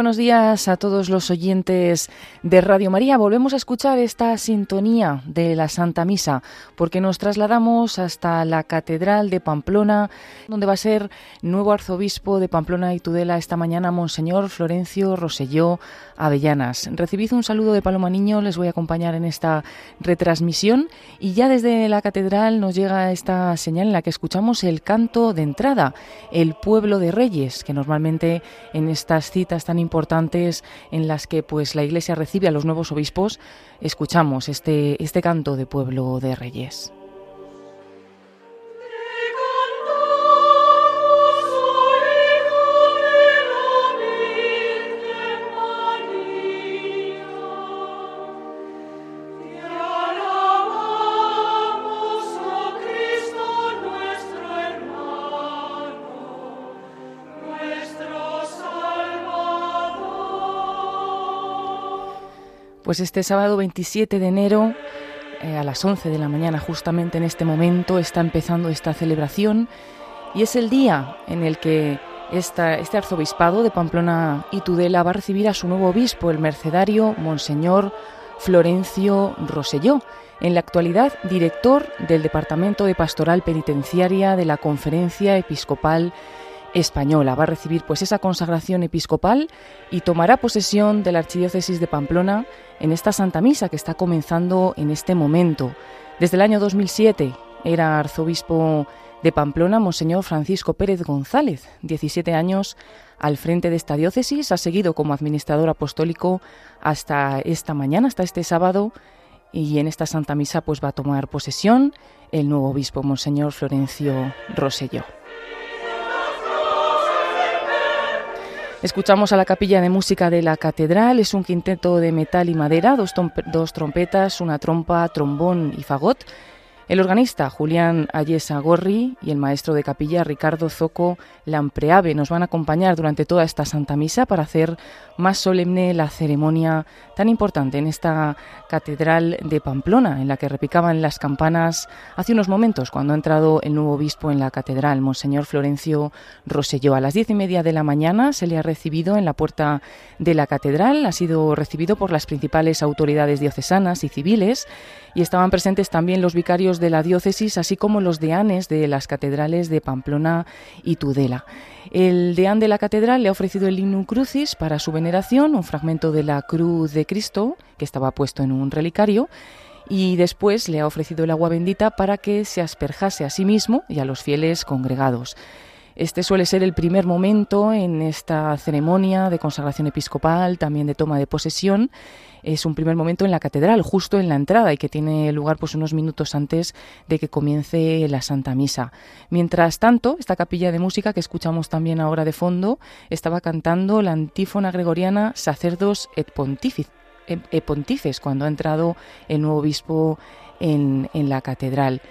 Buenos días a todos los oyentes de Radio María. Volvemos a escuchar esta sintonía de la Santa Misa porque nos trasladamos hasta la Catedral de Pamplona, donde va a ser nuevo arzobispo de Pamplona y Tudela esta mañana, Monseñor Florencio Roselló Avellanas. Recibid un saludo de Paloma Niño, les voy a acompañar en esta retransmisión y ya desde la Catedral nos llega esta señal en la que escuchamos el canto de entrada, el pueblo de Reyes, que normalmente en estas citas tan importantes en las que pues la Iglesia recibe a los nuevos obispos, escuchamos este, este canto de pueblo de reyes. Pues este sábado 27 de enero, eh, a las 11 de la mañana, justamente en este momento, está empezando esta celebración. Y es el día en el que este arzobispado de Pamplona y Tudela va a recibir a su nuevo obispo, el mercedario Monseñor Florencio Roselló, en la actualidad director del Departamento de Pastoral Penitenciaria de la Conferencia Episcopal española. Va a recibir pues esa consagración episcopal y tomará posesión de la Archidiócesis de Pamplona en esta Santa Misa que está comenzando en este momento. Desde el año 2007 era arzobispo de Pamplona Monseñor Francisco Pérez González, 17 años al frente de esta diócesis, ha seguido como administrador apostólico hasta esta mañana, hasta este sábado, y en esta Santa Misa pues va a tomar posesión el nuevo obispo Monseñor Florencio Roselló. Escuchamos a la capilla de música de la catedral, es un quinteto de metal y madera, dos, dos trompetas, una trompa, trombón y fagot el organista Julián Ayesa Gorri y el maestro de capilla Ricardo Zoco Lampreave nos van a acompañar durante toda esta Santa Misa para hacer más solemne la ceremonia tan importante en esta catedral de Pamplona, en la que repicaban las campanas hace unos momentos cuando ha entrado el nuevo obispo en la catedral, Monseñor Florencio Roselló. A las diez y media de la mañana se le ha recibido en la puerta de la catedral, ha sido recibido por las principales autoridades diocesanas y civiles y estaban presentes también los vicarios de la diócesis, así como los deanes de las catedrales de Pamplona y Tudela. El deán de la catedral le ha ofrecido el Lignum Crucis para su veneración, un fragmento de la cruz de Cristo que estaba puesto en un relicario, y después le ha ofrecido el agua bendita para que se asperjase a sí mismo y a los fieles congregados. Este suele ser el primer momento en esta ceremonia de consagración episcopal, también de toma de posesión. Es un primer momento en la catedral, justo en la entrada, y que tiene lugar pues unos minutos antes de que comience la Santa Misa. Mientras tanto, esta capilla de música que escuchamos también ahora de fondo estaba cantando la antífona gregoriana Sacerdos et Pontifices, cuando ha entrado el nuevo obispo en, en la catedral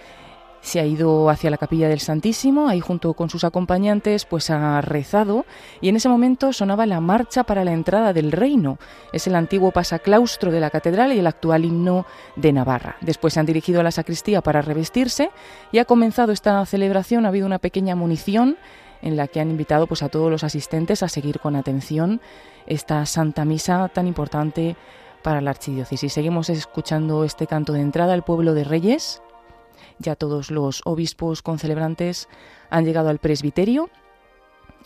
se ha ido hacia la capilla del Santísimo, ahí junto con sus acompañantes, pues ha rezado y en ese momento sonaba la marcha para la entrada del reino. Es el antiguo pasaclaustro de la catedral y el actual himno de Navarra. Después se han dirigido a la sacristía para revestirse y ha comenzado esta celebración. Ha habido una pequeña munición en la que han invitado pues a todos los asistentes a seguir con atención esta Santa Misa tan importante para la archidiócesis. Seguimos escuchando este canto de entrada al pueblo de Reyes ya todos los obispos concelebrantes han llegado al presbiterio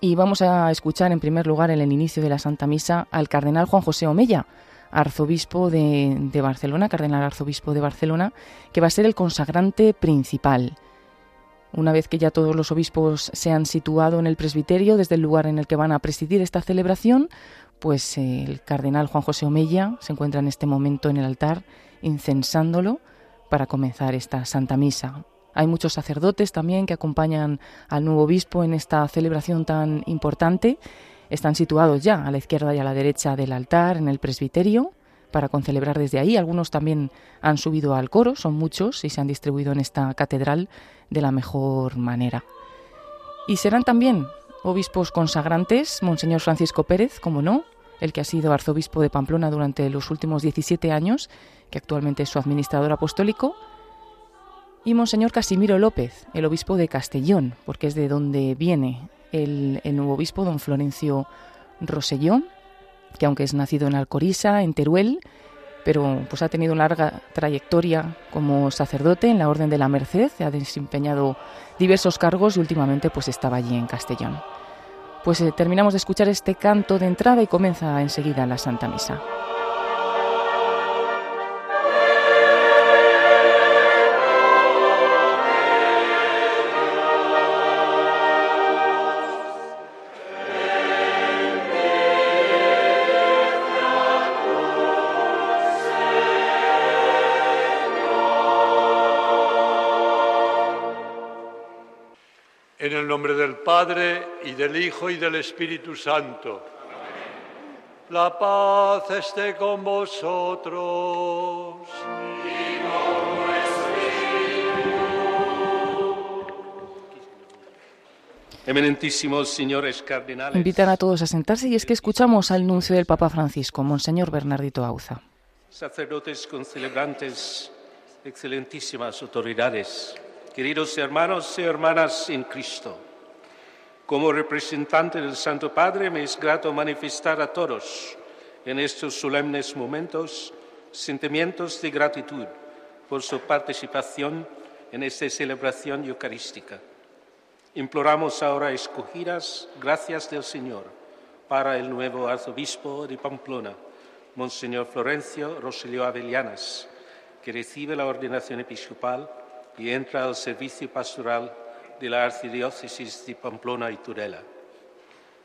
y vamos a escuchar en primer lugar en el inicio de la Santa Misa al cardenal Juan José Omella, arzobispo de, Barcelona, cardenal arzobispo de Barcelona, que va a ser el consagrante principal. Una vez que ya todos los obispos se han situado en el presbiterio, desde el lugar en el que van a presidir esta celebración, pues el cardenal Juan José Omella se encuentra en este momento en el altar incensándolo para comenzar esta Santa Misa. Hay muchos sacerdotes también que acompañan al nuevo obispo en esta celebración tan importante. Están situados ya a la izquierda y a la derecha del altar, en el presbiterio, para concelebrar desde ahí. Algunos también han subido al coro, son muchos, y se han distribuido en esta catedral de la mejor manera. Y serán también obispos consagrantes, Monseñor Francisco Pérez, como no, el que ha sido arzobispo de Pamplona durante los últimos 17 años que actualmente es su administrador apostólico, y Monseñor Casimiro López, el obispo de Castellón, porque es de donde viene el, nuevo obispo, don Florencio Rosellón, que aunque es nacido en Alcorisa, en Teruel, pero pues ha tenido una larga trayectoria como sacerdote en la Orden de la Merced, ha desempeñado diversos cargos y últimamente pues estaba allí en Castellón. Pues eh, terminamos de escuchar este canto de entrada y comienza enseguida la Santa Misa. Padre y del Hijo y del Espíritu Santo. La paz esté con vosotros. Eminentísimos señores cardenales. Invitan a todos a sentarse y es que escuchamos al nuncio del Papa Francisco, Monseñor Bernardito Auza. Sacerdotes concelebrantes, excelentísimas autoridades, queridos hermanos y hermanas en Cristo. Como representante del Santo Padre me es grato manifestar a todos en estos solemnes momentos sentimientos de gratitud por su participación en esta celebración eucarística. Imploramos ahora escogidas gracias del Señor para el nuevo arzobispo de Pamplona, Monseñor Florencio Rosilio Avellanas, que recibe la ordenación episcopal y entra al servicio pastoral de la Arcidiócesis de Pamplona y Tudela.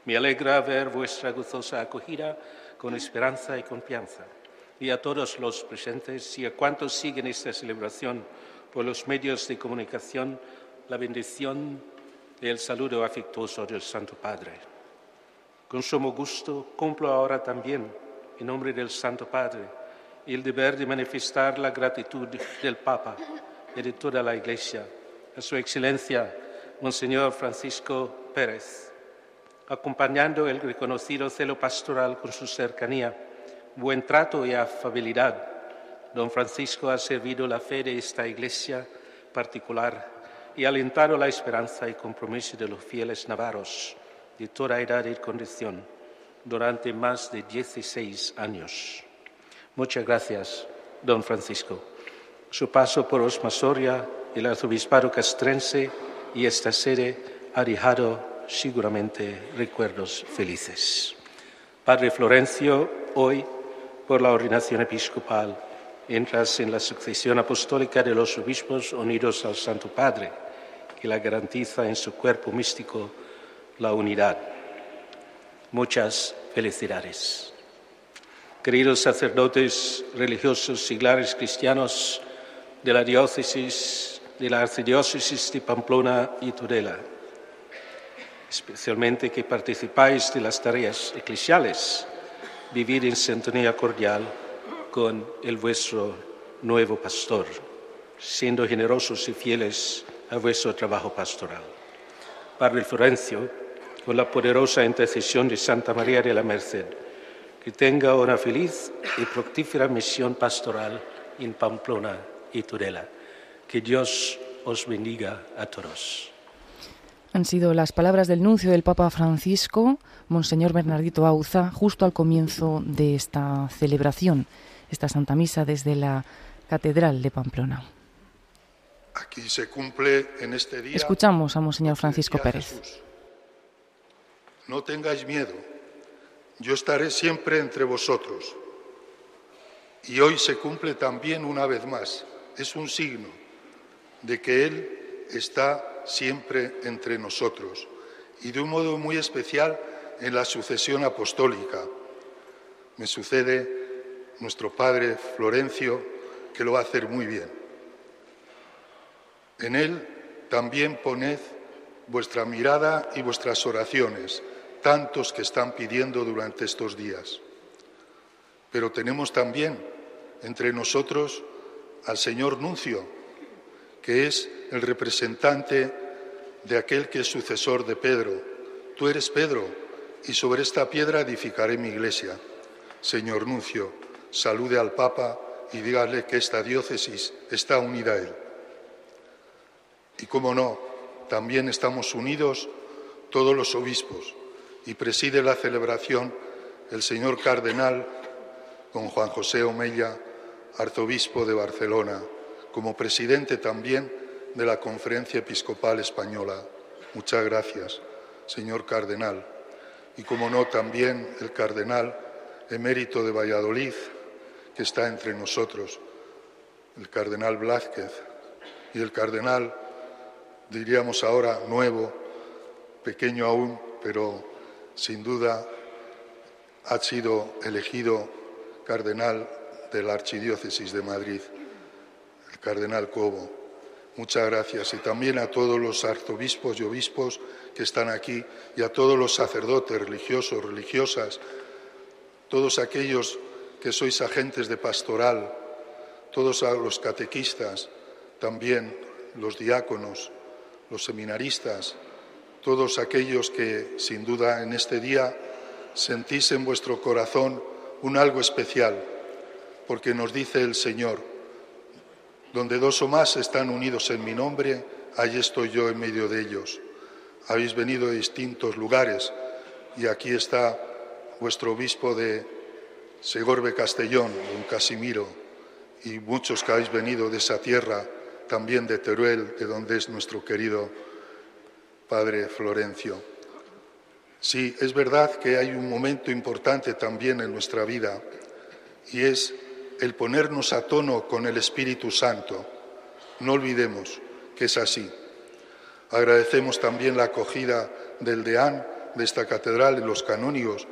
Me alegra ver vuestra gozosa acogida con esperanza y confianza. Y a todos los presentes y a cuantos siguen esta celebración por los medios de comunicación, la bendición y el saludo afectuoso del Santo Padre. Con sumo gusto cumplo ahora también, en nombre del Santo Padre, el deber de manifestar la gratitud del Papa y de toda la Iglesia a Su Excelencia Monseñor Francisco Pérez, acompañando el reconocido celo pastoral con su cercanía, buen trato y afabilidad. Don Francisco ha servido la fe de esta iglesia particular y alentado la esperanza y compromiso de los fieles navarros de toda edad y condición durante más de 16 años. Muchas gracias, don Francisco. Su paso por Osmasoria, el arzobispado castrense, y esta sede ha dejado seguramente recuerdos felices. Padre Florencio, hoy, por la ordenación episcopal, entras en la sucesión apostólica de los obispos unidos al Santo Padre, que la garantiza en su cuerpo místico la unidad. Muchas felicidades. Queridos sacerdotes religiosos, siglares cristianos de la diócesis de la Arcidiócesis de Pamplona y Tudela, especialmente que participáis de las tareas eclesiales, vivir en sintonía cordial con el vuestro nuevo pastor, siendo generosos y fieles a vuestro trabajo pastoral. Padre Florencio, con la poderosa intercesión de Santa María de la Merced, que tenga una feliz y fructífera misión pastoral en Pamplona y Tudela. Que Dios os bendiga a todos. Han sido las palabras del nuncio del Papa Francisco, Monseñor Bernardito Auza, justo al comienzo de esta celebración, esta Santa Misa desde la Catedral de Pamplona. Aquí se cumple en este día. Escuchamos a Monseñor Francisco Pérez. No tengáis miedo, yo estaré siempre entre vosotros. Y hoy se cumple también una vez más, es un signo de que Él está siempre entre nosotros y de un modo muy especial en la sucesión apostólica. Me sucede nuestro Padre Florencio, que lo va a hacer muy bien. En Él también poned vuestra mirada y vuestras oraciones, tantos que están pidiendo durante estos días. Pero tenemos también entre nosotros al Señor Nuncio, que es el representante de aquel que es sucesor de Pedro. Tú eres Pedro, y sobre esta piedra edificaré mi iglesia. Señor Nuncio, salude al Papa y dígale que esta diócesis está unida a él. Y cómo no, también estamos unidos todos los obispos y preside la celebración el señor cardenal don Juan José Omella, arzobispo de Barcelona, como presidente también de la Conferencia Episcopal Española. Muchas gracias, señor cardenal. Y como no, también el cardenal emérito de Valladolid, que está entre nosotros, el cardenal Blázquez, y el cardenal, diríamos ahora, nuevo, pequeño aún, pero sin duda ha sido elegido cardenal de la Archidiócesis de Madrid, cardenal Cobo. Muchas gracias. Y también a todos los arzobispos y obispos que están aquí y a todos los sacerdotes religiosos, religiosas, todos aquellos que sois agentes de pastoral, todos los catequistas, también los diáconos, los seminaristas, todos aquellos que sin duda en este día sentís en vuestro corazón un algo especial, porque nos dice el Señor, donde dos o más están unidos en mi nombre, allí estoy yo en medio de ellos. Habéis venido de distintos lugares y aquí está vuestro obispo de Segorbe Castellón, don Casimiro, y muchos que habéis venido de esa tierra, también de Teruel, de donde es nuestro querido Padre Florencio. Sí, es verdad que hay un momento importante también en nuestra vida y es el ponernos a tono con el Espíritu Santo. No olvidemos que es así. Agradecemos también la acogida del deán de esta catedral los canónigos,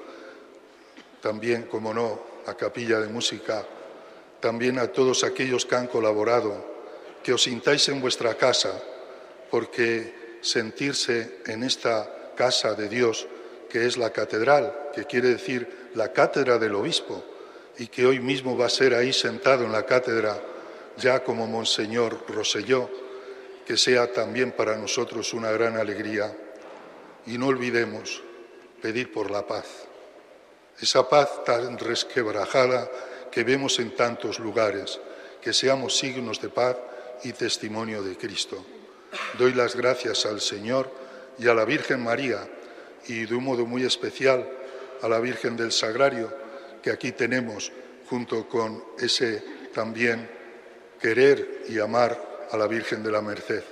también, como no, la capilla de música, también a todos aquellos que han colaborado, que os sintáis en vuestra casa, porque sentirse en esta casa de Dios que es la catedral, que quiere decir la cátedra del obispo, y que hoy mismo va a ser ahí sentado en la cátedra, ya como Monseñor Roselló, que sea también para nosotros una gran alegría. Y no olvidemos pedir por la paz, esa paz tan resquebrajada que vemos en tantos lugares, que seamos signos de paz y testimonio de Cristo. Doy las gracias al Señor y a la Virgen María, y de un modo muy especial a la Virgen del Sagrario, que aquí tenemos junto con ese también querer y amar a la Virgen de la Merced.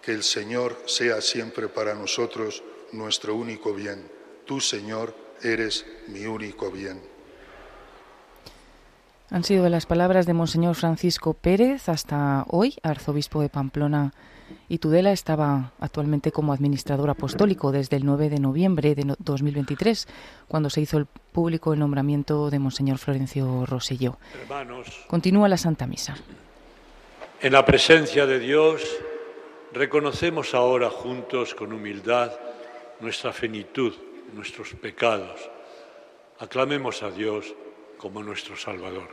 Que el Señor sea siempre para nosotros nuestro único bien. Tú, Señor, eres mi único bien. Han sido las palabras de Monseñor Francisco Pérez hasta hoy, arzobispo de Pamplona y Tudela estaba actualmente como administrador apostólico desde el 9 de noviembre de 2023, cuando se hizo el público el nombramiento de Monseñor Florencio Roselló. Continúa la Santa Misa. En la presencia de Dios reconocemos ahora juntos con humildad nuestra finitud, nuestros pecados. Aclamemos a Dios como nuestro Salvador.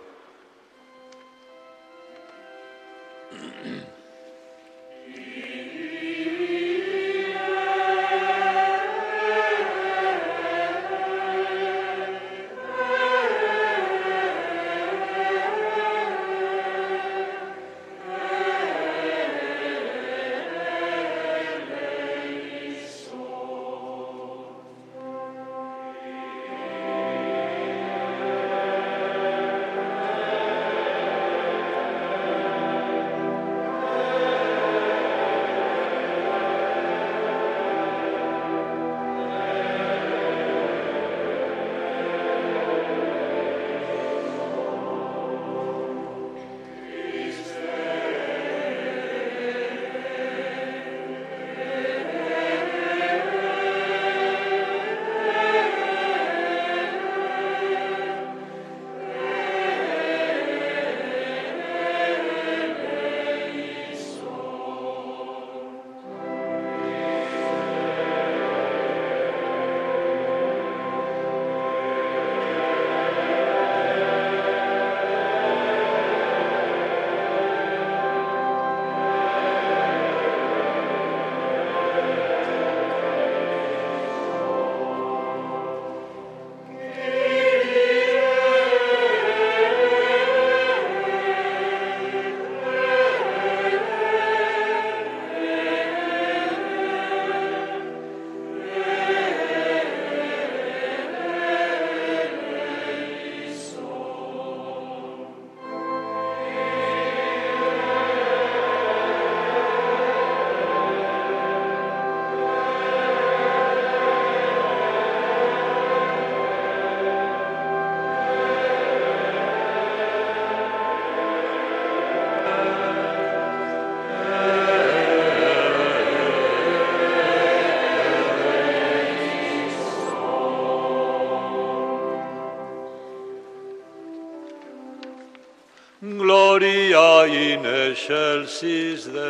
shall cease the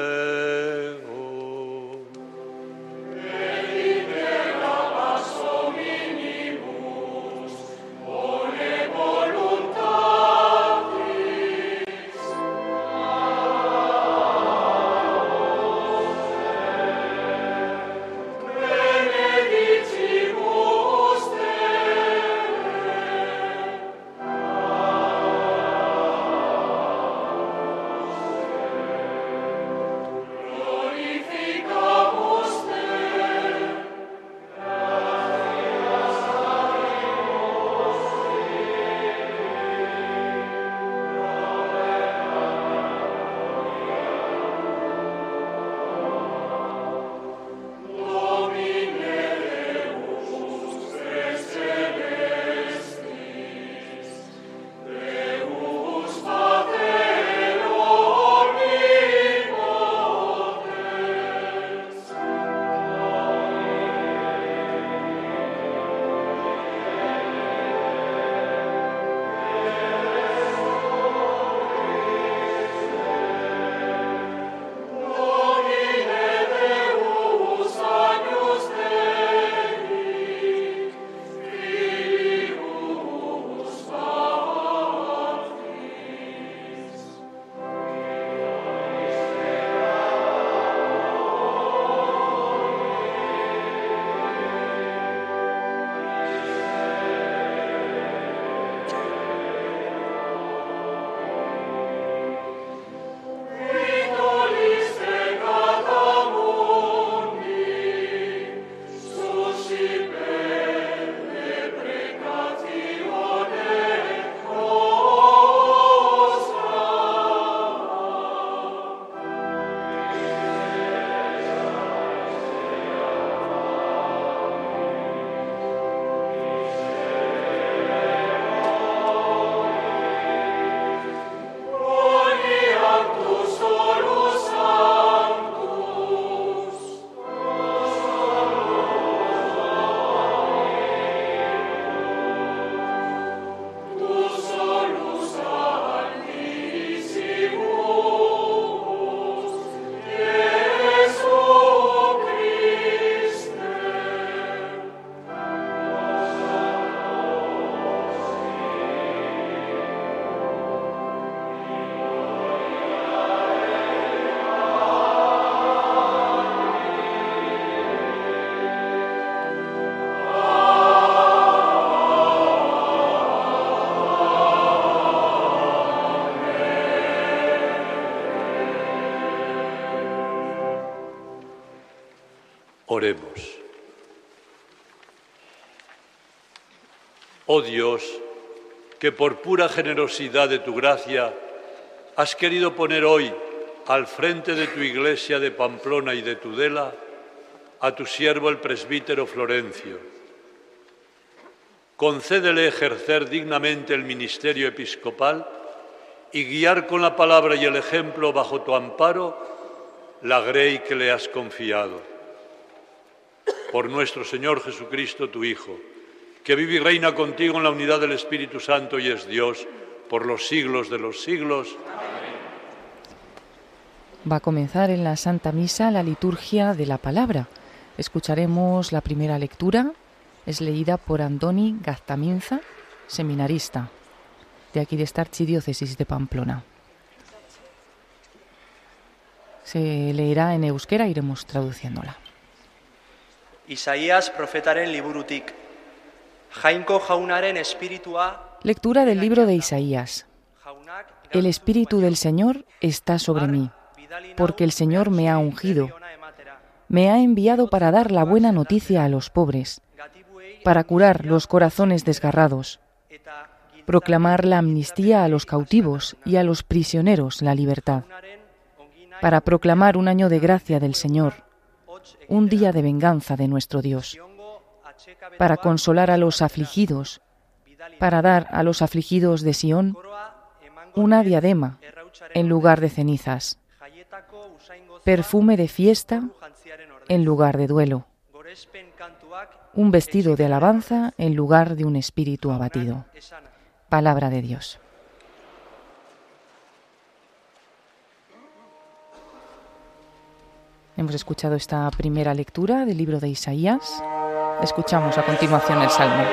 Oh Dios, que por pura generosidad de tu gracia has querido poner hoy al frente de tu iglesia de Pamplona y de Tudela a tu siervo el presbítero Florencio. Concédele ejercer dignamente el ministerio episcopal y guiar con la palabra y el ejemplo bajo tu amparo la grey que le has confiado por nuestro Señor Jesucristo, tu Hijo, que vive y reina contigo en la unidad del Espíritu Santo y es Dios por los siglos de los siglos. Va a comenzar en la Santa Misa la liturgia de la palabra. Escucharemos la primera lectura, es leída por Andoni Gaztaminza, seminarista, de aquí de esta archidiócesis de Pamplona. Se leerá en euskera, iremos traduciéndola. Isaías profetaren liburutik. Jainko jaunaren espiritua Lectura del libro de Isaías. El espíritu del Señor está sobre mí, porque el Señor me ha ungido. Me ha enviado para dar la buena noticia a los pobres, para curar los corazones desgarrados, proclamar la amnistía a los cautivos y a los prisioneros la libertad, para proclamar un año de gracia del Señor un día de venganza de nuestro Dios, para consolar a los afligidos, para dar a los afligidos de Sión una diadema en lugar de cenizas, perfume de fiesta en lugar de duelo, un vestido de alabanza en lugar de un espíritu abatido. Palabra de Dios. Hemos escuchado esta primera lectura del libro de Isaías. Escuchamos a continuación el Salmo.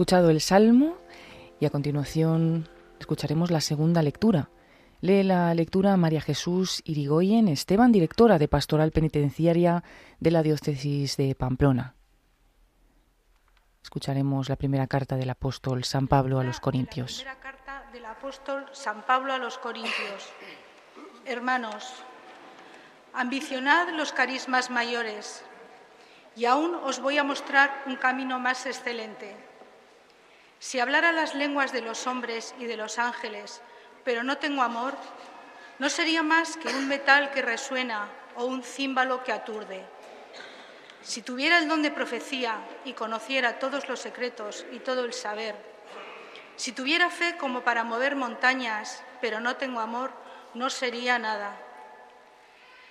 Escuchado el Salmo y a continuación escucharemos la segunda lectura. Lee la lectura María Jesús Irigoyen Esteban, directora de Pastoral Penitenciaria de la Diócesis de Pamplona. Escucharemos la primera carta del apóstol San Pablo a los Corintios. La primera carta del apóstol San Pablo a los Corintios. Hermanos, ambicionad los carismas mayores y aún os voy a mostrar un camino más excelente. Si hablara las lenguas de los hombres y de los ángeles, pero no tengo amor, no sería más que un metal que resuena o un címbalo que aturde. Si tuviera el don de profecía y conociera todos los secretos y todo el saber, si tuviera fe como para mover montañas, pero no tengo amor, no sería nada.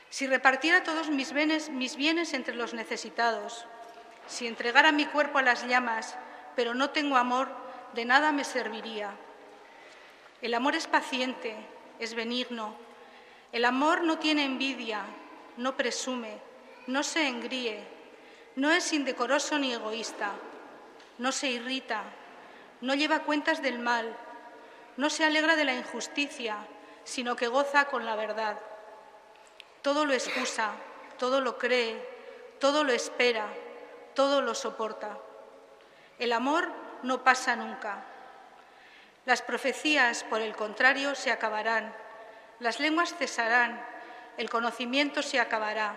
Si repartiera todos mis bienes, mis bienes entre los necesitados, si entregara mi cuerpo a las llamas, pero no tengo amor, de nada me serviría. El amor es paciente, es benigno. El amor no tiene envidia, no presume, no se engríe, no es indecoroso ni egoísta, no se irrita, no lleva cuentas del mal, no se alegra de la injusticia, sino que goza con la verdad. Todo lo excusa, todo lo cree, todo lo espera, todo lo soporta. El amor no pasa nunca. Las profecías, por el contrario, se acabarán, las lenguas cesarán, el conocimiento se acabará,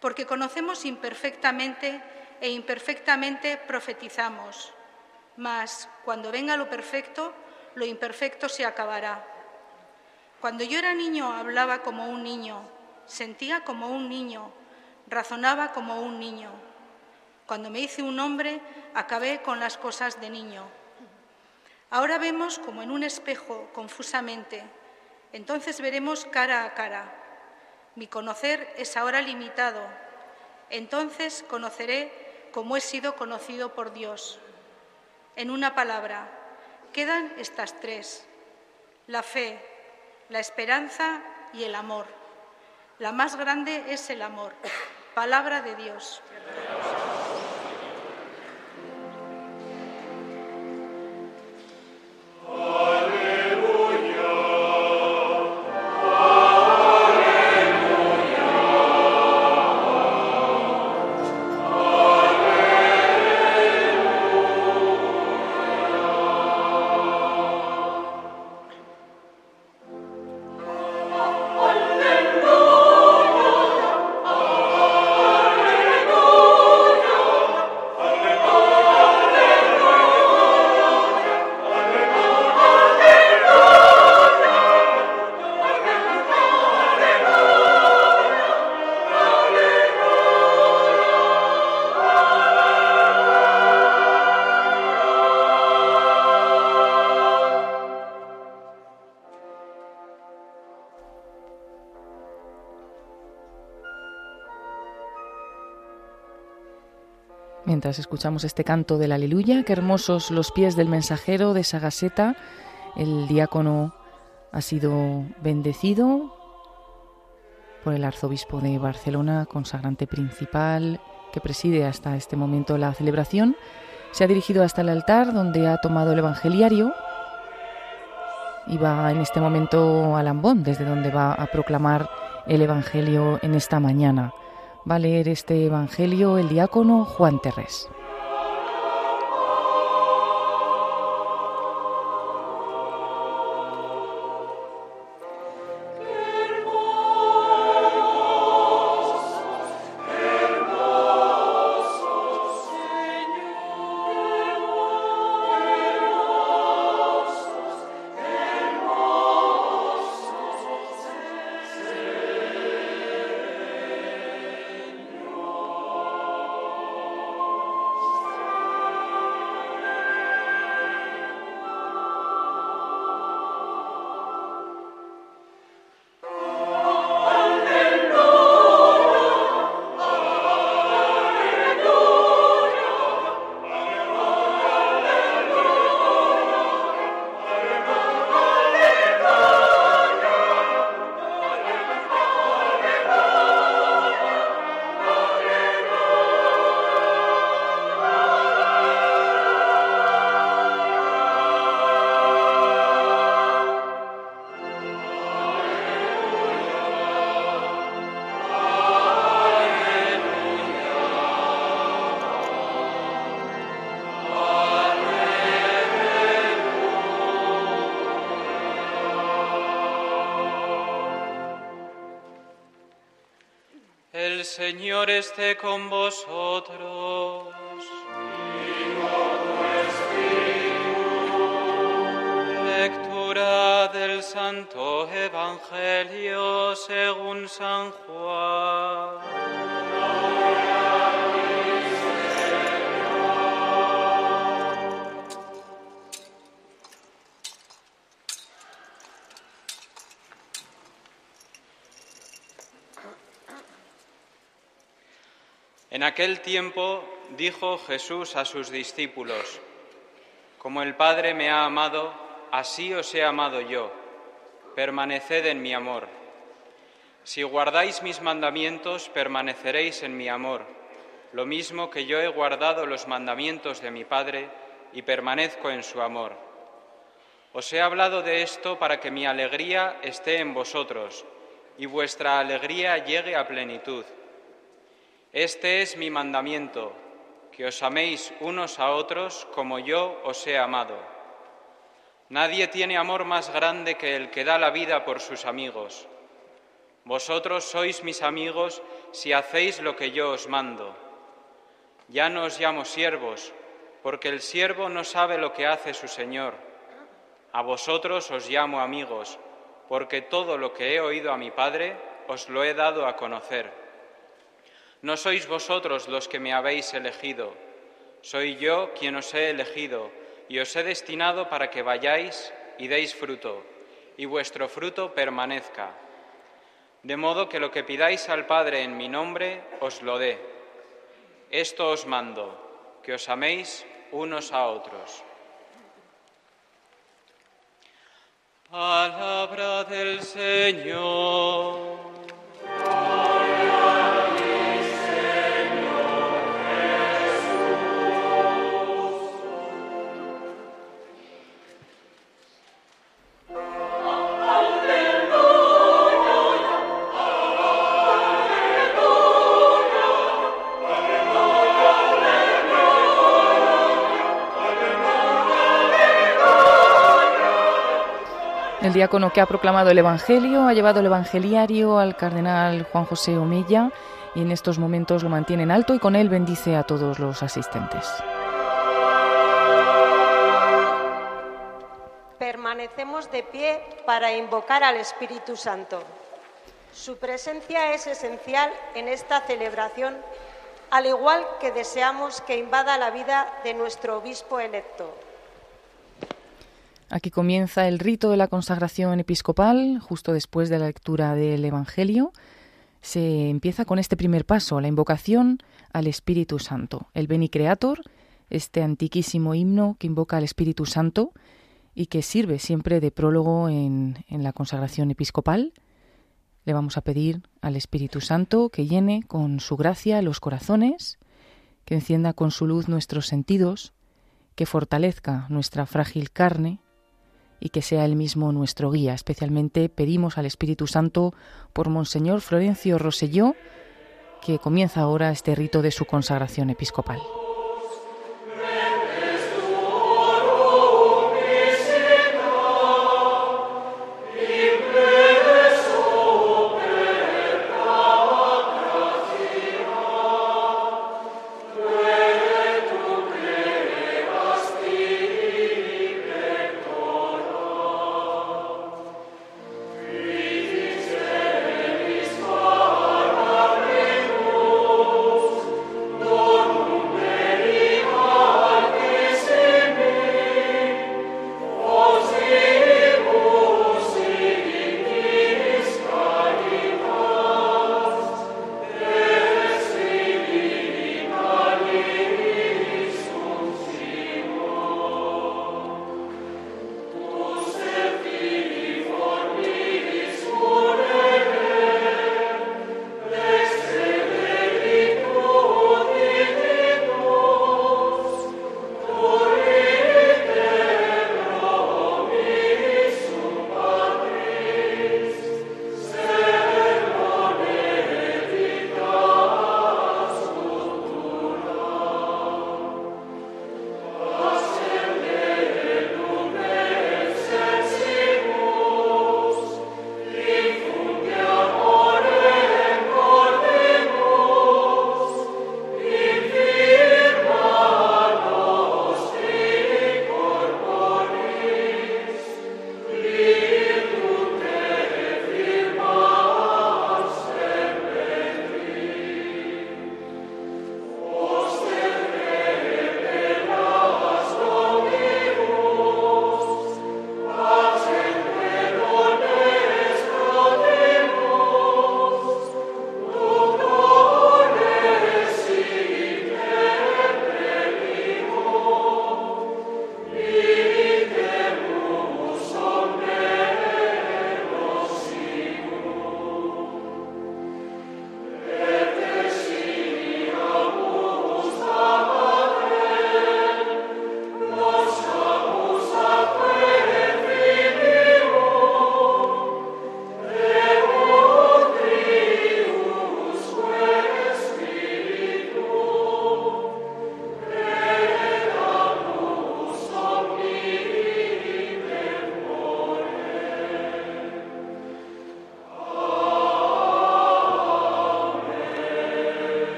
porque conocemos imperfectamente e imperfectamente profetizamos. Mas cuando venga lo perfecto, lo imperfecto se acabará. Cuando yo era niño hablaba como un niño, sentía como un niño, razonaba como un niño. Cuando me hice un hombre, acabé con las cosas de niño. Ahora vemos como en un espejo, confusamente. Entonces veremos cara a cara. Mi conocer es ahora limitado. Entonces conoceré como he sido conocido por Dios. En una palabra, quedan estas tres. La fe, la esperanza y el amor. La más grande es el amor. Palabra de Dios. Escuchamos este canto del aleluya, qué hermosos los pies del mensajero de Sagaseta. El diácono ha sido bendecido por el arzobispo de Barcelona, consagrante principal, que preside hasta este momento la celebración. Se ha dirigido hasta el altar donde ha tomado el evangeliario y va en este momento a Lambón, desde donde va a proclamar el evangelio en esta mañana va a leer este Evangelio el diácono Juan Terrés. Esté con vosotros. Tiempo dijo Jesús a sus discípulos, Como el Padre me ha amado, así os he amado yo, permaneced en mi amor. Si guardáis mis mandamientos, permaneceréis en mi amor, lo mismo que yo he guardado los mandamientos de mi Padre y permanezco en su amor. Os he hablado de esto para que mi alegría esté en vosotros y vuestra alegría llegue a plenitud. Este es mi mandamiento, que os améis unos a otros como yo os he amado. Nadie tiene amor más grande que el que da la vida por sus amigos. Vosotros sois mis amigos si hacéis lo que yo os mando. Ya no os llamo siervos, porque el siervo no sabe lo que hace su Señor. A vosotros os llamo amigos, porque todo lo que he oído a mi Padre os lo he dado a conocer. No sois vosotros los que me habéis elegido, soy yo quien os he elegido y os he destinado para que vayáis y deis fruto, y vuestro fruto permanezca. De modo que lo que pidáis al Padre en mi nombre os lo dé. Esto os mando, que os améis unos a otros. Palabra del Señor. El diácono que ha proclamado el Evangelio ha llevado el Evangeliario al cardenal Juan José Omella y en estos momentos lo mantiene en alto y con él bendice a todos los asistentes. Permanecemos de pie para invocar al Espíritu Santo. Su presencia es esencial en esta celebración, al igual que deseamos que invada la vida de nuestro obispo electo. Aquí comienza el rito de la consagración episcopal, justo después de la lectura del Evangelio. Se empieza con este primer paso, la invocación al Espíritu Santo. El Beni Creator, este antiquísimo himno que invoca al Espíritu Santo y que sirve siempre de prólogo en, en la consagración episcopal. Le vamos a pedir al Espíritu Santo que llene con su gracia los corazones, que encienda con su luz nuestros sentidos, que fortalezca nuestra frágil carne y que sea Él mismo nuestro guía. Especialmente pedimos al Espíritu Santo por Monseñor Florencio Roselló, que comienza ahora este rito de su consagración episcopal.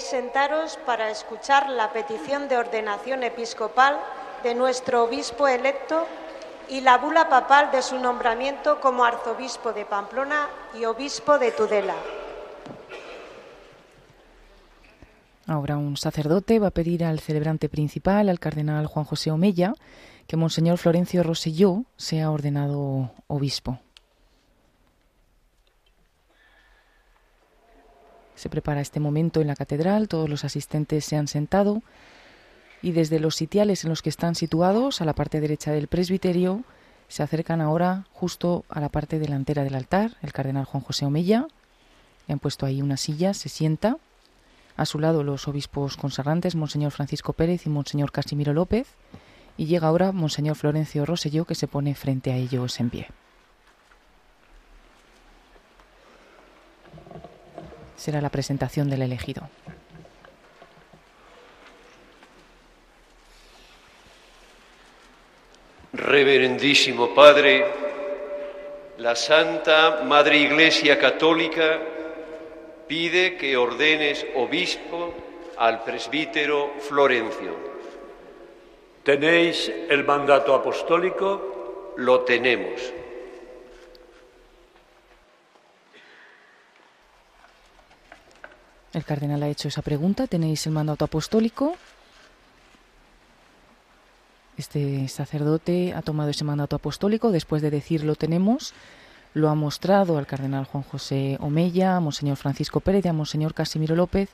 Sentaros para escuchar la petición de ordenación episcopal de nuestro obispo electo y la bula papal de su nombramiento como arzobispo de Pamplona y obispo de Tudela. Ahora un sacerdote va a pedir al celebrante principal, al cardenal Juan José Omella, que Monseñor Florencio Roselló sea ordenado obispo. Se prepara este momento en la catedral, todos los asistentes se han sentado y desde los sitiales en los que están situados, a la parte derecha del presbiterio, se acercan ahora justo a la parte delantera del altar, el cardenal Juan José Omella. Le han puesto ahí una silla, se sienta. A su lado los obispos consagrantes, Monseñor Francisco Pérez y Monseñor Casimiro López y llega ahora Monseñor Florencio Roselló que se pone frente a ellos en pie. Será la presentación del elegido. Reverendísimo Padre, la Santa Madre Iglesia Católica pide que ordenes obispo al presbítero Florencio ¿Tenéis el mandato apostólico? Lo tenemos. El cardenal ha hecho esa pregunta. ¿Tenéis el mandato apostólico? Este sacerdote ha tomado ese mandato apostólico después de decir lo tenemos. Lo ha mostrado al cardenal Juan José Omella, a Monseñor Francisco Pérez y a Monseñor Casimiro López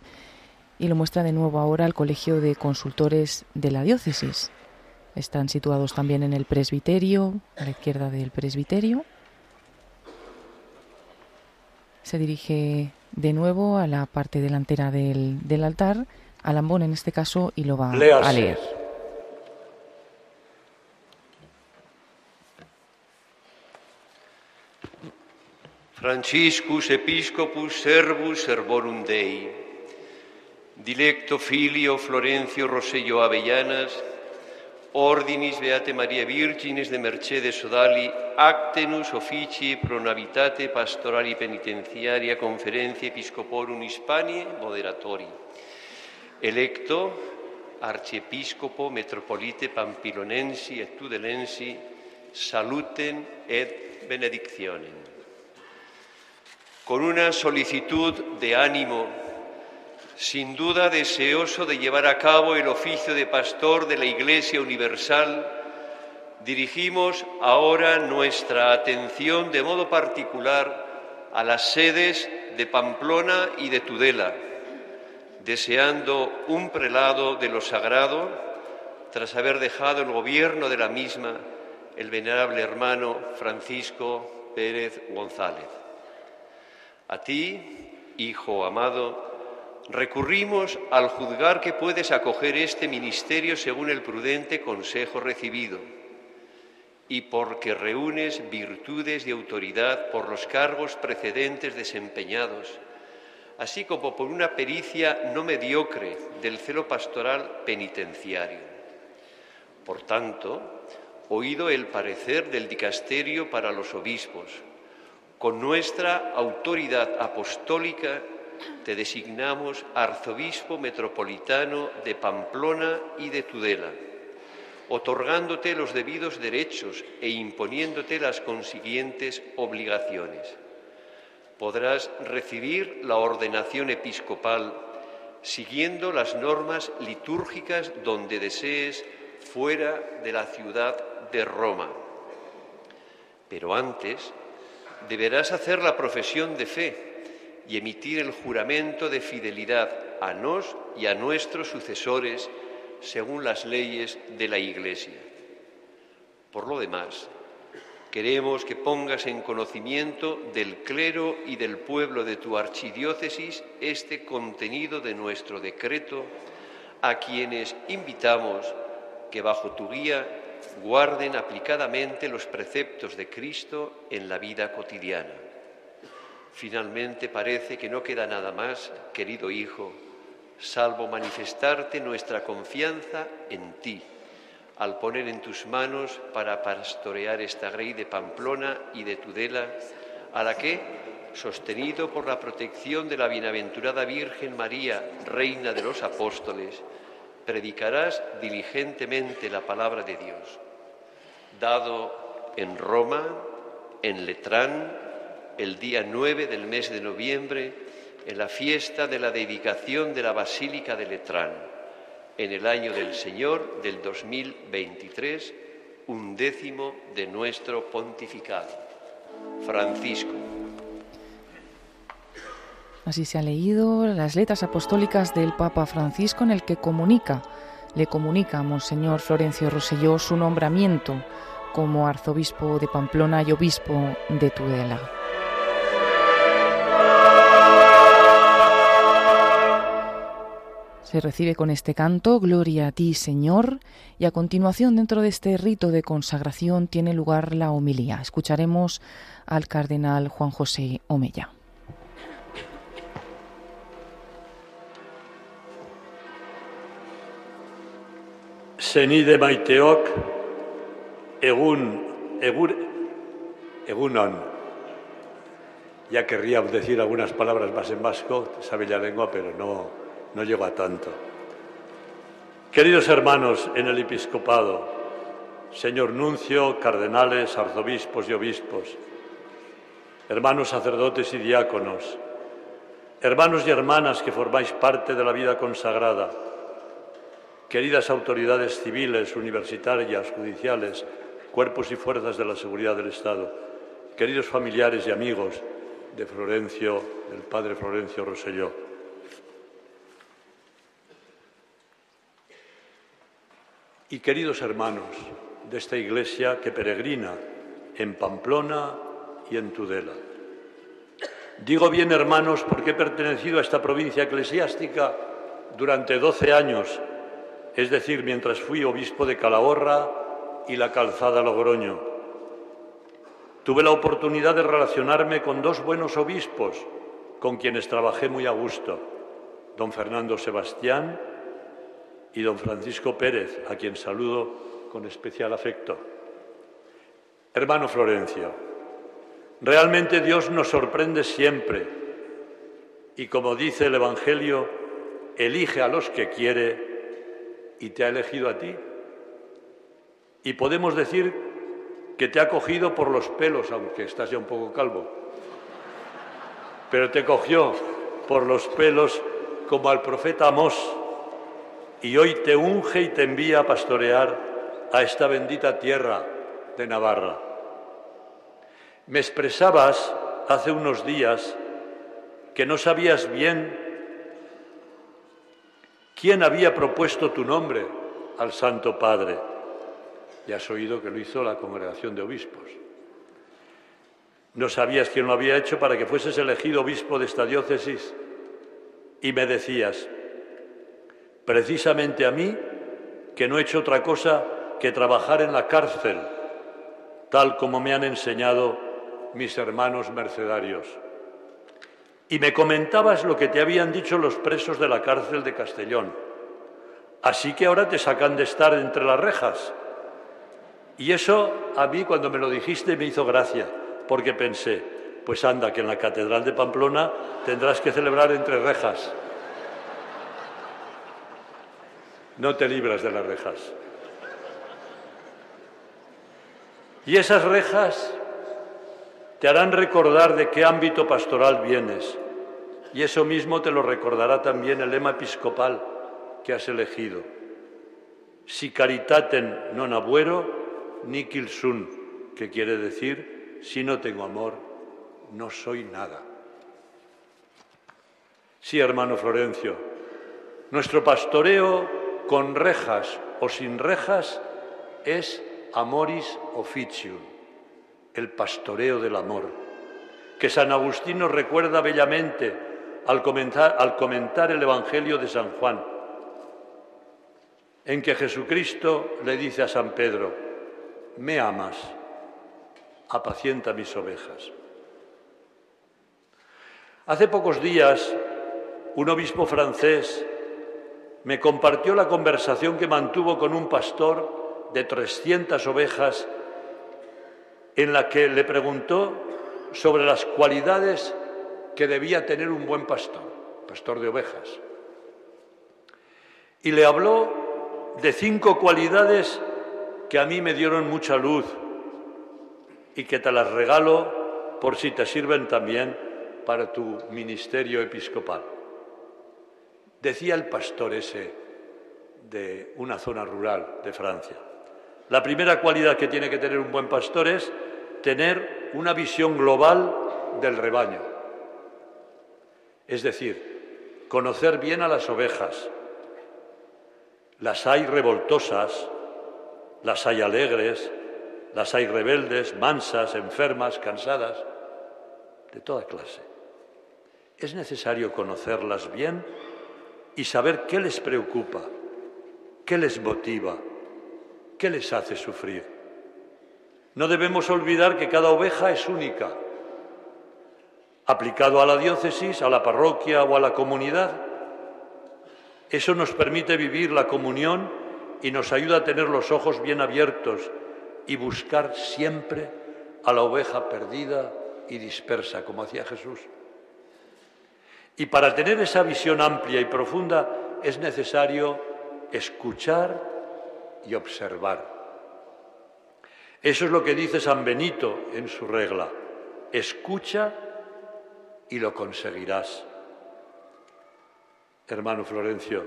y lo muestra de nuevo ahora al Colegio de Consultores de la Diócesis. Están situados también en el presbiterio, a la izquierda del presbiterio. Se dirige de nuevo a la parte delantera del, altar, al ambón en este caso, y lo va a leer. Franciscus Episcopus Servus Servorum Dei, Dilecto Filio Florencio Rosello Avellanas, Ordinis Beate Maria Virginis de Mercedes Sodali, Actenus Officii pro Navitate Pastorali Penitenciaria Conferencia Episcoporum Hispanie Moderatori. Electo Archiepiscopo Metropolite Pampilonensi et Tudelensi, saluten et benediccionem. Con una solicitud de ánimo sin duda deseoso de llevar a cabo el oficio de pastor de la Iglesia Universal, dirigimos ahora nuestra atención de modo particular a las sedes de Pamplona y de Tudela, deseando un prelado de lo sagrado, tras haber dejado el gobierno de la misma el venerable hermano Francisco Pérez González. A ti, hijo amado, recurrimos al juzgar que puedes acoger este ministerio según el prudente consejo recibido y porque reúnes virtudes de autoridad por los cargos precedentes desempeñados, así como por una pericia no mediocre del celo pastoral penitenciario. Por tanto, oído el parecer del dicasterio para los obispos, con nuestra autoridad apostólica te designamos arzobispo metropolitano de Pamplona y de Tudela, otorgándote los debidos derechos e imponiéndote las consiguientes obligaciones. Podrás recibir la ordenación episcopal siguiendo las normas litúrgicas donde desees fuera de la ciudad de Roma. Pero antes deberás hacer la profesión de fe y emitir el juramento de fidelidad a nos y a nuestros sucesores según las leyes de la Iglesia. Por lo demás, queremos que pongas en conocimiento del clero y del pueblo de tu archidiócesis este contenido de nuestro decreto, a quienes invitamos que bajo tu guía guarden aplicadamente los preceptos de Cristo en la vida cotidiana Finalmente parece que no queda nada más, querido Hijo, salvo manifestarte nuestra confianza en ti, al poner en tus manos para pastorear esta grey de Pamplona y de Tudela, a la que, sostenido por la protección de la bienaventurada Virgen María, Reina de los Apóstoles, predicarás diligentemente la palabra de Dios. Dado en Roma, en Letrán, el día 9 del mes de noviembre, en la fiesta de la dedicación de la Basílica de Letrán, en el año del Señor del 2023, un décimo de nuestro pontificado. Francisco. Así se ha leído las letras apostólicas del Papa Francisco en el que comunica, le comunica a Monseñor Florencio Roselló su nombramiento como arzobispo de Pamplona y obispo de Tudela. Se recibe con este canto, Gloria a ti, Señor, y a continuación, dentro de este rito de consagración, tiene lugar la homilía. Escucharemos al cardenal Juan José Omella. Senide maiteok, egun, egunon. Ya querría decir algunas palabras más en vasco, sabe la lengua, pero no, no llego a tanto. Queridos hermanos en el episcopado, señor nuncio, cardenales, arzobispos y obispos, hermanos sacerdotes y diáconos, hermanos y hermanas que formáis parte de la vida consagrada, queridas autoridades civiles, universitarias, judiciales, cuerpos y fuerzas de la seguridad del Estado, queridos familiares y amigos de Florencio, del padre Florencio Roselló. Y queridos hermanos de esta iglesia que peregrina en Pamplona y en Tudela. Digo bien hermanos porque he pertenecido a esta provincia eclesiástica durante doce años es decir, mientras fui obispo de Calahorra y la Calzada Logroño. Tuve la oportunidad de relacionarme con dos buenos obispos con quienes trabajé muy a gusto, don Fernando Sebastián y don Francisco Pérez, a quien saludo con especial afecto. Hermano Florencio, realmente Dios nos sorprende siempre y como dice el Evangelio, elige a los que quiere y te ha elegido a ti. Y podemos decir que te ha cogido por los pelos, aunque estás ya un poco calvo. Pero te cogió por los pelos como al profeta Amós y hoy te unge y te envía a pastorear a esta bendita tierra de Navarra. Me expresabas hace unos días que no sabías bien ¿Quién había propuesto tu nombre al Santo Padre? Ya has oído que lo hizo la congregación de obispos. No sabías quién lo había hecho para que fueses elegido obispo de esta diócesis. Y me decías, precisamente a mí, que no he hecho otra cosa que trabajar en la cárcel, tal como me han enseñado mis hermanos mercedarios y me comentabas lo que te habían dicho los presos de la cárcel de Castellón. Así que ahora te sacan de estar entre las rejas. Y eso a mí cuando me lo dijiste me hizo gracia, porque pensé, pues anda, que en la Catedral de Pamplona tendrás que celebrar entre rejas. No te libras de las rejas. Y esas rejas te harán recordar de qué ámbito pastoral vienes. Y eso mismo te lo recordará también el lema episcopal que has elegido. Si caritaten non abuero, nihil sun, que quiere decir, si no tengo amor, no soy nada. Sí, hermano Florencio, nuestro pastoreo con rejas o sin rejas es amoris officium el pastoreo del amor, que San Agustín nos recuerda bellamente al comentar, al comentar el Evangelio de San Juan, en que Jesucristo le dice a San Pedro, me amas, apacienta mis ovejas. Hace pocos días, un obispo francés me compartió la conversación que mantuvo con un pastor de 300 ovejas en la que le preguntó sobre las cualidades que debía tener un buen pastor, pastor de ovejas. Y le habló de cinco cualidades que a mí me dieron mucha luz y que te las regalo por si te sirven también para tu ministerio episcopal. Decía el pastor ese de una zona rural de Francia. La primera cualidad que tiene que tener un buen pastor es tener una visión global del rebaño. Es decir, conocer bien a las ovejas. Las hay revoltosas, las hay alegres, las hay rebeldes, mansas, enfermas, cansadas, de toda clase. Es necesario conocerlas bien y saber qué les preocupa, qué les motiva, qué les hace sufrir. No debemos olvidar que cada oveja es única. Aplicado a la diócesis, a la parroquia o a la comunidad, eso nos permite vivir la comunión y nos ayuda a tener los ojos bien abiertos y buscar siempre a la oveja perdida y dispersa, como hacía Jesús. Y para tener esa visión amplia y profunda es necesario escuchar y observar. Eso es lo que dice San Benito en su regla. Escucha y lo conseguirás. Hermano Florencio,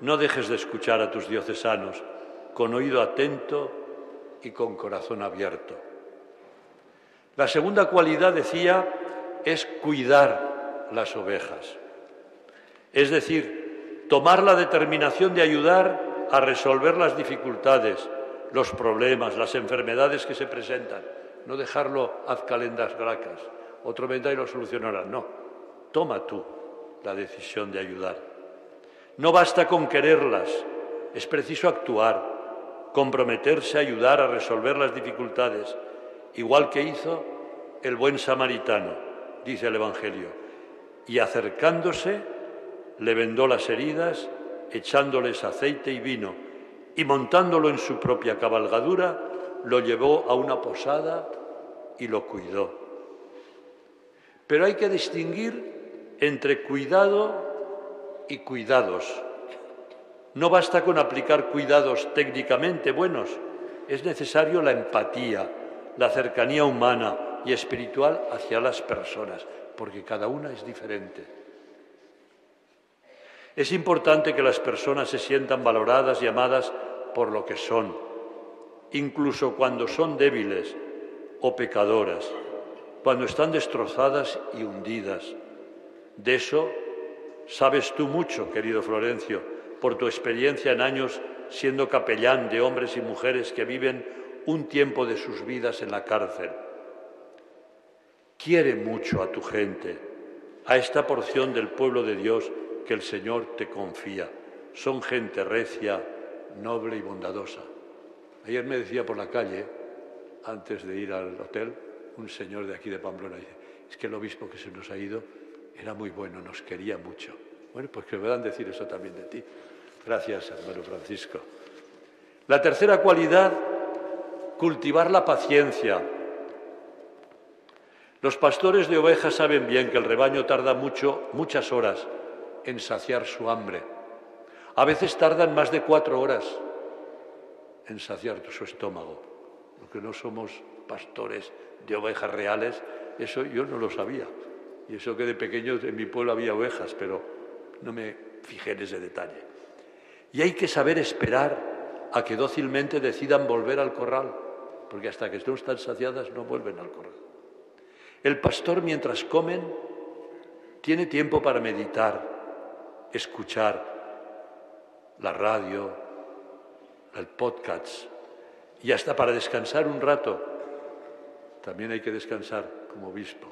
no dejes de escuchar a tus diocesanos con oído atento y con corazón abierto. La segunda cualidad, decía, es cuidar las ovejas. Es decir, tomar la determinación de ayudar a resolver las dificultades, los problemas, las enfermedades que se presentan. No dejarlo haz calendas gracas. Otro vendrá y lo solucionará. No, toma tú la decisión de ayudar. No basta con quererlas, es preciso actuar, comprometerse a ayudar a resolver las dificultades, igual que hizo el buen samaritano, dice el Evangelio, y acercándose le vendó las heridas, echándoles aceite y vino, y montándolo en su propia cabalgadura, lo llevó a una posada y lo cuidó. Pero hay que distinguir entre cuidado y cuidados. No basta con aplicar cuidados técnicamente buenos, es necesario la empatía, la cercanía humana y espiritual hacia las personas, porque cada una es diferente. Es importante que las personas se sientan valoradas y amadas por lo que son, incluso cuando son débiles o pecadoras, cuando están destrozadas y hundidas. De eso sabes tú mucho, querido Florencio, por tu experiencia en años siendo capellán de hombres y mujeres que viven un tiempo de sus vidas en la cárcel. Quiere mucho a tu gente, a esta porción del pueblo de Dios que el Señor te confía. Son gente recia, noble y bondadosa. Ayer me decía por la calle, antes de ir al hotel, un señor de aquí de Pamplona, dice, es que el obispo que se nos ha ido era muy bueno, nos quería mucho. Bueno, pues que puedan decir eso también de ti. Gracias, hermano Francisco. La tercera cualidad, cultivar la paciencia. Los pastores de ovejas saben bien que el rebaño tarda mucho, muchas horas en saciar su hambre. A veces tardan más de cuatro horas en saciar su estómago, porque no somos pastores de ovejas reales, eso yo no lo sabía. Y eso que de pequeño en mi pueblo había ovejas, pero no me fijé en ese detalle. Y hay que saber esperar a que dócilmente decidan volver al corral, porque hasta que no están saciadas no vuelven al corral. El pastor mientras comen tiene tiempo para meditar, escuchar la radio, el podcast y hasta para descansar un rato. También hay que descansar como obispo,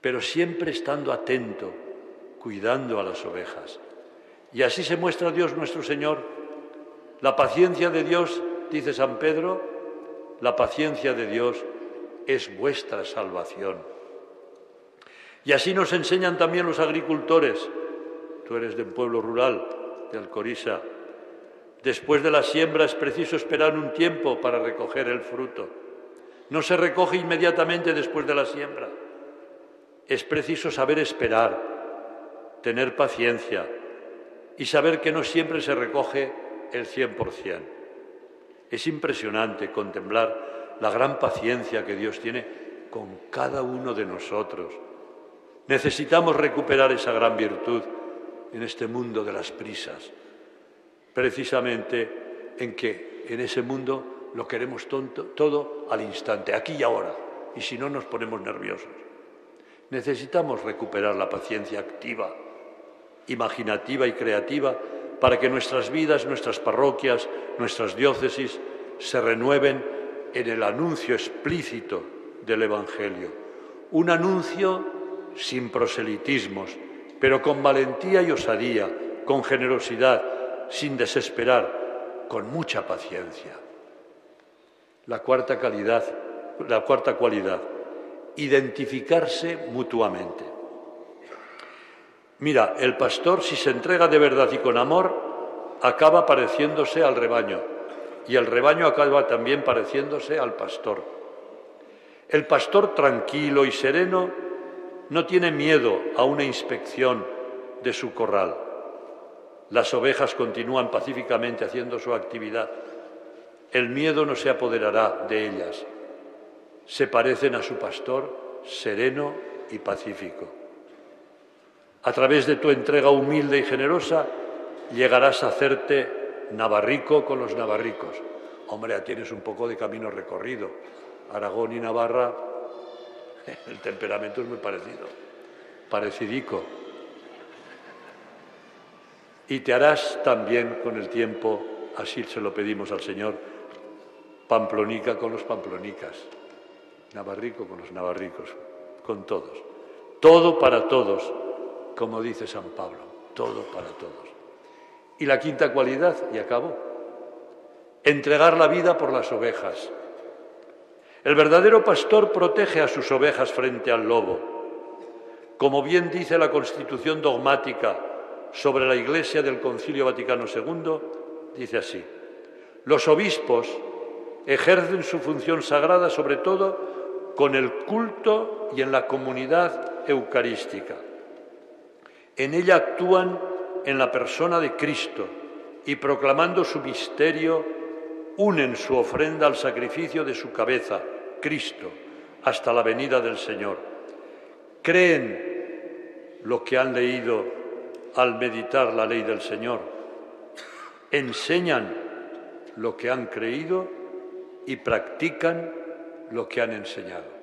pero siempre estando atento, cuidando a las ovejas. Y así se muestra Dios nuestro Señor. La paciencia de Dios, dice San Pedro, la paciencia de Dios es vuestra salvación. Y así nos enseñan también los agricultores. Tú eres de un pueblo rural, de Alcorisa. Después de la siembra es preciso esperar un tiempo para recoger el fruto. No se recoge inmediatamente después de la siembra. Es preciso saber esperar, tener paciencia y saber que no siempre se recoge el 100%. Es impresionante contemplar la gran paciencia que Dios tiene con cada uno de nosotros. Necesitamos recuperar esa gran virtud en este mundo de las prisas, precisamente en que en ese mundo lo queremos todo al instante, aquí y ahora, y si no nos ponemos nerviosos. Necesitamos recuperar la paciencia activa, imaginativa y creativa para que nuestras vidas, nuestras parroquias, nuestras diócesis se renueven en el anuncio explícito del Evangelio. Un anuncio sin proselitismos, pero con valentía y osadía, con generosidad, sin desesperar, con mucha paciencia. La cuarta calidad, la cuarta cualidad, identificarse mutuamente. Mira, el pastor si se entrega de verdad y con amor, acaba pareciéndose al rebaño y el rebaño acaba también pareciéndose al pastor. El pastor tranquilo y sereno no tiene miedo a una inspección de su corral. Las ovejas continúan pacíficamente haciendo su actividad. El miedo no se apoderará de ellas. Se parecen a su pastor sereno y pacífico. A través de tu entrega humilde y generosa llegarás a hacerte navarrico con los navarricos. Hombre, ya tienes un poco de camino recorrido. Aragón y Navarra, el temperamento es muy parecido, parecidico. Y te harás también con el tiempo, así se lo pedimos al Señor, pamplonica con los pamplonicas, navarrico con los navarricos, con todos. Todo para todos, como dice San Pablo, todo para todos. Y la quinta cualidad, y acabo, entregar la vida por las ovejas. El verdadero pastor protege a sus ovejas frente al lobo. Como bien dice la Constitución dogmática sobre la Iglesia del Concilio Vaticano II, dice así, los obispos ejercen su función sagrada sobre todo con el culto y en la comunidad eucarística. En ella actúan en la persona de Cristo y proclamando su misterio unen su ofrenda al sacrificio de su cabeza, Cristo, hasta la venida del Señor. Creen lo que han leído al meditar la ley del Señor. Enseñan lo que han creído y practican lo que han enseñado.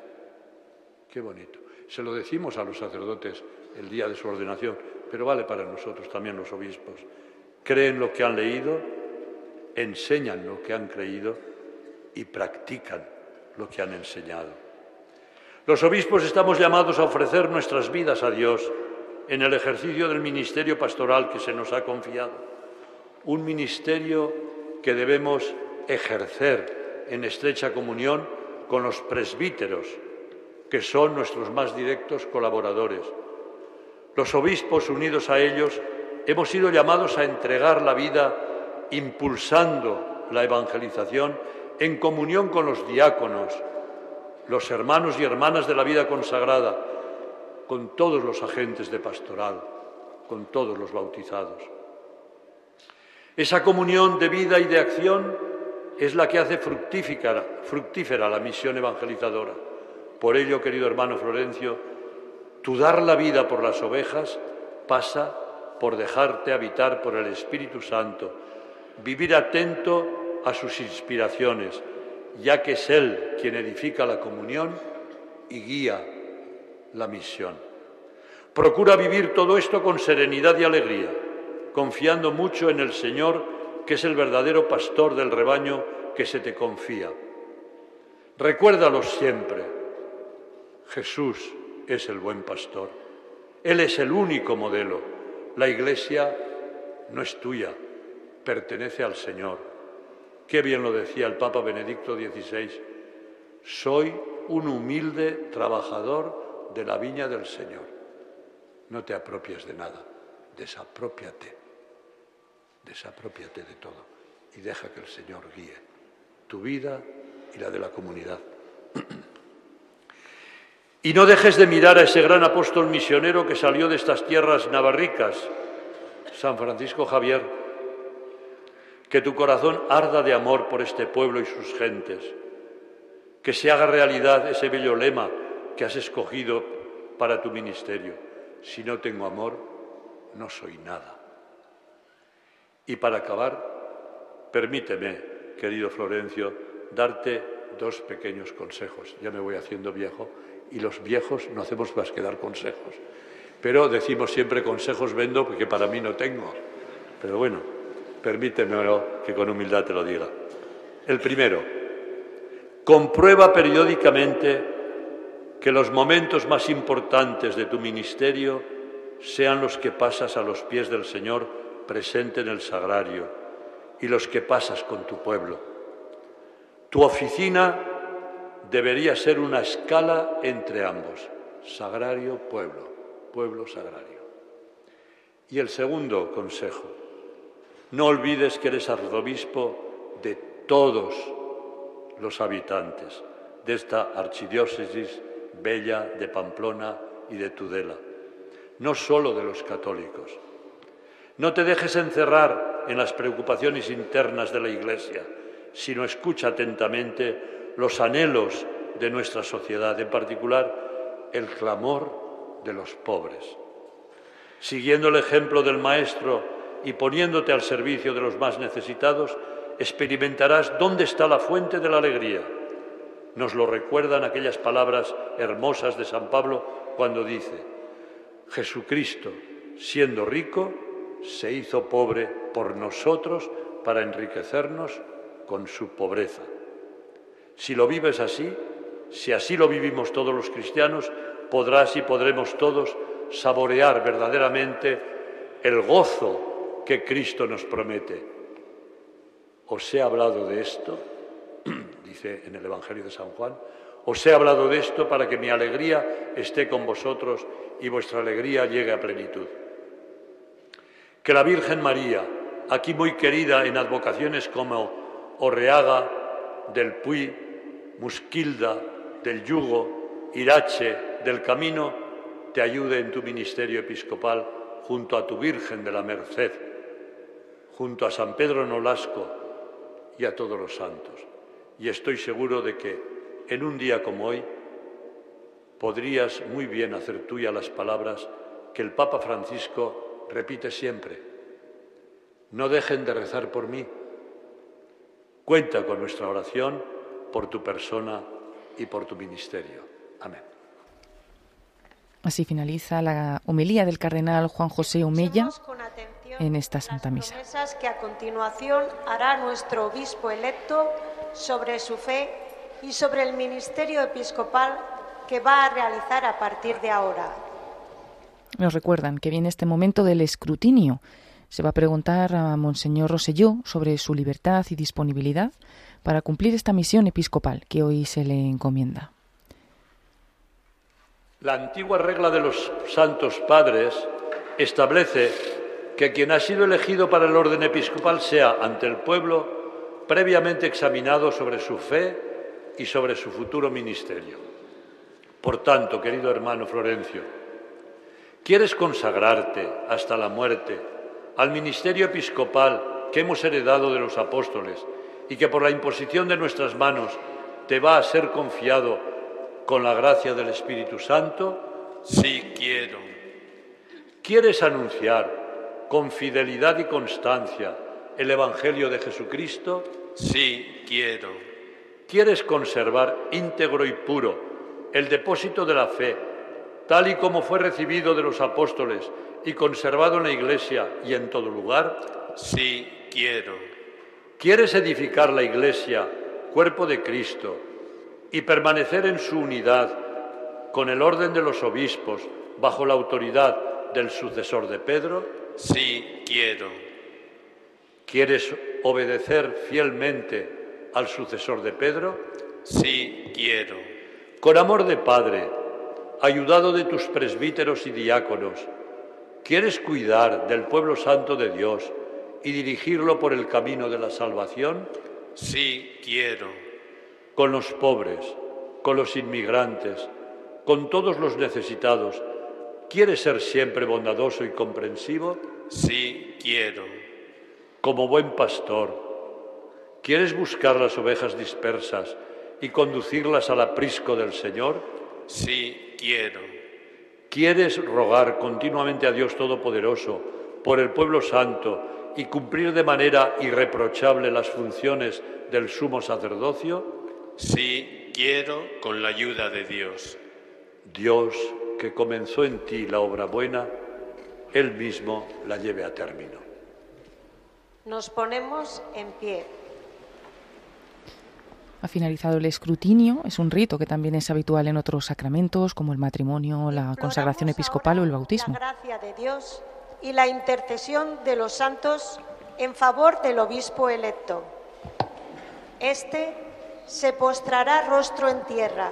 Qué bonito. Se lo decimos a los sacerdotes el día de su ordenación, pero vale para nosotros también los obispos. Creen lo que han leído, enseñan lo que han creído y practican lo que han enseñado. Los obispos estamos llamados a ofrecer nuestras vidas a Dios en el ejercicio del ministerio pastoral que se nos ha confiado. Un ministerio que debemos ejercer en estrecha comunión con los presbíteros, que son nuestros más directos colaboradores los obispos unidos a ellos hemos sido llamados a entregar la vida impulsando la evangelización en comunión con los diáconos, los hermanos y hermanas de la vida consagrada, con todos los agentes de pastoral, con todos los bautizados. Esa comunión de vida y de acción es la que hace fructífera, la misión evangelizadora. Por ello, querido hermano Florencio, tu dar la vida por las ovejas pasa por dejarte habitar por el Espíritu Santo, vivir atento a sus inspiraciones, ya que es Él quien edifica la comunión y guía la misión. Procura vivir todo esto con serenidad y alegría, confiando mucho en el Señor, que es el verdadero pastor del rebaño que se te confía. Recuérdalo siempre. Jesús es el buen pastor. Él es el único modelo. La iglesia no es tuya, pertenece al Señor. Qué bien lo decía el Papa Benedicto XVI. Soy un humilde trabajador de la viña del Señor. No te apropies de nada, desapropiate, desapropiate de todo y deja que el Señor guíe tu vida y la de la comunidad. Y no dejes de mirar a ese gran apóstol misionero que salió de estas tierras navarricas, San Francisco Javier. Que tu corazón arda de amor por este pueblo y sus gentes. Que se haga realidad ese bello lema que has escogido para tu ministerio. Si no tengo amor, no soy nada. Y para acabar, permíteme, querido Florencio, darte dos pequeños consejos. Ya me voy haciendo viejo y los viejos no hacemos más que dar consejos. Pero decimos siempre consejos vendo porque para mí no tengo. Pero bueno, permítemelo que con humildad te lo diga. El primero, comprueba periódicamente que los momentos más importantes de tu ministerio sean los que pasas a los pies del Señor presente en el sagrario y los que pasas con tu pueblo. Tu oficina debería ser una escala entre ambos, sagrario-pueblo, pueblo-sagrario. Y el segundo consejo, no olvides que eres arzobispo de todos los habitantes de esta archidiócesis bella de Pamplona y de Tudela, no solo de los católicos. No te dejes encerrar en las preocupaciones internas de la Iglesia, sino escucha atentamente los anhelos de nuestra sociedad, en particular el clamor de los pobres. Siguiendo el ejemplo del Maestro y poniéndote al servicio de los más necesitados, experimentarás dónde está la fuente de la alegría. Nos lo recuerdan aquellas palabras hermosas de San Pablo cuando dice, Jesucristo, siendo rico, se hizo pobre por nosotros para enriquecernos con su pobreza. Si lo vives así, si así lo vivimos todos los cristianos, podrás y podremos todos saborear verdaderamente el gozo que Cristo nos promete. Os he hablado de esto, dice en el Evangelio de San Juan, os he hablado de esto para que mi alegría esté con vosotros y vuestra alegría llegue a plenitud. Que la Virgen María, aquí muy querida en advocaciones como Orreaga, del Puy, Musquilda, del Yugo, Irache, del Camino, te ayude en tu ministerio episcopal junto a tu Virgen de la Merced, junto a San Pedro Nolasco y a todos los santos. Y estoy seguro de que en un día como hoy podrías muy bien hacer tuya las palabras que el Papa Francisco repite siempre. No dejen de rezar por mí. Cuenta con nuestra oración por tu persona y por tu ministerio. Amén. Así finaliza la homilía del cardenal Juan José Omella en esta Santa Misa. que a continuación hará nuestro obispo electo sobre su fe y sobre el ministerio episcopal que va a realizar a partir de ahora. Nos recuerdan que viene este momento del escrutinio. Se va a preguntar a Monseñor Roselló sobre su libertad y disponibilidad para cumplir esta misión episcopal que hoy se le encomienda. La antigua regla de los santos padres establece que quien ha sido elegido para el orden episcopal sea ante el pueblo previamente examinado sobre su fe y sobre su futuro ministerio. Por tanto, querido hermano Florencio, ¿quieres consagrarte hasta la muerte al ministerio episcopal que hemos heredado de los apóstoles y que por la imposición de nuestras manos te va a ser confiado con la gracia del Espíritu Santo? Sí quiero. ¿Quieres anunciar con fidelidad y constancia el Evangelio de Jesucristo? Sí quiero. ¿Quieres conservar íntegro y puro el depósito de la fe, tal y como fue recibido de los apóstoles y conservado en la Iglesia y en todo lugar? Sí quiero. ¿Quieres edificar la Iglesia, cuerpo de Cristo, y permanecer en su unidad con el orden de los obispos bajo la autoridad del sucesor de Pedro? Sí, quiero. ¿Quieres obedecer fielmente al sucesor de Pedro? Sí, quiero. Con amor de Padre, ayudado de tus presbíteros y diáconos, ¿quieres cuidar del pueblo santo de Dios? y dirigirlo por el camino de la salvación? Sí, quiero. Con los pobres, con los inmigrantes, con todos los necesitados, ¿quieres ser siempre bondadoso y comprensivo? Sí, quiero. Como buen pastor, ¿quieres buscar las ovejas dispersas y conducirlas al aprisco del Señor? Sí, quiero. ¿Quieres rogar continuamente a Dios Todopoderoso por el pueblo santo y cumplir de manera irreprochable las funciones del sumo sacerdocio? Sí, quiero con la ayuda de Dios. Dios, que comenzó en ti la obra buena, Él mismo la lleve a término. Nos ponemos en pie. Ha finalizado el escrutinio. Es un rito que también es habitual en otros sacramentos como el matrimonio, la consagración episcopal o el bautismo. La gracia de Dios y la intercesión de los santos en favor del obispo electo. Este se postrará rostro en tierra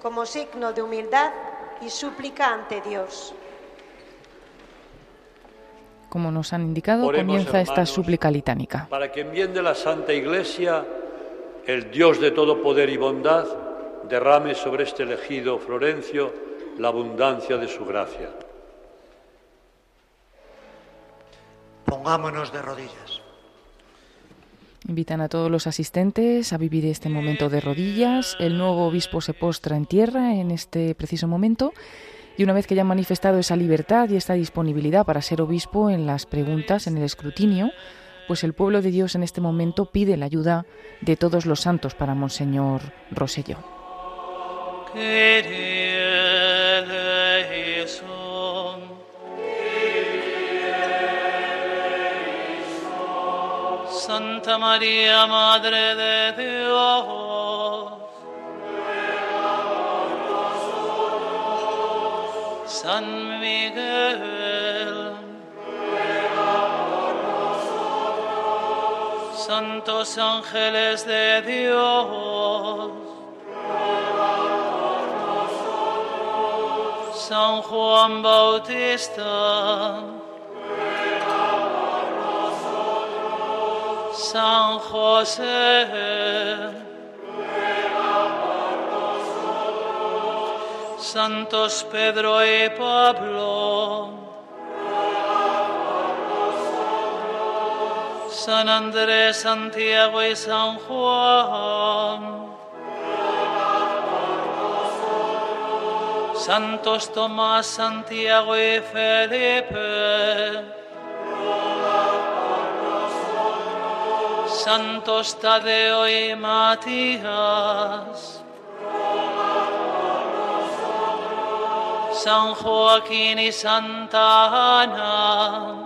como signo de humildad y súplica ante Dios. Como nos han indicado, Oremos, comienza esta súplica litánica. Para que en bien de la Santa Iglesia, el Dios de todo poder y bondad derrame sobre este elegido Florencio la abundancia de su gracia. Pongámonos de rodillas. Invitan a todos los asistentes a vivir este momento de rodillas. El nuevo obispo se postra en tierra en este preciso momento y una vez que ya han manifestado esa libertad y esta disponibilidad para ser obispo en las preguntas, en el escrutinio, pues el pueblo de Dios en este momento pide la ayuda de todos los santos para Monseñor Roselló. Santa María, Madre de Dios. San Miguel. Santos ángeles de Dios. San Juan Bautista. San José. Santos Pedro y Pablo. San Andrés, Santiago y San Juan. Santos Tomás, Santiago y Felipe. Santos Tadeo y Matías. San Joaquín y Santa Ana.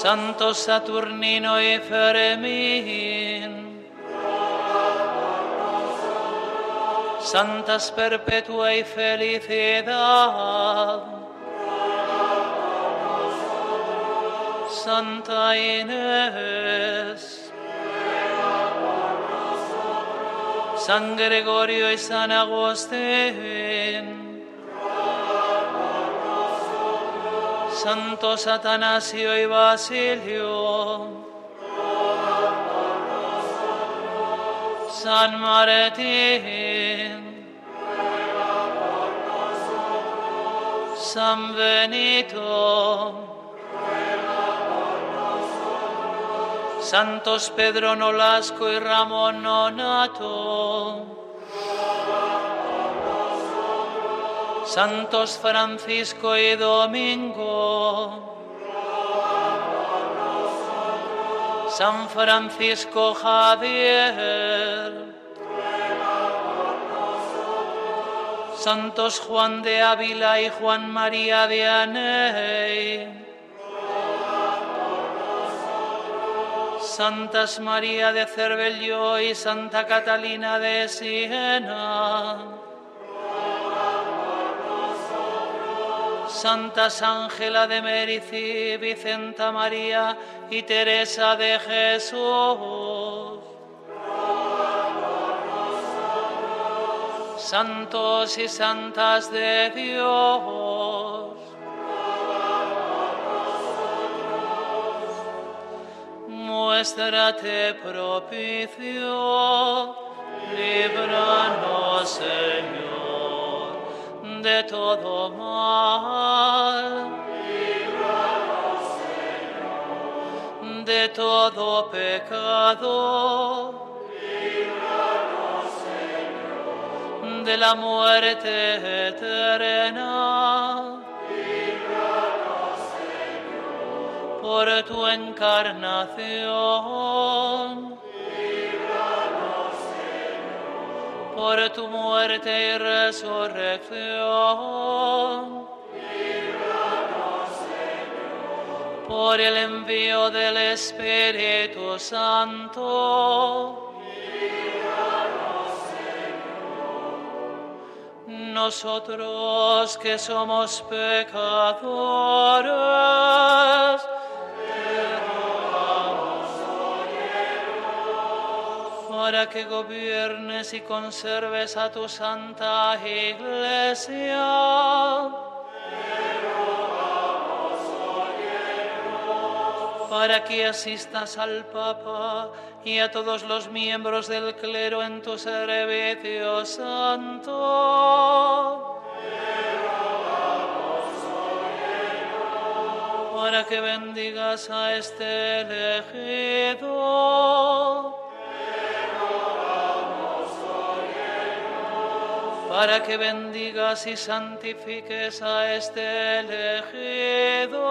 Santo Saturnino y Fermín. Santas Perpetua y Felicidad. Santa Inés. San Gregorio y San Agustín. Santos Atanasio y Basilio. San Martín. San Benito. Santos Pedro Nolasco y Ramón Nonato. Santos Francisco y Domingo. San Francisco Javier. Santos Juan de Ávila y Juan María de Aney. Santas María de Cervelló y Santa Catalina de Siena. Santas Ángela de Merici, Vicenta María y Teresa de Jesús. Santos y santas de Dios. Muéstrate propicio, líbranos, Señor, de todo mal. De todo pecado. de la muerte eterna. Por tu encarnación. Por tu muerte y resurrección. Por el envío del Espíritu Santo nosotros que somos pecadores, para que gobiernes y conserves a tu santa iglesia. para que asistas al Papa y a todos los miembros del clero en tu servicio santo. Para que bendigas a este elegido. Para que bendigas y santifiques a este elegido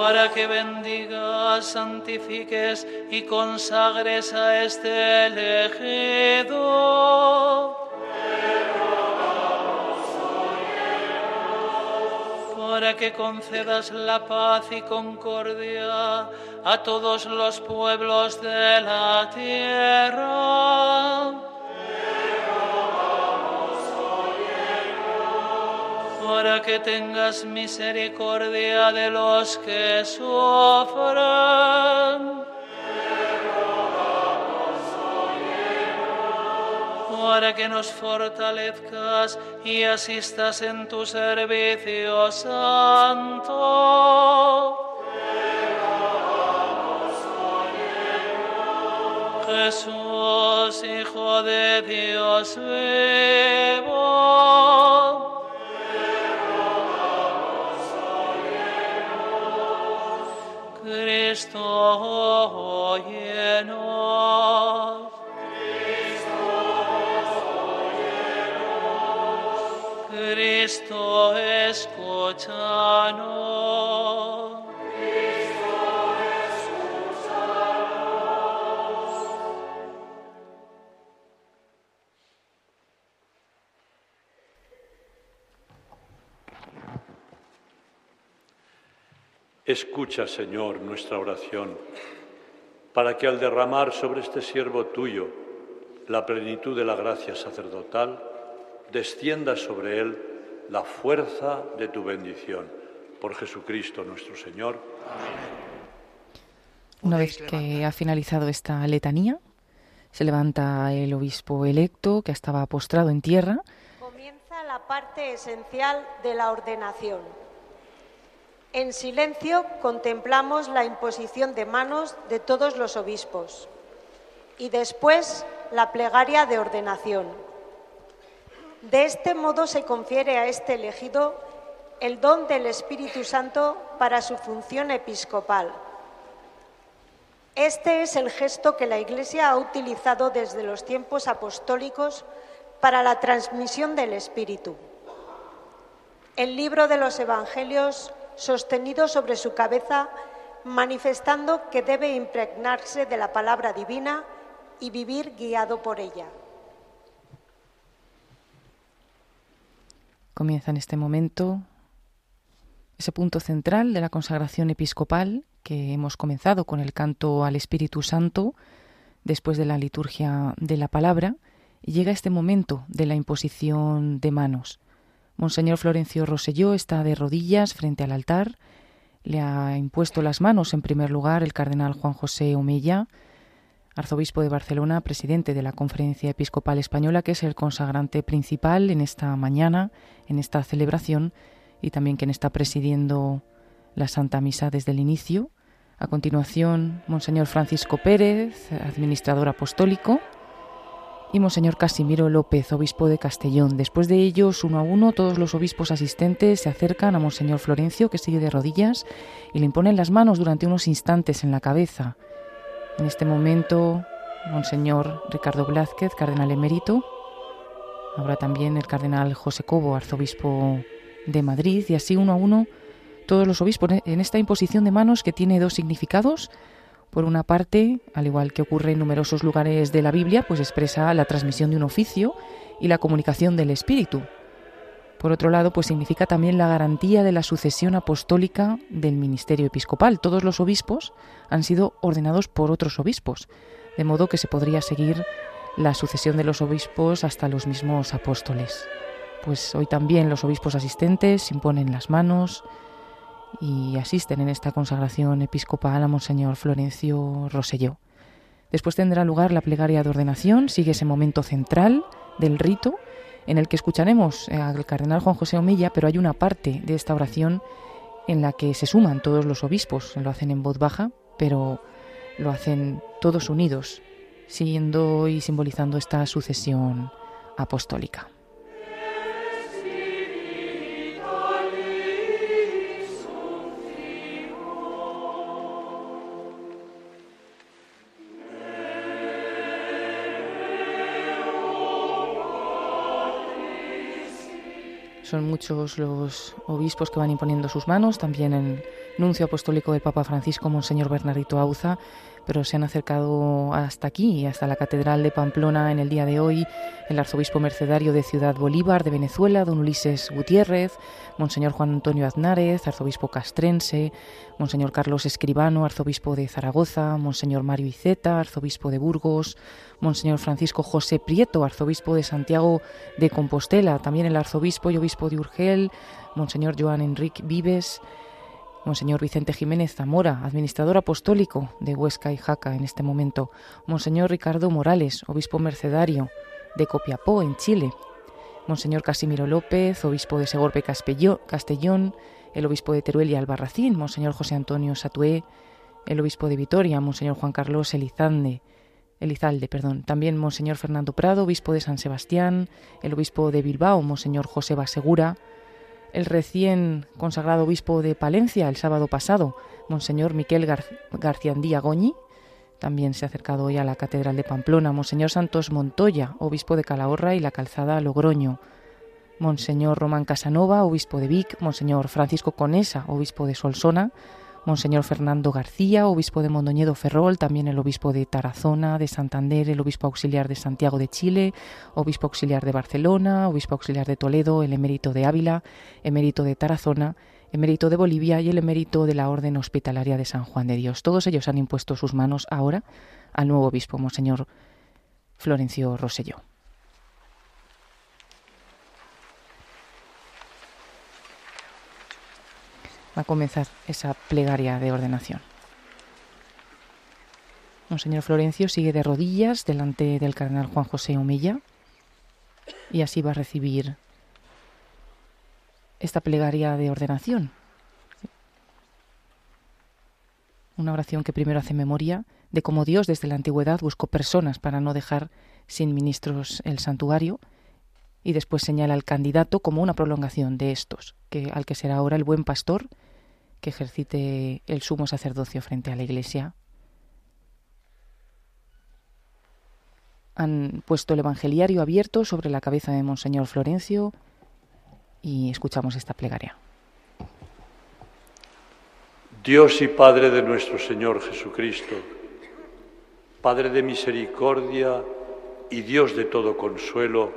para que bendigas, santifiques y consagres a este elegido. Para que concedas la paz y concordia a todos los pueblos de la tierra para que tengas misericordia de los que sufren. Para que nos fortalezcas y asistas en tu servicio santo. Jesús, Hijo de Dios vivo. Cristo llenos. Cristo escuchanos. Escucha, Señor, nuestra oración, para que al derramar sobre este siervo tuyo la plenitud de la gracia sacerdotal, descienda sobre él la fuerza de tu bendición. Por Jesucristo nuestro Señor. Una vez que ha finalizado esta letanía, se levanta el obispo electo que estaba postrado en tierra. Comienza la parte esencial de la ordenación. En silencio contemplamos la imposición de manos de todos los obispos y después la plegaria de ordenación. De este modo se confiere a este elegido el don del Espíritu Santo para su función episcopal. Este es el gesto que la Iglesia ha utilizado desde los tiempos apostólicos para la transmisión del Espíritu. El libro de los Evangelios sostenido sobre su cabeza, manifestando que debe impregnarse de la palabra divina y vivir guiado por ella. Comienza en este momento ese punto central de la consagración episcopal que hemos comenzado con el canto al Espíritu Santo después de la liturgia de la palabra y llega este momento de la imposición de manos. Monseñor Florencio Roselló está de rodillas frente al altar, le ha impuesto las manos en primer lugar el cardenal Juan José Omella, arzobispo de Barcelona, presidente de la Conferencia Episcopal Española, que es el consagrante principal en esta mañana, en esta celebración, y también quien está presidiendo la Santa Misa desde el inicio. A continuación, Monseñor Francisco Pérez, administrador apostólico, y Monseñor Casimiro López, obispo de Castellón. Después de ellos, uno a uno, todos los obispos asistentes se acercan a Monseñor Florencio, que sigue de rodillas, y le imponen las manos durante unos instantes en la cabeza. En este momento, Monseñor Ricardo Blázquez, cardenal emérito, ahora también el cardenal José Cobo, arzobispo de Madrid, y así uno a uno todos los obispos en esta imposición de manos que tiene dos significados. Por una parte, al igual que ocurre en numerosos lugares de la Biblia, pues expresa la transmisión de un oficio y la comunicación del Espíritu. Por otro lado, pues significa también la garantía de la sucesión apostólica del ministerio episcopal. Todos los obispos han sido ordenados por otros obispos, de modo que se podría seguir la sucesión de los obispos hasta los mismos apóstoles. Pues hoy también los obispos asistentes imponen las manos y asisten en esta consagración episcopal a Monseñor Florencio Roselló. Después tendrá lugar la plegaria de ordenación, sigue ese momento central del rito en el que escucharemos al cardenal Juan José Omilla, pero hay una parte de esta oración en la que se suman todos los obispos, lo hacen en voz baja, pero lo hacen todos unidos, siguiendo y simbolizando esta sucesión apostólica. Son muchos los obispos que van imponiendo sus manos, también el apostólico del Papa Francisco, Monseñor Bernardito Auza, pero se han acercado hasta aquí, hasta la Catedral de Pamplona en el día de hoy, el arzobispo mercedario de Ciudad Bolívar de Venezuela, don Ulises Gutiérrez, Monseñor Juan Antonio Aznárez, arzobispo castrense, Monseñor Carlos Escribano, arzobispo de Zaragoza, Monseñor Mario Iceta, arzobispo de Burgos, Monseñor Francisco José Prieto, arzobispo de Santiago de Compostela, también el arzobispo y obispo de Urgel, Monseñor Joan Enrique Vives, Monseñor Vicente Jiménez Zamora, administrador apostólico de Huesca y Jaca en este momento, Monseñor Ricardo Morales, obispo mercedario de Copiapó, en Chile, Monseñor Casimiro López, obispo de Segorbe Castellón, el obispo de Teruel y Albarracín, Monseñor José Antonio Satué, el obispo de Vitoria, Monseñor Juan Carlos Elizande, Elizalde, perdón. También Monseñor Fernando Prado, obispo de San Sebastián, el obispo de Bilbao, Monseñor José Basegura, el recién consagrado obispo de Palencia el sábado pasado, Monseñor Miquel Garciandía Goñi, también se ha acercado hoy a la Catedral de Pamplona, Monseñor Santos Montoya, obispo de Calahorra y la Calzada Logroño, Monseñor Román Casanova, obispo de Vic, Monseñor Francisco Conesa, obispo de Solsona, Monseñor Fernando García, obispo de Mondoñedo Ferrol, también el obispo de Tarazona, de Santander, el obispo auxiliar de Santiago de Chile, obispo auxiliar de Barcelona, obispo auxiliar de Toledo, el emérito de Ávila, emérito de Tarazona, emérito de Bolivia y el emérito de la Orden Hospitalaria de San Juan de Dios. Todos ellos han impuesto sus manos ahora al nuevo obispo, Monseñor Florencio Roselló. A comenzar esa plegaria de ordenación. Monseñor Florencio sigue de rodillas delante del cardenal Juan José Humilla y así va a recibir esta plegaria de ordenación. Una oración que primero hace memoria de cómo Dios desde la antigüedad buscó personas para no dejar sin ministros el santuario y después señala al candidato como una prolongación de estos, que al que será ahora el buen pastor que ejercite el sumo sacerdocio frente a la Iglesia. Han puesto el evangeliario abierto sobre la cabeza de Monseñor Florencio y escuchamos esta plegaria. Dios y Padre de nuestro Señor Jesucristo, Padre de misericordia y Dios de todo consuelo,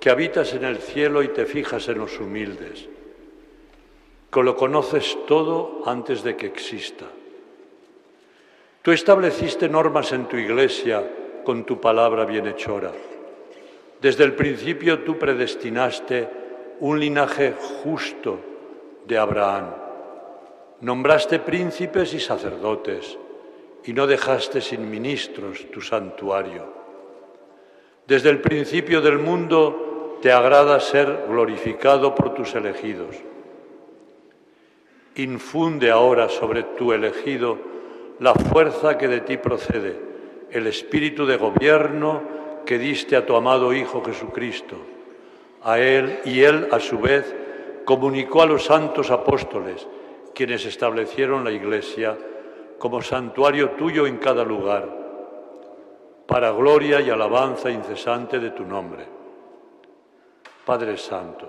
que habitas en el cielo y te fijas en los humildes lo conoces todo antes de que exista. Tú estableciste normas en tu iglesia con tu palabra bienhechora. Desde el principio tú predestinaste un linaje justo de Abraham. Nombraste príncipes y sacerdotes y no dejaste sin ministros tu santuario. Desde el principio del mundo te agrada ser glorificado por tus elegidos. Infunde ahora sobre tu elegido la fuerza que de ti procede, el espíritu de gobierno que diste a tu amado Hijo Jesucristo. A Él y Él, a su vez, comunicó a los santos apóstoles, quienes establecieron la Iglesia como santuario tuyo en cada lugar, para gloria y alabanza incesante de tu nombre. Padre Santo,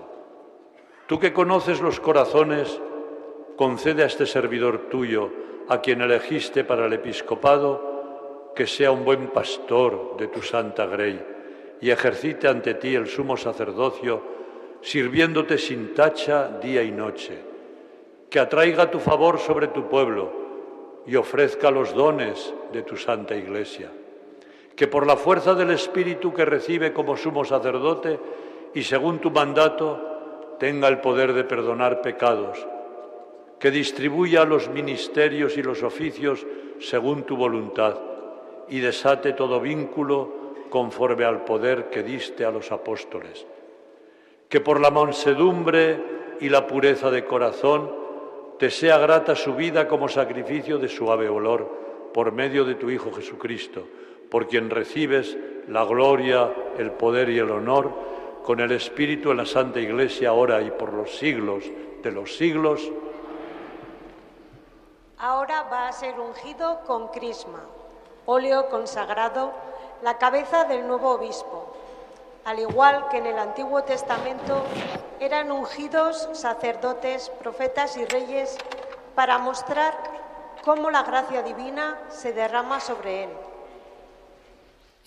tú que conoces los corazones, concede a este servidor tuyo, a quien elegiste para el episcopado, que sea un buen pastor de tu santa grey y ejercite ante ti el sumo sacerdocio, sirviéndote sin tacha día y noche, que atraiga tu favor sobre tu pueblo y ofrezca los dones de tu santa iglesia, que por la fuerza del Espíritu que recibe como sumo sacerdote y según tu mandato tenga el poder de perdonar pecados, que distribuya los ministerios y los oficios según tu voluntad y desate todo vínculo conforme al poder que diste a los apóstoles. Que por la mansedumbre y la pureza de corazón te sea grata su vida como sacrificio de suave olor por medio de tu Hijo Jesucristo, por quien recibes la gloria, el poder y el honor con el Espíritu en la Santa Iglesia ahora y por los siglos de los siglos. Ahora va a ser ungido con crisma, óleo consagrado, la cabeza del nuevo obispo. Al igual que en el Antiguo Testamento eran ungidos sacerdotes, profetas y reyes para mostrar cómo la gracia divina se derrama sobre él.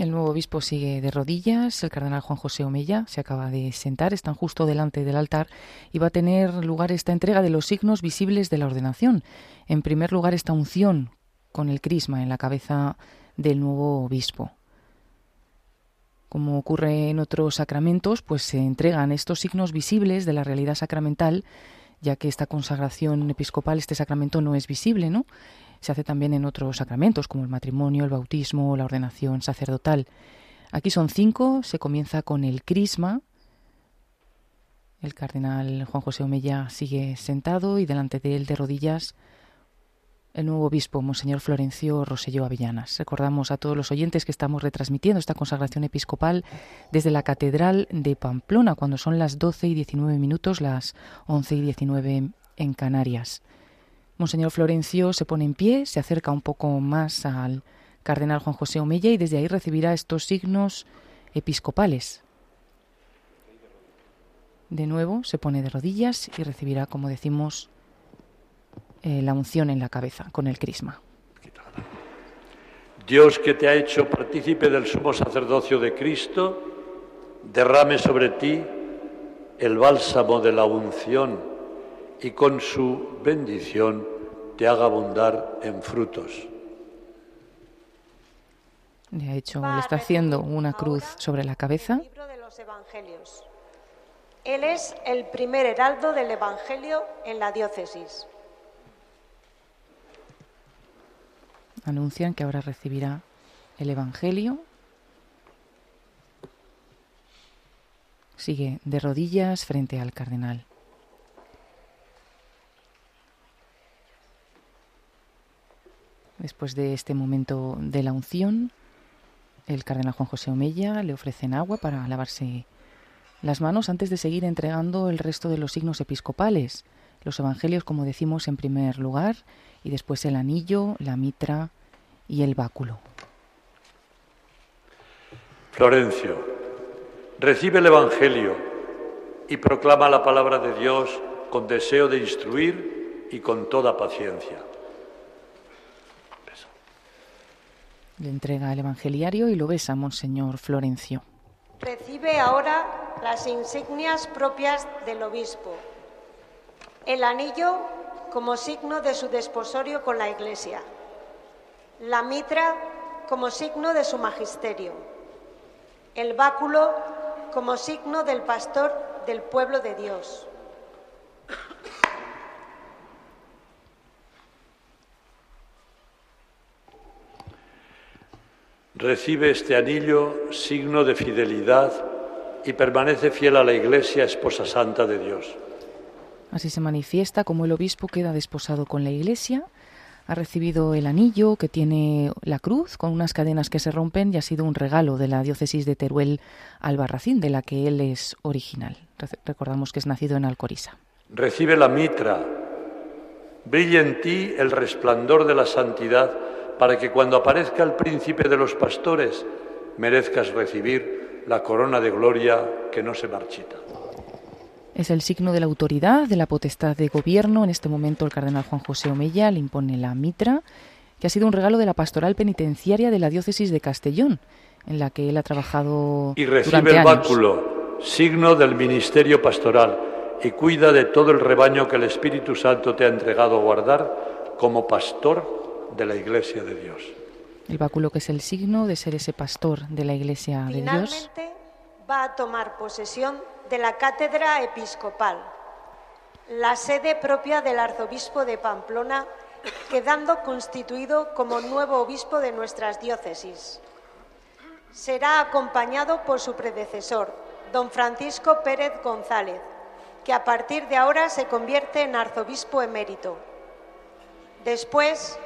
El nuevo obispo sigue de rodillas, el cardenal Juan José Omella se acaba de sentar, están justo delante del altar y va a tener lugar esta entrega de los signos visibles de la ordenación. En primer lugar, esta unción con el crisma en la cabeza del nuevo obispo. Como ocurre en otros sacramentos, pues se entregan estos signos visibles de la realidad sacramental, ya que esta consagración episcopal, este sacramento no es visible, ¿no? Se hace también en otros sacramentos, como el matrimonio, el bautismo, la ordenación sacerdotal. Aquí son cinco, se comienza con el crisma. El cardenal Juan José Omella sigue sentado y delante de él de rodillas el nuevo obispo, Monseñor Florencio Roselló Avellanas. Recordamos a todos los oyentes que estamos retransmitiendo esta consagración episcopal desde la Catedral de Pamplona, cuando son las 12 y 19 minutos, las 11 y 19 en Canarias. Monseñor Florencio se pone en pie, se acerca un poco más al cardenal Juan José Omella y desde ahí recibirá estos signos episcopales. De nuevo se pone de rodillas y recibirá, como decimos, eh, la unción en la cabeza con el crisma. Dios que te ha hecho partícipe del sumo sacerdocio de Cristo, derrame sobre ti el bálsamo de la unción y con su bendición te haga abundar en frutos. Le ha hecho, le está haciendo una cruz sobre la cabeza. Él es el primer heraldo del Evangelio en la diócesis. Anuncian que ahora recibirá el Evangelio. Sigue de rodillas frente al cardenal. Después de este momento de la unción, el cardenal Juan José Omella le ofrecen agua para lavarse las manos antes de seguir entregando el resto de los signos episcopales, los evangelios, como decimos, en primer lugar, y después el anillo, la mitra y el báculo. Florencio, recibe el Evangelio y proclama la palabra de Dios con deseo de instruir y con toda paciencia. Le entrega el evangeliario y lo besa Monseñor Florencio. Recibe ahora las insignias propias del obispo. el anillo como signo de su desposorio con la Iglesia, la mitra como signo de su magisterio, el báculo como signo del pastor del pueblo de Dios. Recibe este anillo, signo de fidelidad, y permanece fiel a la Iglesia, esposa santa de Dios. Así se manifiesta como el obispo queda desposado con la Iglesia, ha recibido el anillo que tiene la cruz con unas cadenas que se rompen y ha sido un regalo de la diócesis de Teruel Albarracín, de la que él es original. Recordamos que es nacido en Alcoriza. Recibe la mitra, brilla en ti el resplandor de la santidad, para que cuando aparezca el príncipe de los pastores merezcas recibir la corona de gloria que no se marchita. Es el signo de la autoridad, de la potestad de gobierno. En este momento el cardenal Juan José Omeya le impone la mitra, que ha sido un regalo de la pastoral penitenciaria de la diócesis de Castellón, en la que él ha trabajado. Y recibe el báculo, signo del ministerio pastoral, y cuida de todo el rebaño que el Espíritu Santo te ha entregado a guardar como pastor de la Iglesia de Dios. El báculo que es el signo de ser ese pastor de la Iglesia de Dios. Finalmente va a tomar posesión de la Cátedra Episcopal, la sede propia del Arzobispo de Pamplona, quedando constituido como nuevo obispo de nuestras diócesis. Será acompañado por su predecesor, don Francisco Pérez González, que a partir de ahora se convierte en arzobispo emérito. Después,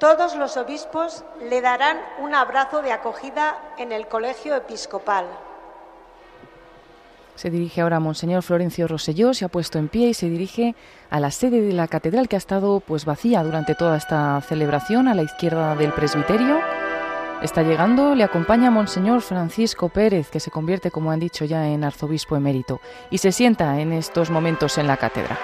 todos los obispos le darán un abrazo de acogida en el colegio episcopal. Se dirige ahora a Monseñor Florencio Roselló, se ha puesto en pie y se dirige a la sede de la catedral que ha estado pues vacía durante toda esta celebración a la izquierda del presbiterio. Está llegando, le acompaña Monseñor Francisco Pérez, que se convierte, como han dicho ya, en arzobispo emérito, y se sienta en estos momentos en la cátedra.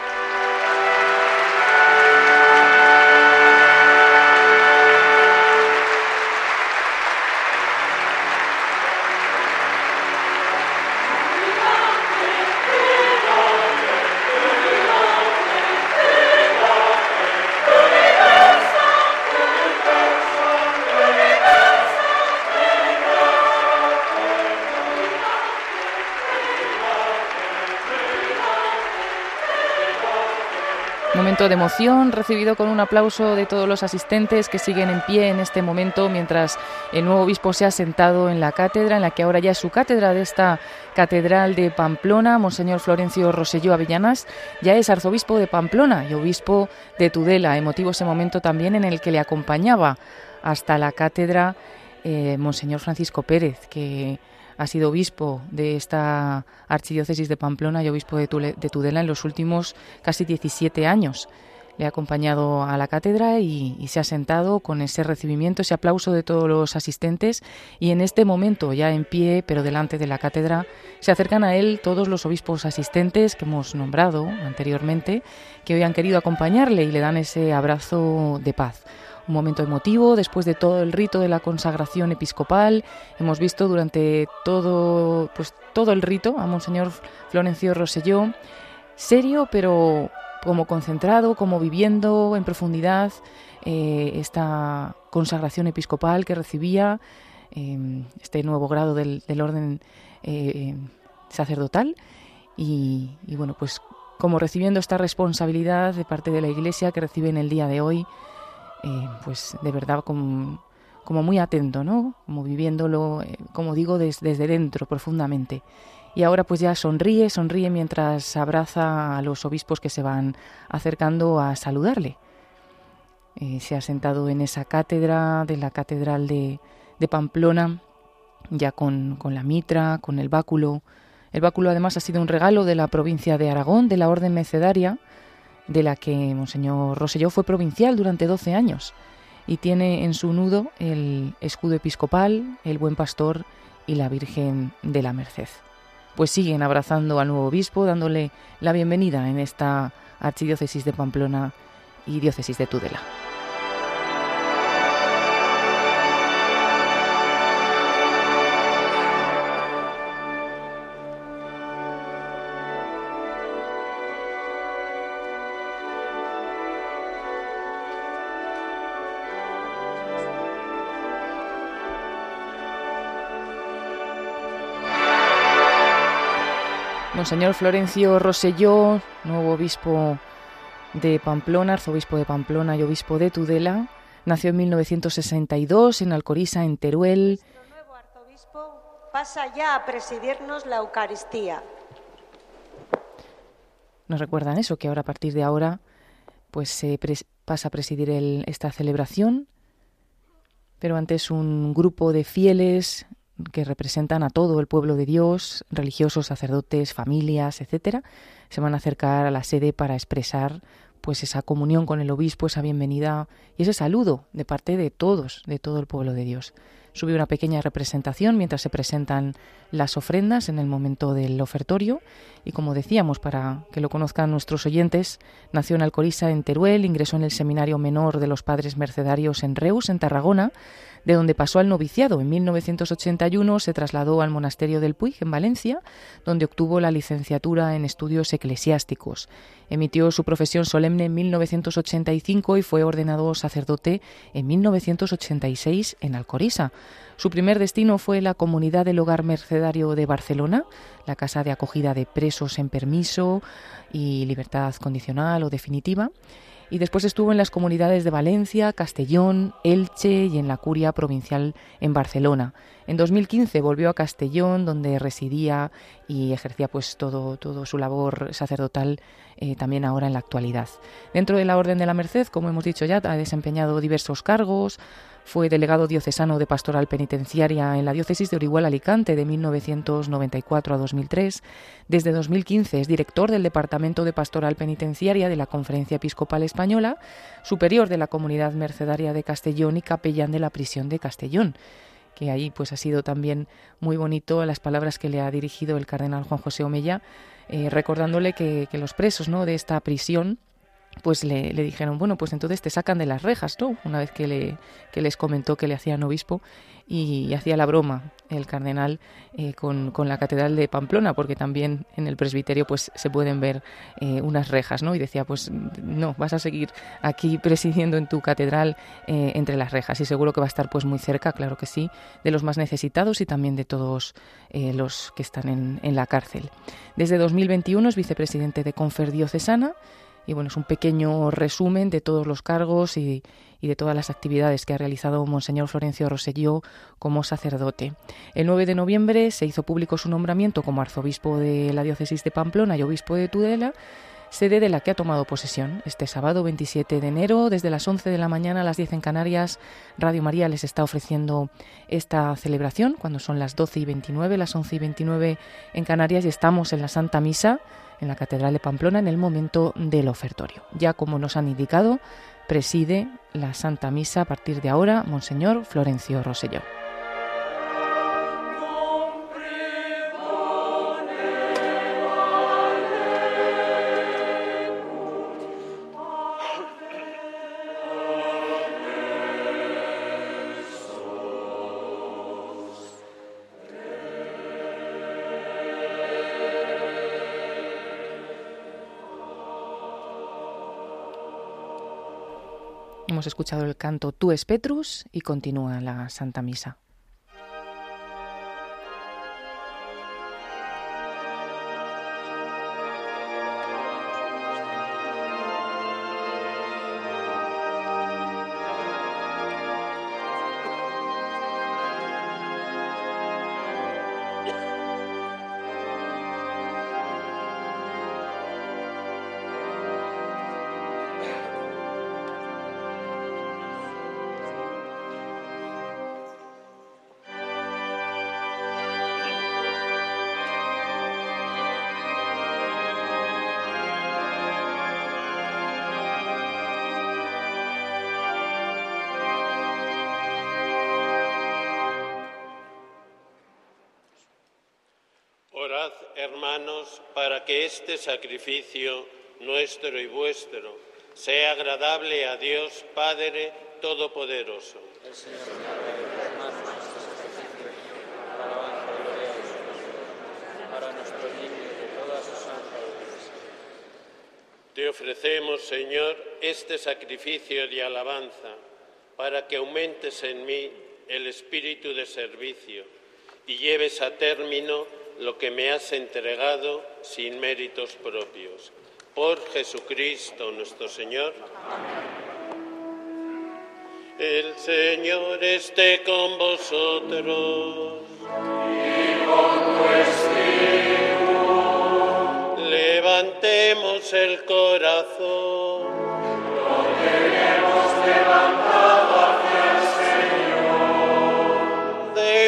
De emoción recibido con un aplauso de todos los asistentes que siguen en pie en este momento mientras el nuevo obispo se ha sentado en la cátedra, en la que ahora ya es su cátedra de esta catedral de Pamplona. Monseñor Florencio Roselló Avellanas ya es arzobispo de Pamplona y obispo de Tudela. Emotivo ese momento también en el que le acompañaba hasta la cátedra eh, Monseñor Francisco Pérez, que ha sido obispo de esta archidiócesis de Pamplona y obispo de, Tudela en los últimos casi 17 años. Le ha acompañado a la cátedra y, se ha sentado con ese recibimiento, ese aplauso de todos los asistentes y en este momento, ya en pie, pero delante de la cátedra, se acercan a él todos los obispos asistentes que hemos nombrado anteriormente, que hoy han querido acompañarle y le dan ese abrazo de paz un momento emotivo después de todo el rito de la consagración episcopal. Hemos visto durante todo, pues, todo el rito a Monseñor Florencio Roselló, serio pero como concentrado, como viviendo en profundidad eh, esta consagración episcopal que recibía, em, este nuevo grado del, orden eh, sacerdotal. Y, y bueno, pues como recibiendo esta responsabilidad de parte de la Iglesia que recibe en el día de hoy, eh, pues de verdad como, muy atento, ¿no? Como viviéndolo, eh, como digo, desde dentro profundamente. Y ahora pues ya sonríe, sonríe mientras abraza a los obispos que se van acercando a saludarle. Eh, se ha sentado en esa cátedra de la Catedral de, de Pamplona, ya con, con, la mitra, con el báculo. El báculo además ha sido un regalo de la provincia de Aragón, de la Orden Mecedaria, de la que Monseñor Roselló fue provincial durante 12 años y tiene en su nudo el escudo episcopal, el buen pastor y la Virgen de la Merced. Pues siguen abrazando al nuevo obispo, dándole la bienvenida en esta archidiócesis de Pamplona y diócesis de Tudela. Monseñor Florencio Roselló, nuevo obispo de Pamplona, arzobispo de Pamplona y obispo de Tudela, nació en 1962 en Alcoriza, en Teruel. Nuestro nuevo arzobispo pasa ya a presidirnos la Eucaristía. Nos recuerdan eso, que ahora a partir de ahora pues se pasa a presidir esta celebración, pero antes un grupo de fieles que representan a todo el pueblo de Dios, religiosos, sacerdotes, familias, etcétera, se van a acercar a la sede para expresar pues esa comunión con el obispo, esa bienvenida y ese saludo de parte de todos, de todo el pueblo de Dios. Subí una pequeña representación mientras se presentan las ofrendas en el momento del ofertorio y como decíamos, para que lo conozcan nuestros oyentes, nació en Alcoriza, en Teruel, ingresó en el Seminario Menor de los Padres Mercedarios en Reus, en Tarragona, de donde pasó al noviciado. En 1981 se trasladó al monasterio del Puig, en Valencia, donde obtuvo la licenciatura en estudios eclesiásticos. Emitió su profesión solemne en 1985 y fue ordenado sacerdote en 1986 en Alcoriza. Su primer destino fue la comunidad del Hogar Mercedario de Barcelona, la casa de acogida de presos en permiso y libertad condicional o definitiva y después estuvo en las comunidades de Valencia, Castellón, Elche y en la curia provincial en Barcelona. En 2015 volvió a Castellón, donde residía y ejercía pues todo, todo su labor sacerdotal eh, también ahora en la actualidad. Dentro de la Orden de la Merced, como hemos dicho ya, ha desempeñado diversos cargos, fue delegado diocesano de pastoral penitenciaria en la diócesis de Orihuela Alicante de 1994 a 2003. Desde 2015 es director del Departamento de Pastoral Penitenciaria de la Conferencia Episcopal Española, superior de la Comunidad Mercedaria de Castellón y capellán de la prisión de Castellón que ahí pues ha sido también muy bonito las palabras que le ha dirigido el cardenal Juan José Omella, eh, recordándole que, que, los presos ¿no? de esta prisión pues le, dijeron, bueno, pues entonces te sacan de las rejas, ¿no? Una vez que, le, que les comentó que le hacían obispo y, hacía la broma el cardenal eh, con, la catedral de Pamplona, porque también en el presbiterio pues se pueden ver eh, unas rejas, ¿no? Y decía, pues no, vas a seguir aquí presidiendo en tu catedral eh, entre las rejas y seguro que va a estar pues muy cerca, claro que sí, de los más necesitados y también de todos los que están en, en la cárcel. Desde 2021 es vicepresidente de Confer Diocesana, y bueno, es un pequeño resumen de todos los cargos y, de todas las actividades que ha realizado Monseñor Florencio Roselló como sacerdote. El 9 de noviembre se hizo público su nombramiento como arzobispo de la diócesis de Pamplona y obispo de Tudela, sede de la que ha tomado posesión. Este sábado 27 de enero, desde las 11 de la mañana a las 10 en Canarias, Radio María les está ofreciendo esta celebración, cuando son las 12 y 29, las 11 y 29 en Canarias, y estamos en la Santa Misa en la Catedral de Pamplona en el momento del ofertorio. Ya como nos han indicado, preside la Santa Misa a partir de ahora Monseñor Florencio Roselló. Escuchado el canto es Petrus y continúa la Santa Misa. Este sacrificio nuestro y vuestro sea agradable a Dios Padre Todopoderoso. Te ofrecemos, Señor, este sacrificio de alabanza para que aumentes en mí el espíritu de servicio y lleves a término lo que me has entregado sin méritos propios. Por Jesucristo nuestro Señor. El Señor esté con vosotros. Y con tu espíritu. Levantemos el corazón. Lo tenemos levantado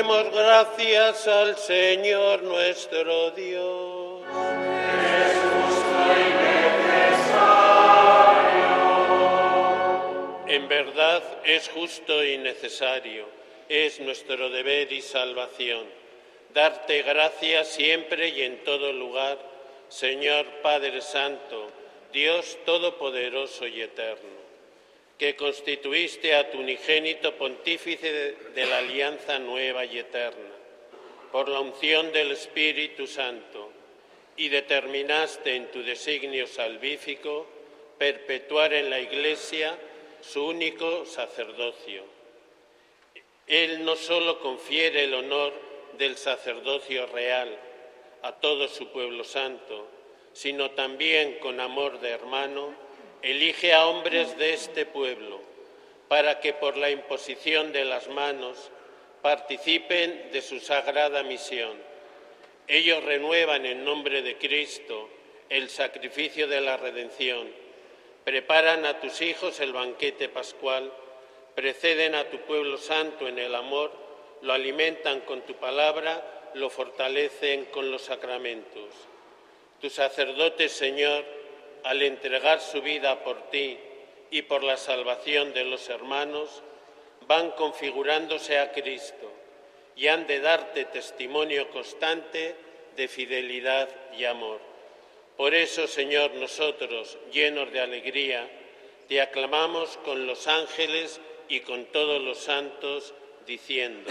Demos gracias al Señor nuestro Dios. Es justo y necesario. En verdad es justo y necesario, es nuestro deber y salvación. Darte gracias siempre y en todo lugar, Señor Padre Santo, Dios Todopoderoso y Eterno, que constituiste a tu unigénito pontífice de la alianza nueva y eterna, por la unción del Espíritu Santo, y determinaste en tu designio salvífico perpetuar en la Iglesia su único sacerdocio. Él no solo confiere el honor del sacerdocio real a todo su pueblo santo, sino también con amor de hermano, elige a hombres de este pueblo para que por la imposición de las manos participen de su sagrada misión. Ellos renuevan en nombre de Cristo el sacrificio de la redención preparan a tus hijos el banquete pascual, preceden a tu pueblo santo en el amor, lo alimentan con tu palabra, lo fortalecen con los sacramentos. Tus sacerdotes, Señor, al entregar su vida por ti y por la salvación de los hermanos, van configurándose a Cristo y han de darte testimonio constante de fidelidad y amor. Por eso, Señor, nosotros, llenos de alegría, te aclamamos con los ángeles y con todos los santos, diciendo.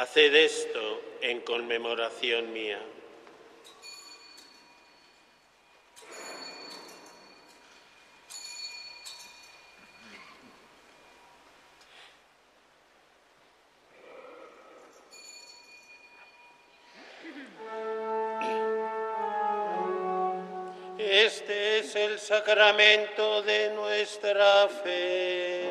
Haced esto en conmemoración mía. Este es el sacramento de nuestra fe.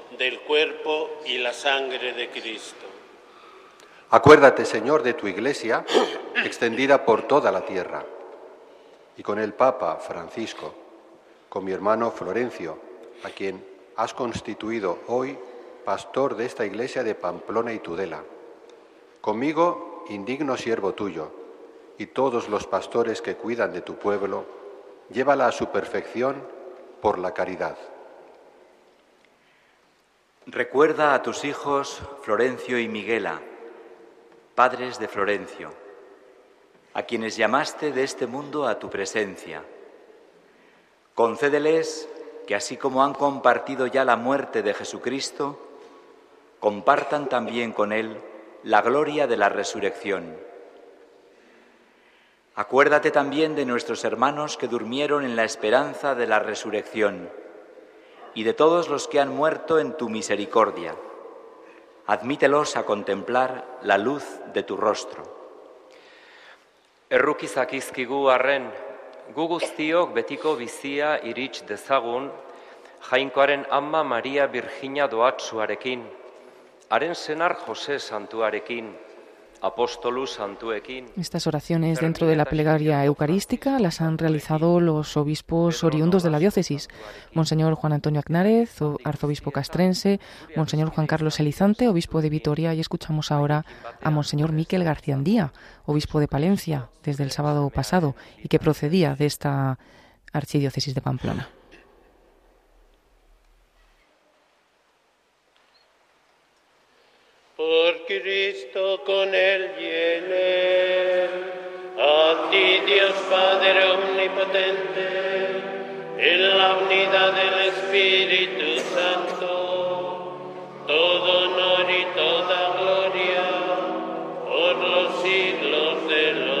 del cuerpo y la sangre de Cristo. Acuérdate, Señor, de tu Iglesia, extendida por toda la tierra, y con el Papa Francisco, con mi hermano Florencio, a quien has constituido hoy pastor de esta Iglesia de Pamplona y Tudela. Conmigo, indigno siervo tuyo, y todos los pastores que cuidan de tu pueblo, llévala a su perfección por la caridad. Recuerda a tus hijos Florencio y Miguela, padres de Florencio, a quienes llamaste de este mundo a tu presencia. Concédeles que así como han compartido ya la muerte de Jesucristo, compartan también con Él la gloria de la resurrección. Acuérdate también de nuestros hermanos que durmieron en la esperanza de la resurrección y de todos los que han muerto en tu misericordia. Admítelos a contemplar la luz de tu rostro. Errukizak izkigu arren, gu guztiok betiko bizia irits dezagun, jainkoaren ama Maria Virginia doatsuarekin, haren senar Jose santuarekin, Estas oraciones dentro de la plegaria eucarística las han realizado los obispos oriundos de la diócesis, Monseñor Juan Antonio Agnárez, arzobispo castrense, Monseñor Juan Carlos Elizante, obispo de Vitoria, y escuchamos ahora a Monseñor Miquel Garciandía, obispo de Palencia, desde el sábado pasado, y que procedía de esta archidiócesis de Pamplona. Por Cristo con él y en él. A ti, Dios Padre Omnipotente, en la unidad del Espíritu Santo, todo honor y toda gloria por los siglos de los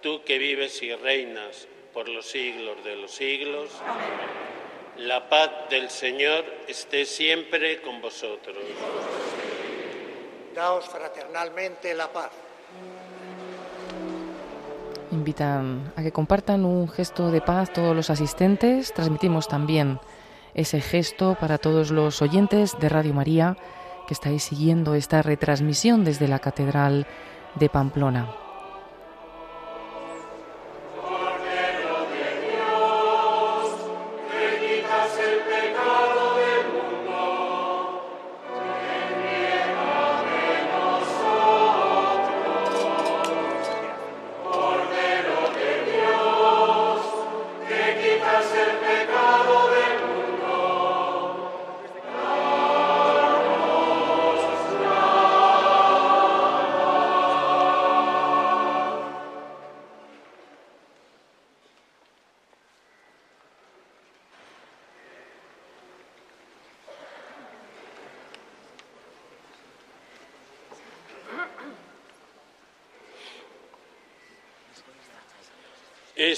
tú que vives y reinas por los siglos de los siglos. La paz del Señor esté siempre con vosotros. Daos fraternalmente la paz. Invitan a que compartan un gesto de paz todos los asistentes. Transmitimos también ese gesto para todos los oyentes de Radio María que estáis siguiendo esta retransmisión desde la Catedral de Pamplona.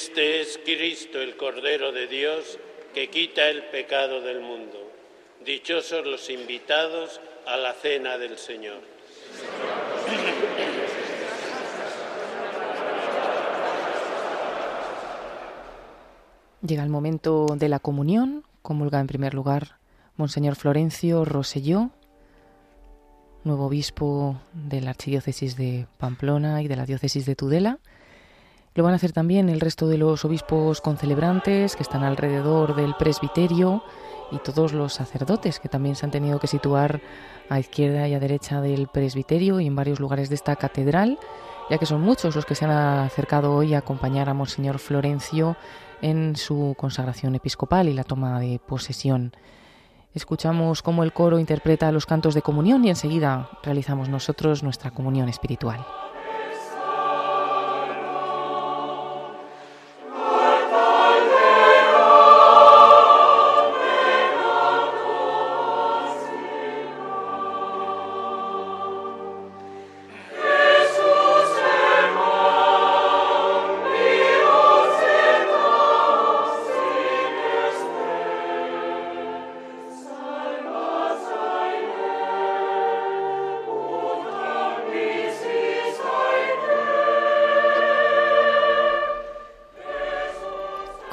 Este es Cristo, el Cordero de Dios, que quita el pecado del mundo. Dichosos los invitados a la cena del Señor. Llega el momento de la comunión. Comulga en primer lugar Monseñor Florencio Roselló, nuevo obispo de la Archidiócesis de Pamplona y de la Diócesis de Tudela. Lo van a hacer también el resto de los obispos concelebrantes que están alrededor del presbiterio y todos los sacerdotes que también se han tenido que situar a izquierda y a derecha del presbiterio y en varios lugares de esta catedral, ya que son muchos los que se han acercado hoy a acompañar a Monseñor Florencio en su consagración episcopal y la toma de posesión. Escuchamos cómo el coro interpreta los cantos de comunión y enseguida realizamos nosotros nuestra comunión espiritual.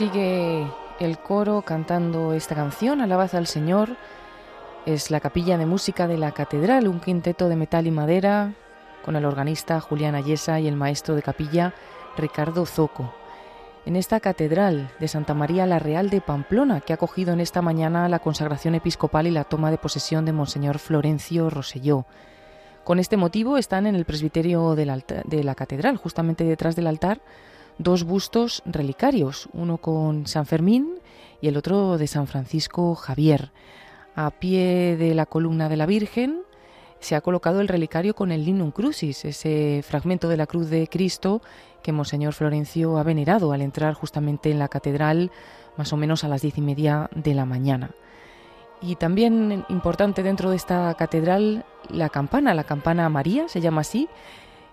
Sigue el coro cantando esta canción, Alabad al Señor. Es la capilla de música de la catedral, un quinteto de metal y madera con el organista Julián Ayesa y el maestro de capilla Ricardo Zoco. En esta catedral de Santa María la Real de Pamplona, que ha acogido en esta mañana la consagración episcopal y la toma de posesión de Monseñor Florencio Roselló. Con este motivo están en el presbiterio de la catedral, justamente detrás del altar, dos bustos relicarios, uno con San Fermín y el otro de San Francisco Javier. A pie de la columna de la Virgen se ha colocado el relicario con el Linum Crucis, ese fragmento de la cruz de Cristo que Monseñor Florencio ha venerado al entrar justamente en la catedral más o menos a las diez y media de la mañana. Y también importante dentro de esta catedral la campana, la campana María, se llama así,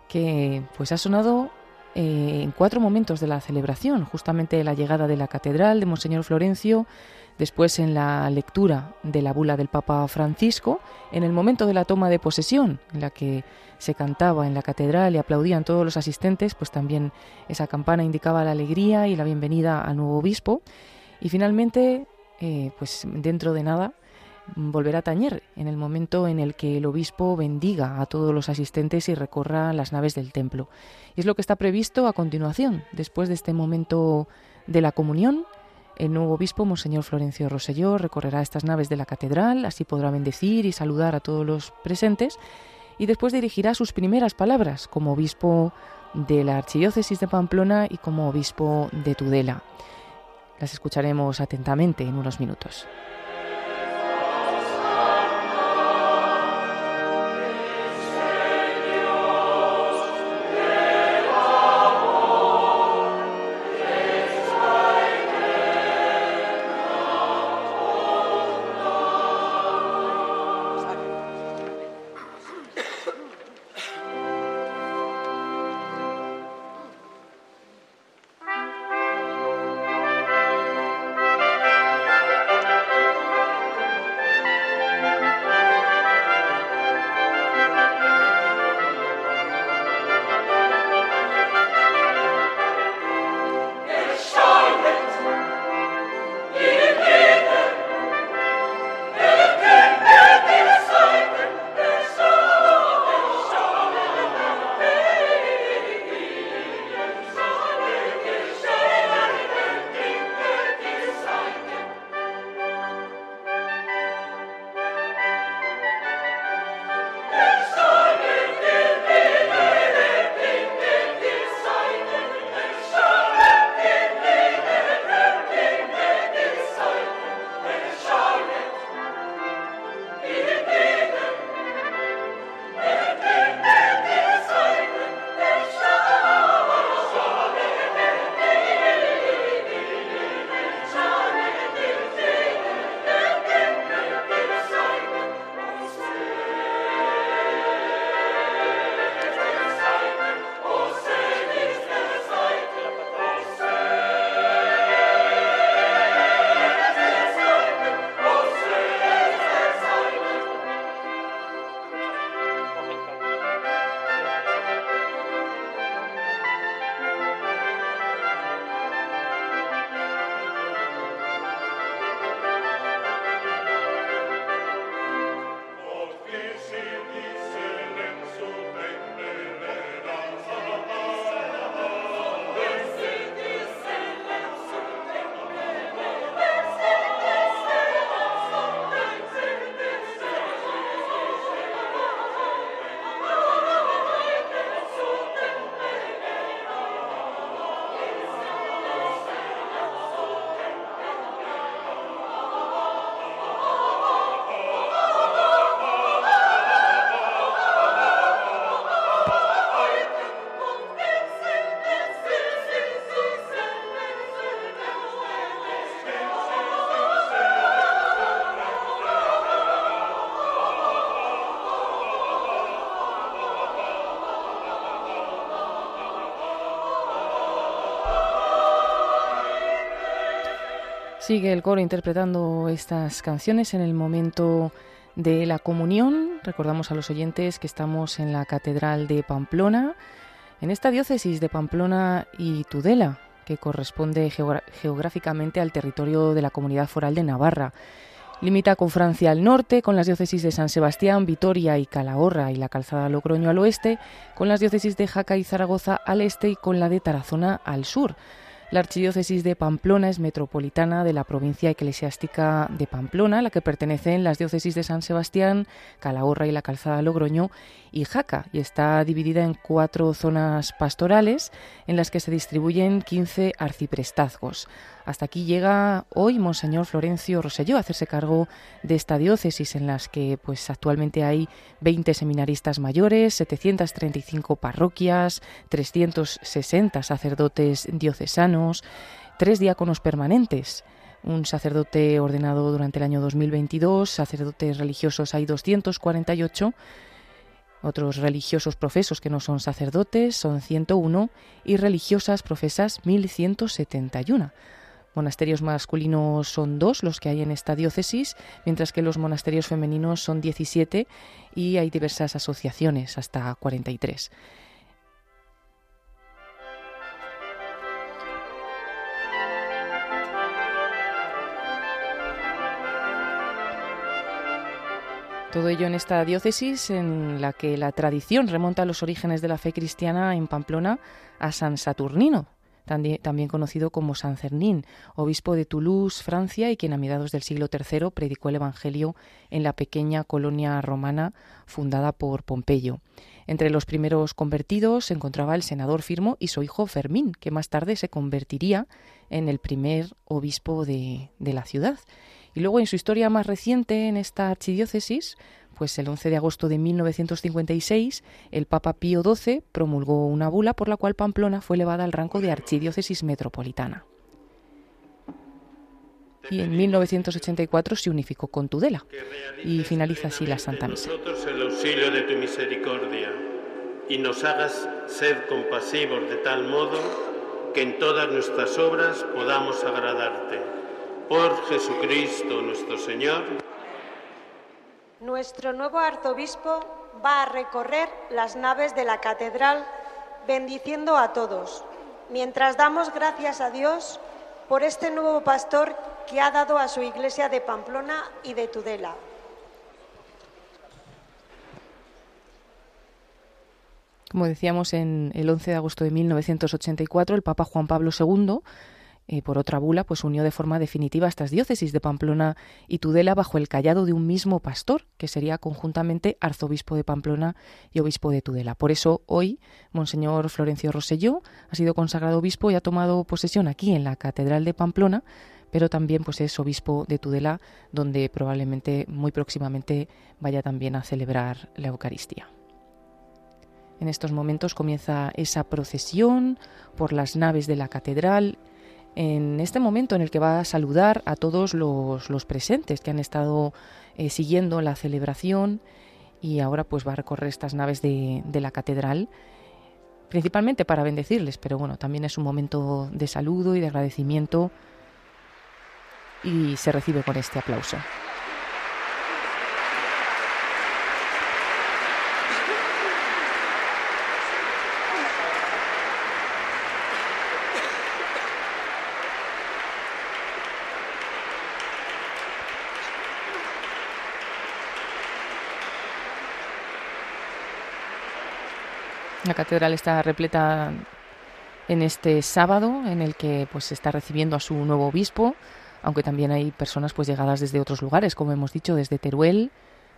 que pues ha sonado eh, en cuatro momentos de la celebración, justamente la llegada de la catedral de Monseñor Florencio, después en la lectura de la bula del Papa Francisco, en el momento de la toma de posesión, en la que se cantaba en la catedral y aplaudían todos los asistentes, pues también esa campana indicaba la alegría y la bienvenida al nuevo obispo. Y finalmente, eh, pues dentro de nada, volverá a tañer en el momento en el que el obispo bendiga a todos los asistentes y recorra las naves del templo. Y es lo que está previsto a continuación, después de este momento de la comunión. El nuevo obispo, Monseñor Florencio Roselló, recorrerá estas naves de la catedral, así podrá bendecir y saludar a todos los presentes, y después dirigirá sus primeras palabras como obispo de la Archidiócesis de Pamplona y como obispo de Tudela. Las escucharemos atentamente en unos minutos. Sigue el coro interpretando estas canciones en el momento de la comunión. Recordamos a los oyentes que estamos en la Catedral de Pamplona, en esta diócesis de Pamplona y Tudela, que corresponde geográficamente al territorio de la Comunidad Foral de Navarra. Limita con Francia al norte, con las diócesis de San Sebastián, Vitoria y Calahorra y la calzada Logroño al oeste, con las diócesis de Jaca y Zaragoza al este y con la de Tarazona al sur. La archidiócesis de Pamplona es metropolitana de la provincia eclesiástica de Pamplona, a la que pertenecen las diócesis de San Sebastián, Calahorra y la Calzada Logroño y Jaca, y está dividida en cuatro zonas pastorales en las que se distribuyen 15 arciprestazgos. Hasta aquí llega hoy Monseñor Florencio Roselló a hacerse cargo de esta diócesis en las que pues actualmente hay 20 seminaristas mayores, 735 parroquias, 360 sacerdotes diocesanos, tres diáconos permanentes un sacerdote ordenado durante el año 2022, sacerdotes religiosos hay 248, otros religiosos profesos que no son sacerdotes son 101 y religiosas profesas 1171. Monasterios masculinos son dos los que hay en esta diócesis, mientras que los monasterios femeninos son 17 y hay diversas asociaciones, hasta 43. Todo ello en esta diócesis en la que la tradición remonta los orígenes de la fe cristiana en Pamplona a San Saturnino, también conocido como San Cernín, obispo de Toulouse, Francia, y quien a mediados del siglo III predicó el Evangelio en la pequeña colonia romana fundada por Pompeyo. Entre los primeros convertidos se encontraba el senador Firmo y su hijo Fermín, que más tarde se convertiría en el primer obispo de la ciudad. Y luego en su historia más reciente en esta archidiócesis, pues el 11 de agosto de 1956 el Papa Pío XII promulgó una bula por la cual Pamplona fue elevada al rango de archidiócesis metropolitana. Y en 1984 se unificó con Tudela y finaliza así la Santa Misa. El auxilio de tu misericordia y nos hagas ser compasivos de tal modo que en todas nuestras obras podamos agradarte. Por Jesucristo nuestro Señor. Nuestro nuevo arzobispo va a recorrer las naves de la catedral bendiciendo a todos, mientras damos gracias a Dios por este nuevo pastor que ha dado a su iglesia de Pamplona y de Tudela. Como decíamos, en el 11 de agosto de 1984, el Papa Juan Pablo II eh, por otra bula, pues unió de forma definitiva estas diócesis de Pamplona y Tudela bajo el callado de un mismo pastor, que sería conjuntamente arzobispo de Pamplona y obispo de Tudela. Por eso hoy, Monseñor Florencio Roselló ha sido consagrado obispo y ha tomado posesión aquí en la Catedral de Pamplona, pero también pues es obispo de Tudela, donde probablemente muy próximamente vaya también a celebrar la Eucaristía. En estos momentos comienza esa procesión por las naves de la catedral en este momento en el que va a saludar a todos los, presentes que han estado eh, siguiendo la celebración y ahora pues va a recorrer estas naves de, de la catedral principalmente para bendecirles, pero bueno, también es un momento de saludo y de agradecimiento y se recibe con este aplauso. La catedral está repleta en este sábado en el que pues se está recibiendo a su nuevo obispo, aunque también hay personas pues llegadas desde otros lugares, como hemos dicho, desde Teruel,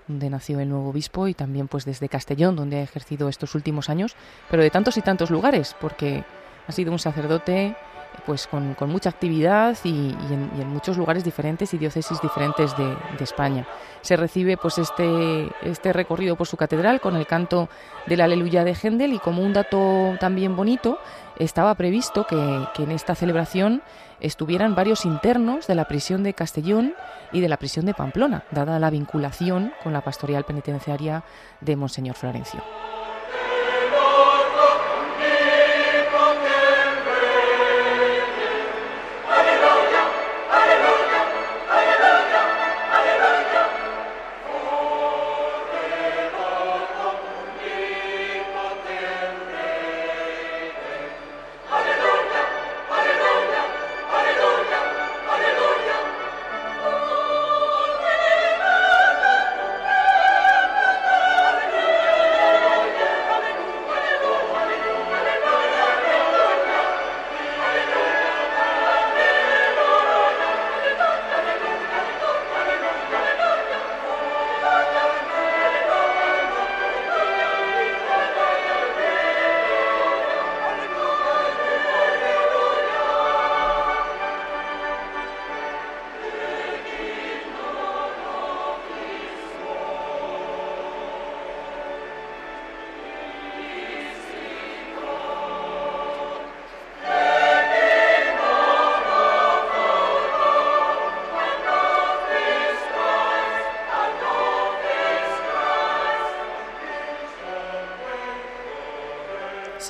donde nació el nuevo obispo, y también pues desde Castellón, donde ha ejercido estos últimos años, pero de tantos y tantos lugares, porque ha sido un sacerdote pues con, mucha actividad y, en, muchos lugares diferentes y diócesis diferentes de, España. Se recibe pues este, este recorrido por su catedral con el canto de la Aleluya de Händel y como un dato también bonito, estaba previsto que, que en esta celebración estuvieran varios internos de la prisión de Castellón y de la prisión de Pamplona, dada la vinculación con la pastoral penitenciaria de Monseñor Florencio.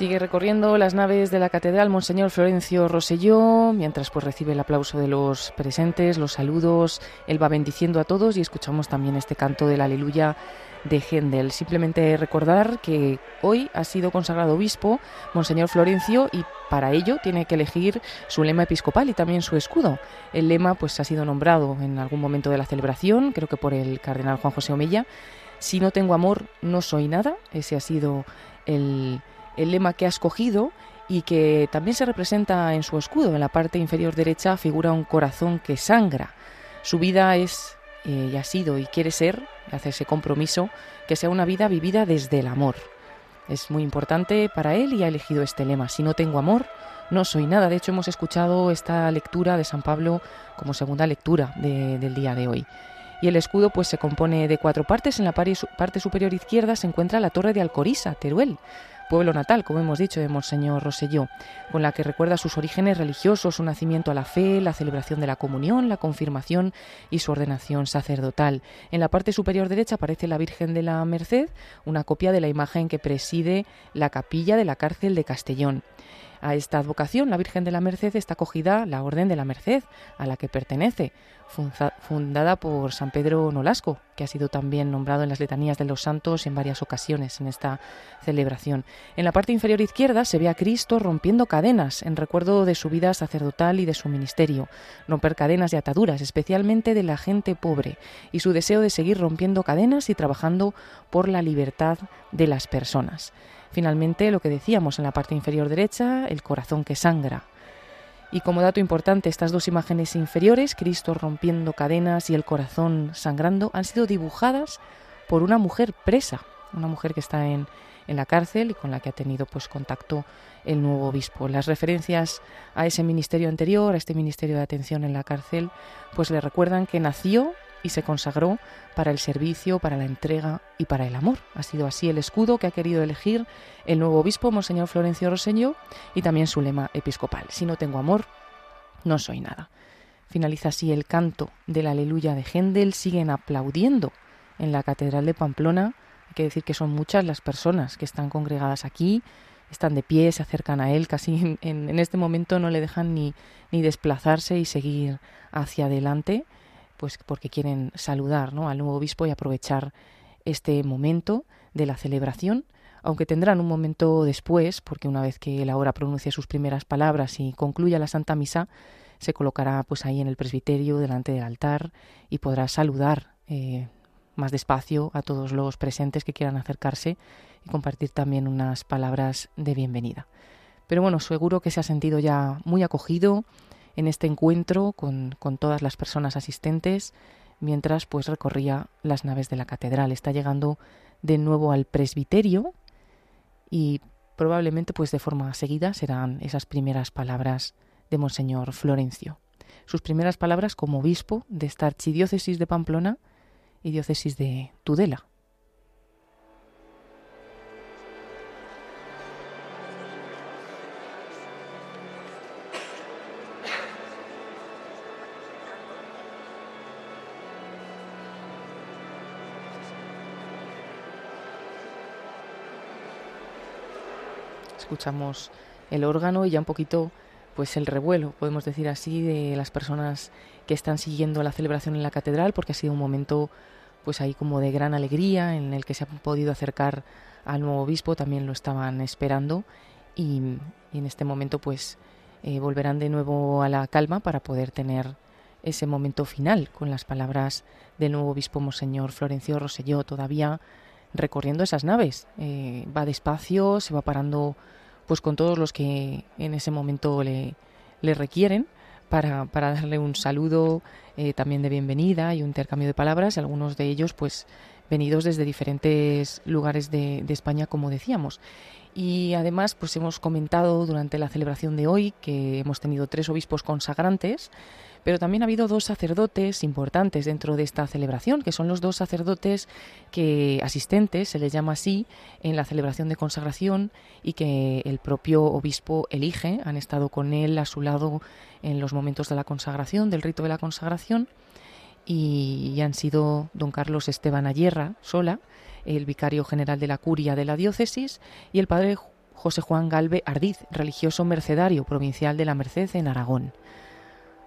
Sigue recorriendo las naves de la catedral Monseñor Florencio Roselló, mientras pues recibe el aplauso de los presentes, los saludos, él va bendiciendo a todos y escuchamos también este canto del aleluya de Händel. Simplemente recordar que hoy ha sido consagrado obispo Monseñor Florencio y para ello tiene que elegir su lema episcopal y también su escudo. El lema pues ha sido nombrado en algún momento de la celebración, creo que por el cardenal Juan José Omella. Si no tengo amor, no soy nada. Ese ha sido el el lema que ha escogido y que también se representa en su escudo. En la parte inferior derecha figura un corazón que sangra. Su vida es eh, y ha sido y quiere ser, hace ese compromiso, que sea una vida vivida desde el amor. Es muy importante para él y ha elegido este lema. Si no tengo amor, no soy nada. De hecho, hemos escuchado esta lectura de San Pablo como segunda lectura del día de hoy. Y el escudo pues se compone de cuatro partes. En la parte superior izquierda se encuentra la torre de Alcorisa, Teruel, pueblo natal, como hemos dicho, de Monseñor Roselló, con la que recuerda sus orígenes religiosos, su nacimiento a la fe, la celebración de la comunión, la confirmación y su ordenación sacerdotal. En la parte superior derecha aparece la Virgen de la Merced, una copia de la imagen que preside la capilla de la cárcel de Castellón. A esta advocación, la Virgen de la Merced, está acogida la Orden de la Merced, a la que pertenece, fundada por San Pedro Nolasco, que ha sido también nombrado en las letanías de los santos en varias ocasiones en esta celebración. En la parte inferior izquierda se ve a Cristo rompiendo cadenas en recuerdo de su vida sacerdotal y de su ministerio, romper cadenas y ataduras, especialmente de la gente pobre, y su deseo de seguir rompiendo cadenas y trabajando por la libertad de las personas. Finalmente, lo que decíamos en la parte inferior derecha, el corazón que sangra. Y como dato importante, estas dos imágenes inferiores, Cristo rompiendo cadenas y el corazón sangrando, han sido dibujadas por una mujer presa, una mujer que está en, en la cárcel y con la que ha tenido pues contacto el nuevo obispo. Las referencias a ese ministerio anterior, a este ministerio de atención en la cárcel, pues le recuerdan que nació y se consagró para el servicio, para la entrega y para el amor. Ha sido así el escudo que ha querido elegir el nuevo obispo, Monseñor Florencio Roseño, y también su lema episcopal. Si no tengo amor, no soy nada. Finaliza así el canto del aleluya de Händel. Siguen aplaudiendo en la Catedral de Pamplona. Hay que decir que son muchas las personas que están congregadas aquí, están de pie, se acercan a él, casi en, en este momento no le dejan ni, ni desplazarse y seguir hacia adelante pues porque quieren saludar ¿no? al nuevo obispo y aprovechar este momento de la celebración, aunque tendrán un momento después, porque una vez que él ahora pronuncie sus primeras palabras y concluya la Santa Misa, se colocará pues ahí en el presbiterio delante del altar y podrá saludar eh, más despacio a todos los presentes que quieran acercarse y compartir también unas palabras de bienvenida. Pero bueno, seguro que se ha sentido ya muy acogido, en este encuentro con, con todas las personas asistentes mientras pues recorría las naves de la catedral. Está llegando de nuevo al presbiterio y probablemente pues de forma seguida serán esas primeras palabras de Monseñor Florencio. Sus primeras palabras como obispo de esta archidiócesis de Pamplona y diócesis de Tudela. Escuchamos el órgano y ya un poquito pues el revuelo, podemos decir así, de las personas que están siguiendo la celebración en la catedral, porque ha sido un momento pues ahí como de gran alegría en el que se han podido acercar al nuevo obispo, también lo estaban esperando y, en este momento pues eh, volverán de nuevo a la calma para poder tener ese momento final con las palabras del nuevo obispo Monseñor Florencio Roselló, todavía recorriendo esas naves. Eh, va despacio, se va parando pues con todos los que en ese momento le, requieren para, para, darle un saludo eh, también de bienvenida y un intercambio de palabras, algunos de ellos pues venidos desde diferentes lugares de, de España, como decíamos. Y además, pues hemos comentado durante la celebración de hoy que hemos tenido tres obispos consagrantes, pero también ha habido dos sacerdotes importantes dentro de esta celebración, que son los dos sacerdotes que asistentes, se les llama así, en la celebración de consagración y que el propio obispo elige, han estado con él a su lado en los momentos de la consagración, del rito de la consagración, y, han sido don Carlos Esteban Ayerra Sola, el vicario general de la curia de la diócesis, y el padre José Juan Galve Ardiz, religioso mercedario provincial de la Merced en Aragón.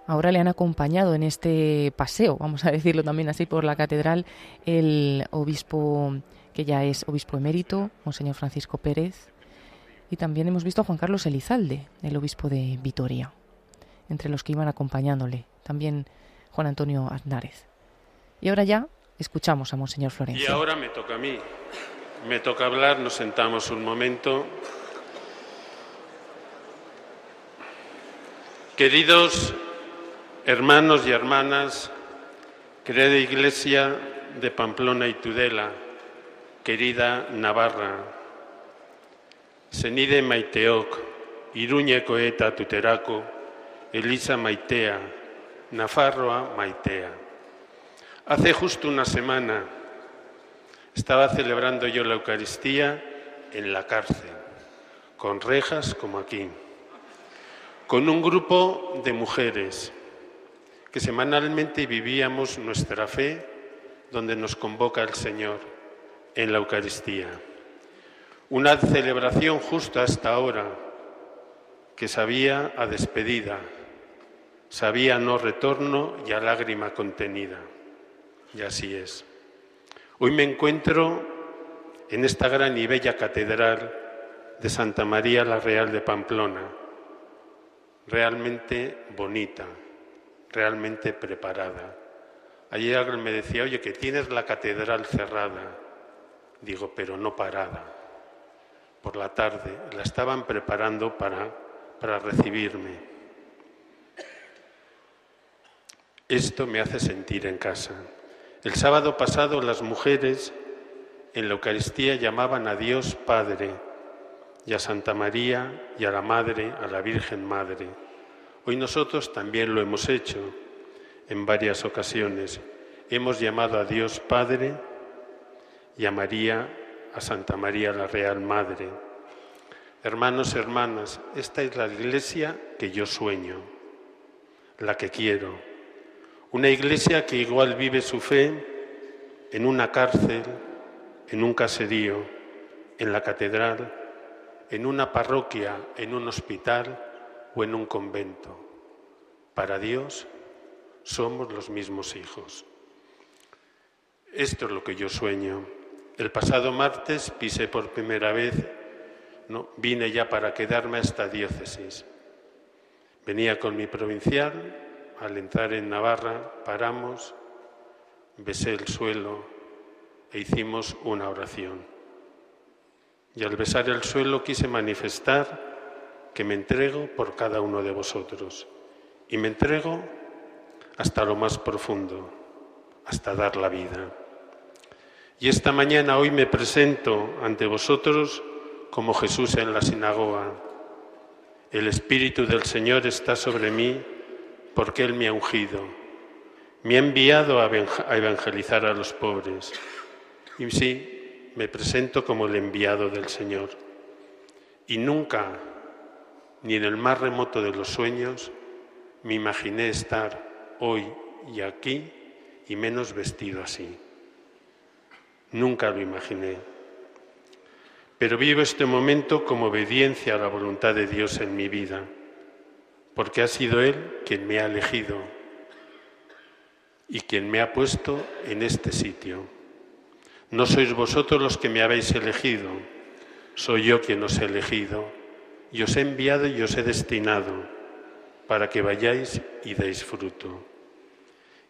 Ahora le han acompañado en este paseo, vamos a decirlo también así, por la catedral, el obispo que ya es obispo emérito, Monseñor Francisco Pérez, y también hemos visto a Juan Carlos Elizalde, el obispo de Vitoria, entre los que iban acompañándole, también Juan Antonio Aznárez. Y ahora ya escuchamos a Monseñor Florencio. Y ahora me toca a mí, me toca hablar, nos sentamos un momento. Queridos hermanos y hermanas, querida Iglesia de Pamplona y Tudela, querida Navarra, senide maiteok, iruñeko eta tuterako, Elisa maitea, Nafarroa maitea. Hace justo una semana estaba celebrando yo la Eucaristía en la cárcel, con rejas como aquí, con un grupo de mujeres que semanalmente vivíamos nuestra fe donde nos convoca el Señor en la Eucaristía. Una celebración justa hasta ahora que sabía a despedida, sabía no retorno y a lágrima contenida. Y así es. Hoy me encuentro en esta gran y bella catedral de Santa María la Real de Pamplona, realmente bonita, realmente preparada. Ayer alguien me decía, oye, que tienes la catedral cerrada. Digo, pero no parada. Por la tarde la estaban preparando para, para recibirme. Esto me hace sentir en casa. El sábado pasado las mujeres en la Eucaristía llamaban a Dios Padre y a Santa María y a la Madre, a la Virgen Madre. Hoy nosotros también lo hemos hecho en varias ocasiones. Hemos llamado a Dios Padre y a María, a Santa María la Real Madre. Hermanos, hermanas, esta es la iglesia que yo sueño, la que quiero. Una iglesia que igual vive su fe en una cárcel, en un caserío, en la catedral, en una parroquia, en un hospital o en un convento. Para Dios somos los mismos hijos. Esto es lo que yo sueño. El pasado martes pisé por primera vez, no, vine ya para quedarme a esta diócesis. Venía con mi provincial, al entrar en Navarra paramos, besé el suelo e hicimos una oración. Y al besar el suelo quise manifestar que me entrego por cada uno de vosotros. Y me entrego hasta lo más profundo, hasta dar la vida. Y esta mañana hoy me presento ante vosotros como Jesús en la sinagoga. El Espíritu del Señor está sobre mí porque Él me ha ungido. Me ha enviado a evangelizar a los pobres. Y sí, me presento como el enviado del Señor. Y nunca, ni en el más remoto de los sueños, me imaginé estar hoy y aquí y menos vestido así. Nunca lo imaginé. Pero vivo este momento como obediencia a la voluntad de Dios en mi vida, porque ha sido Él quien me ha elegido y quien me ha puesto en este sitio. No sois vosotros los que me habéis elegido, soy yo quien os he elegido y os he enviado y os he destinado para que vayáis y deis fruto.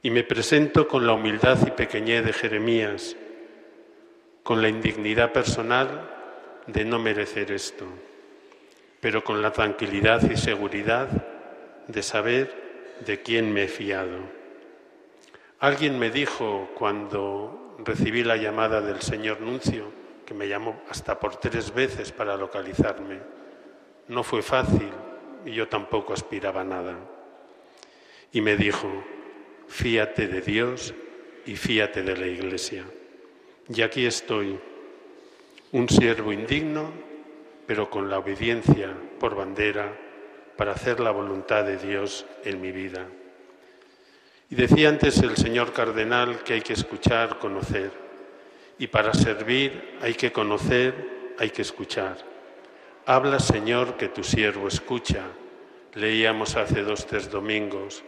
Y me presento con la humildad y pequeñez de Jeremías, con la indignidad personal de no merecer esto, pero con la tranquilidad y seguridad de saber de quién me he fiado. Alguien me dijo cuando recibí la llamada del señor Nuncio, que me llamó hasta por tres veces para localizarme, no fue fácil y yo tampoco aspiraba a nada. Y me dijo, fíate de Dios y fíate de la Iglesia. Y aquí estoy, un siervo indigno, pero con la obediencia por bandera para hacer la voluntad de Dios en mi vida. Y decía antes el señor cardenal que hay que escuchar, conocer. Y para servir hay que conocer, hay que escuchar. Habla, Señor, que tu siervo escucha. Leíamos hace dos, tres domingos,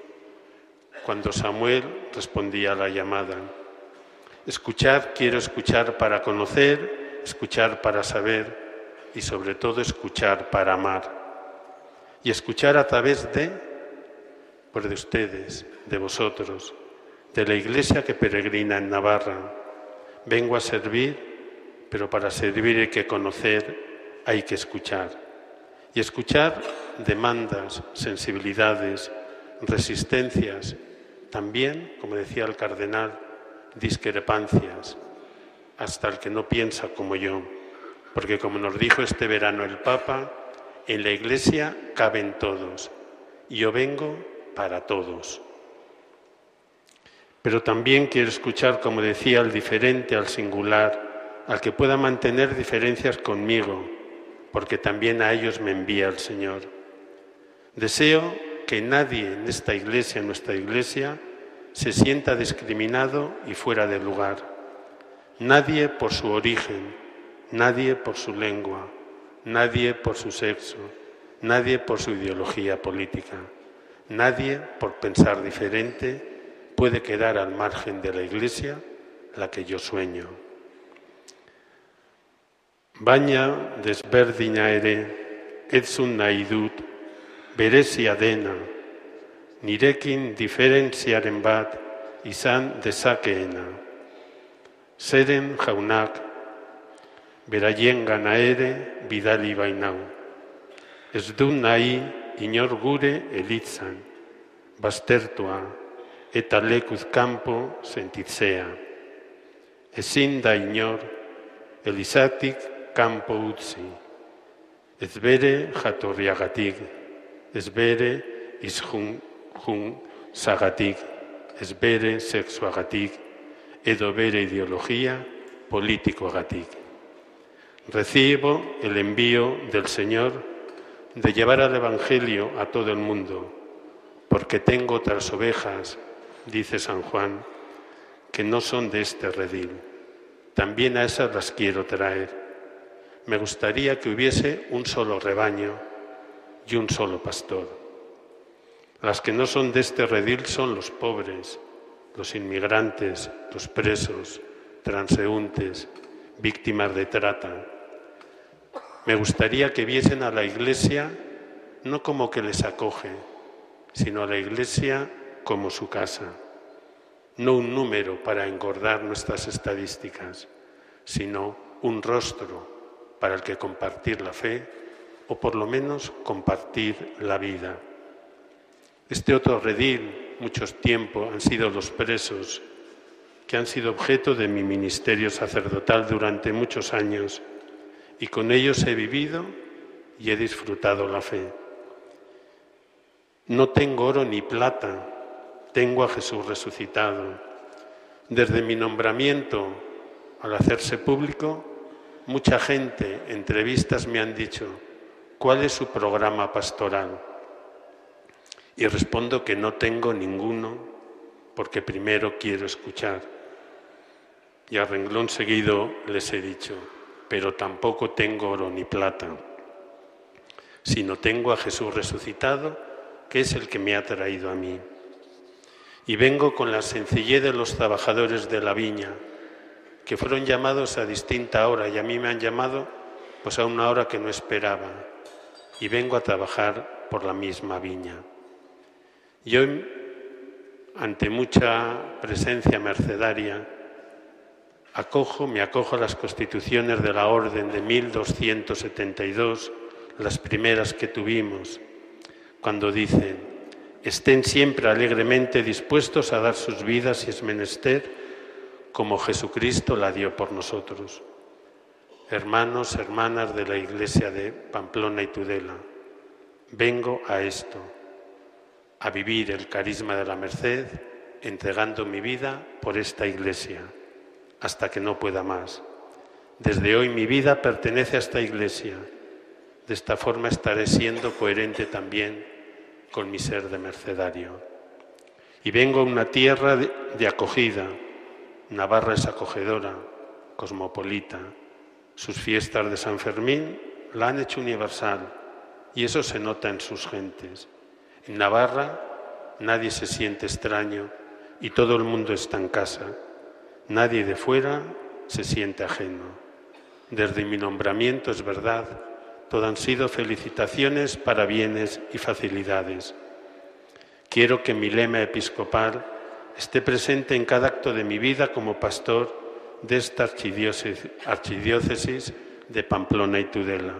cuando Samuel respondía a la llamada. Escuchar, quiero escuchar para conocer, escuchar para saber y sobre todo escuchar para amar. Y escuchar a través de, por de ustedes, de vosotros, de la iglesia que peregrina en Navarra. Vengo a servir, pero para servir hay que conocer, hay que escuchar. Y escuchar demandas, sensibilidades, resistencias, también, como decía el cardenal, discrepancias, hasta el que no piensa como yo. Porque como nos dijo este verano el Papa, en la Iglesia caben todos y yo vengo para todos. Pero también quiero escuchar, como decía, al diferente, al singular, al que pueda mantener diferencias conmigo, porque también a ellos me envía el Señor. Deseo que nadie en esta iglesia, en nuestra iglesia, se sienta discriminado y fuera de lugar. Nadie por su origen, nadie por su lengua, nadie por su sexo, nadie por su ideología política, nadie por pensar diferente puede quedar al margen de la iglesia, la que yo sueño. Baina desberdina ere, etzun nahi dut, berezia dena, nirekin diferentziaren bat izan dezakeena. Zeren jaunak, beraien gana ere bidali bainau. Ez du nahi inor gure elitzan, baztertua eta lekuz kanpo sentitzea. Ezin da inor, elizatik kanpo utzi. Ez bere jatorriagatik, ez bere izjun jun zagatik, ez bere sexuagatik, edo bere ideología políticoagatik. Recibo el envío del Señor de llevar al Evangelio a todo el mundo, porque tengo otras ovejas, dice San Juan, que no son de este redil. También a esas las quiero traer me gustaría que hubiese un solo rebaño y un solo pastor. Las que no son de este redil son los pobres, los inmigrantes, los presos, transeúntes, víctimas de trata. Me gustaría que viesen a la Iglesia no como que les acoge, sino a la Iglesia como su casa. No un número para engordar nuestras estadísticas, sino un rostro para el que compartir la fe o por lo menos compartir la vida. Este otro redil, muchos tiempos, han sido los presos, que han sido objeto de mi ministerio sacerdotal durante muchos años y con ellos he vivido y he disfrutado la fe. No tengo oro ni plata, tengo a Jesús resucitado. Desde mi nombramiento al hacerse público, Mucha gente, entrevistas me han dicho, ¿cuál es su programa pastoral? Y respondo que no tengo ninguno porque primero quiero escuchar. Y a renglón seguido les he dicho, pero tampoco tengo oro ni plata, sino tengo a Jesús resucitado, que es el que me ha traído a mí. Y vengo con la sencillez de los trabajadores de la viña, que fueron llamados a distinta hora y a mí me han llamado pues a una hora que no esperaba y vengo a trabajar por la misma viña. Y hoy, ante mucha presencia mercedaria, acojo, me acojo a las constituciones de la Orden de 1272, las primeras que tuvimos, cuando dicen, estén siempre alegremente dispuestos a dar sus vidas si es menester como Jesucristo la dio por nosotros. Hermanos, hermanas de la Iglesia de Pamplona y Tudela, vengo a esto, a vivir el carisma de la merced, entregando mi vida por esta Iglesia, hasta que no pueda más. Desde hoy mi vida pertenece a esta Iglesia. De esta forma estaré siendo coherente también con mi ser de mercedario. Y vengo a una tierra de, acogida, Navarra es acogedora, cosmopolita. Sus fiestas de San Fermín la han hecho universal y eso se nota en sus gentes. En Navarra nadie se siente extraño y todo el mundo está en casa. Nadie de fuera se siente ajeno. Desde mi nombramiento es verdad, todo han sido felicitaciones, para bienes y facilidades. Quiero que mi lema episcopal esté presente en cada acto de mi vida como pastor de esta archidiócesis de Pamplona y Tudela.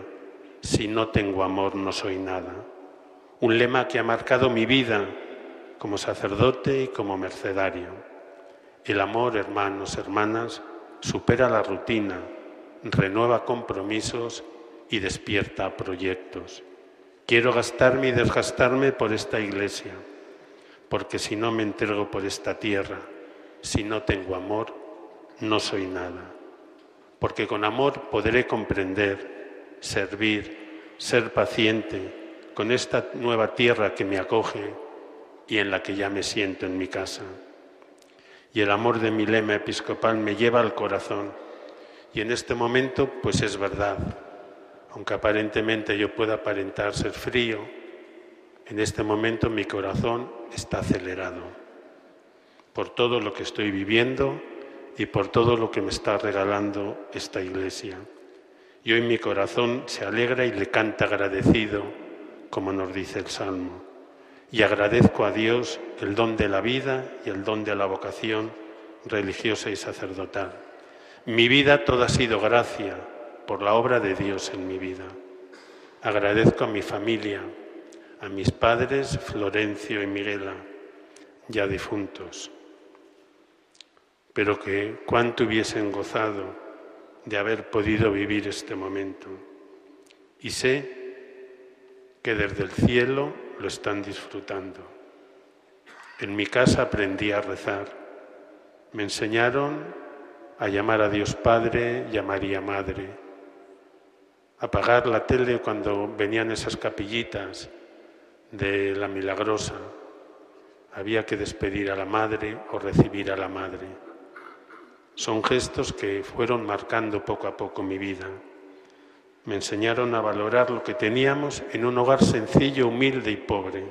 Si no tengo amor, no soy nada. Un lema que ha marcado mi vida como sacerdote y como mercedario. El amor, hermanos, hermanas, supera la rutina, renueva compromisos y despierta proyectos. Quiero gastarme y desgastarme por esta iglesia, porque si no me entrego por esta tierra, si no tengo amor, no soy nada. Porque con amor podré comprender, servir, ser paciente con esta nueva tierra que me acoge y en la que ya me siento en mi casa. Y el amor de mi lema episcopal me lleva al corazón. Y en este momento, pues es verdad, aunque aparentemente yo pueda aparentar ser frío, en este momento mi corazón está acelerado por todo lo que estoy viviendo y por todo lo que me está regalando esta iglesia. Y hoy mi corazón se alegra y le canta agradecido, como nos dice el Salmo. Y agradezco a Dios el don de la vida y el don de la vocación religiosa y sacerdotal. Mi vida toda ha sido gracia, por la obra de Dios en mi vida. Agradezco a mi familia, a mis padres Florencio y Miguela, ya difuntos, pero que cuánto hubiesen gozado de haber podido vivir este momento. Y sé que desde el cielo lo están disfrutando. En mi casa aprendí a rezar. Me enseñaron a llamar a Dios Padre y a María Madre apagar la tele cuando venían esas capillitas de la milagrosa. Había que despedir a la madre o recibir a la madre. Son gestos que fueron marcando poco a poco mi vida. Me enseñaron a valorar lo que teníamos en un hogar sencillo, humilde y pobre.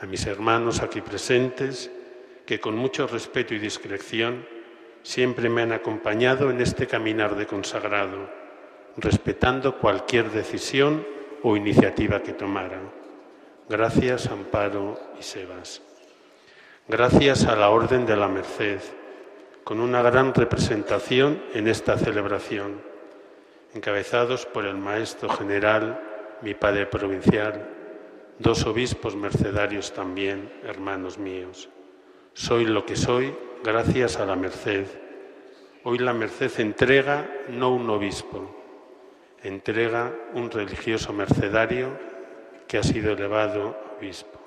A mis hermanos aquí presentes, que con mucho respeto y discreción siempre me han acompañado en este caminar de consagrado respetando cualquier decisión o iniciativa que tomaran. Gracias, Amparo y Sebas. Gracias a la Orden de la Merced, con una gran representación en esta celebración, encabezados por el Maestro General, mi Padre Provincial, dos obispos mercedarios también, hermanos míos. Soy lo que soy gracias a la Merced. Hoy la Merced entrega no un obispo, entrega un religioso mercedario que ha sido elevado obispo.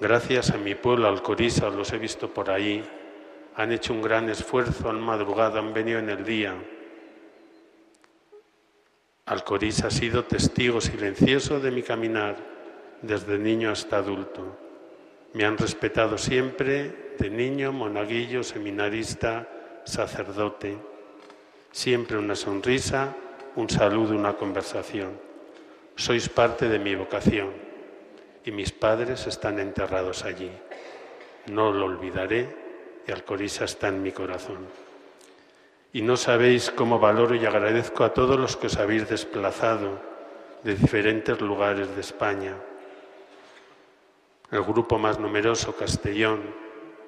Gracias a mi pueblo, Alcoriza, los he visto por ahí, han hecho un gran esfuerzo, han madrugado, han venido en el día. Alcoriza ha sido testigo silencioso de mi caminar, desde niño hasta adulto. Me han respetado siempre, de niño, monaguillo, seminarista, sacerdote. Siempre una sonrisa, un saludo, una conversación. Sois parte de mi vocación y mis padres están enterrados allí. No lo olvidaré y Alcorisa está en mi corazón. Y no sabéis cómo valoro y agradezco a todos los que os habéis desplazado de diferentes lugares de España. El grupo más numeroso, Castellón,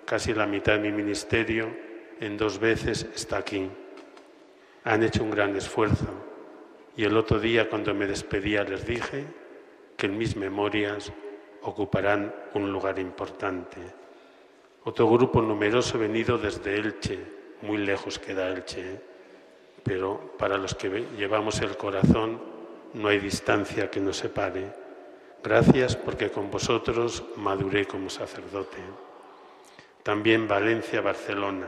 casi la mitad de mi ministerio, en dos veces está aquí. Han hecho un gran esfuerzo y el otro día cuando me despedía les dije que en mis memorias ocuparán un lugar importante. Otro grupo numeroso venido desde Elche, muy lejos queda Elche, pero para los que llevamos el corazón no hay distancia que nos separe. Gracias porque con vosotros maduré como sacerdote. También Valencia, Barcelona.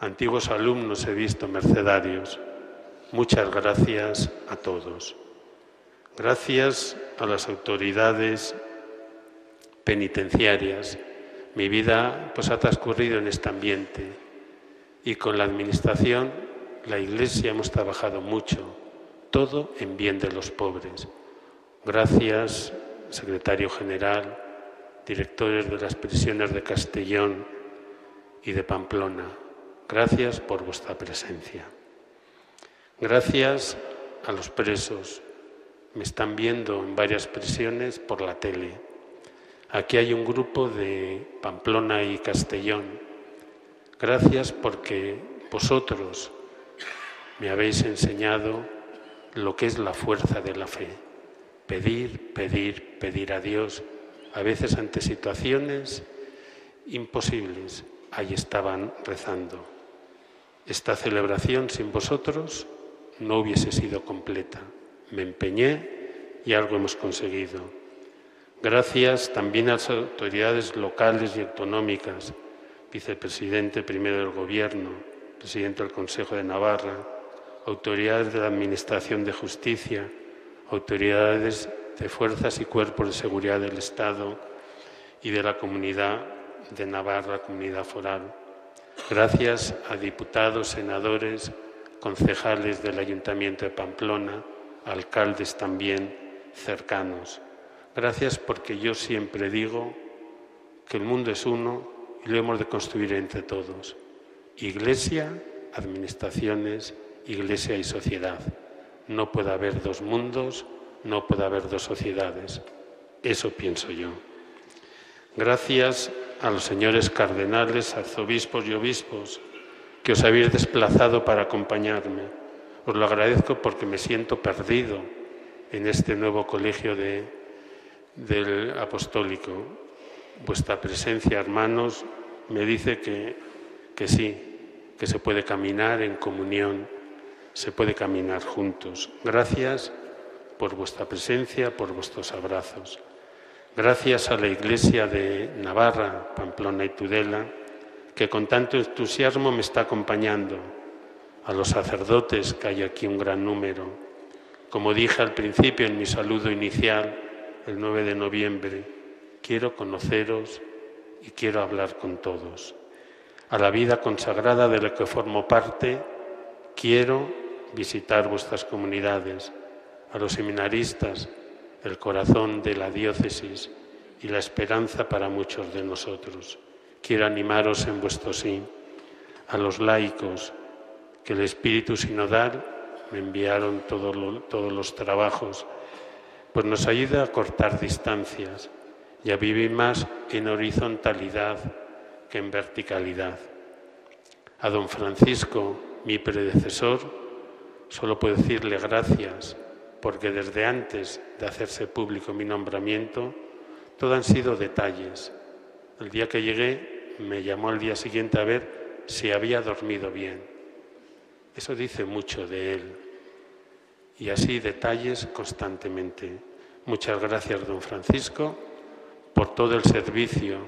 Antiguos alumnos he visto mercedarios Muchas gracias a todos. Gracias a las autoridades penitenciarias. Mi vida pues, ha transcurrido en este ambiente y con la Administración, la Iglesia, hemos trabajado mucho todo en bien de los pobres. Gracias, secretario general, directores de las prisiones de Castellón y de Pamplona. Gracias por vuestra presencia. Gracias a los presos. Me están viendo en varias prisiones por la tele. Aquí hay un grupo de Pamplona y Castellón. Gracias porque vosotros me habéis enseñado lo que es la fuerza de la fe. Pedir, pedir, pedir a Dios, a veces ante situaciones imposibles. Ahí estaban rezando. Esta celebración sin vosotros no hubiese sido completa. Me empeñé y algo hemos conseguido. Gracias también a las autoridades locales y autonómicas, vicepresidente primero del Gobierno, presidente del Consejo de Navarra, autoridades de la Administración de Justicia, autoridades de fuerzas y cuerpos de seguridad del Estado y de la comunidad de Navarra, comunidad foral. Gracias a diputados, senadores, concejales del Ayuntamiento de Pamplona, alcaldes también cercanos. Gracias porque yo siempre digo que el mundo es uno y lo hemos de construir entre todos. Iglesia, administraciones, iglesia y sociedad. No puede haber dos mundos, no puede haber dos sociedades. Eso pienso yo. Gracias a los señores cardenales, arzobispos y obispos que os habéis desplazado para acompañarme. Os lo agradezco porque me siento perdido en este nuevo colegio del apostólico. Vuestra presencia, hermanos, me dice que, que sí, que se puede caminar en comunión, se puede caminar juntos. Gracias por vuestra presencia, por vuestros abrazos. Gracias a la Iglesia de Navarra, Pamplona y Tudela que con tanto entusiasmo me está acompañando, a los sacerdotes, que hay aquí un gran número. Como dije al principio en mi saludo inicial, el 9 de noviembre, quiero conoceros y quiero hablar con todos. A la vida consagrada de la que formo parte, quiero visitar vuestras comunidades, a los seminaristas, el corazón de la diócesis y la esperanza para muchos de nosotros. Quiero animaros en vuestro sí, a los laicos, que el Espíritu Sinodal me enviaron todos los trabajos, pues nos ayuda a cortar distancias y a vivir más en horizontalidad que en verticalidad. A don Francisco, mi predecesor, solo puedo decirle gracias, porque desde antes de hacerse público mi nombramiento, todo han sido detalles, el día que llegué me llamó al día siguiente a ver si había dormido bien. Eso dice mucho de él. Y así detalles constantemente. Muchas gracias, don Francisco, por todo el servicio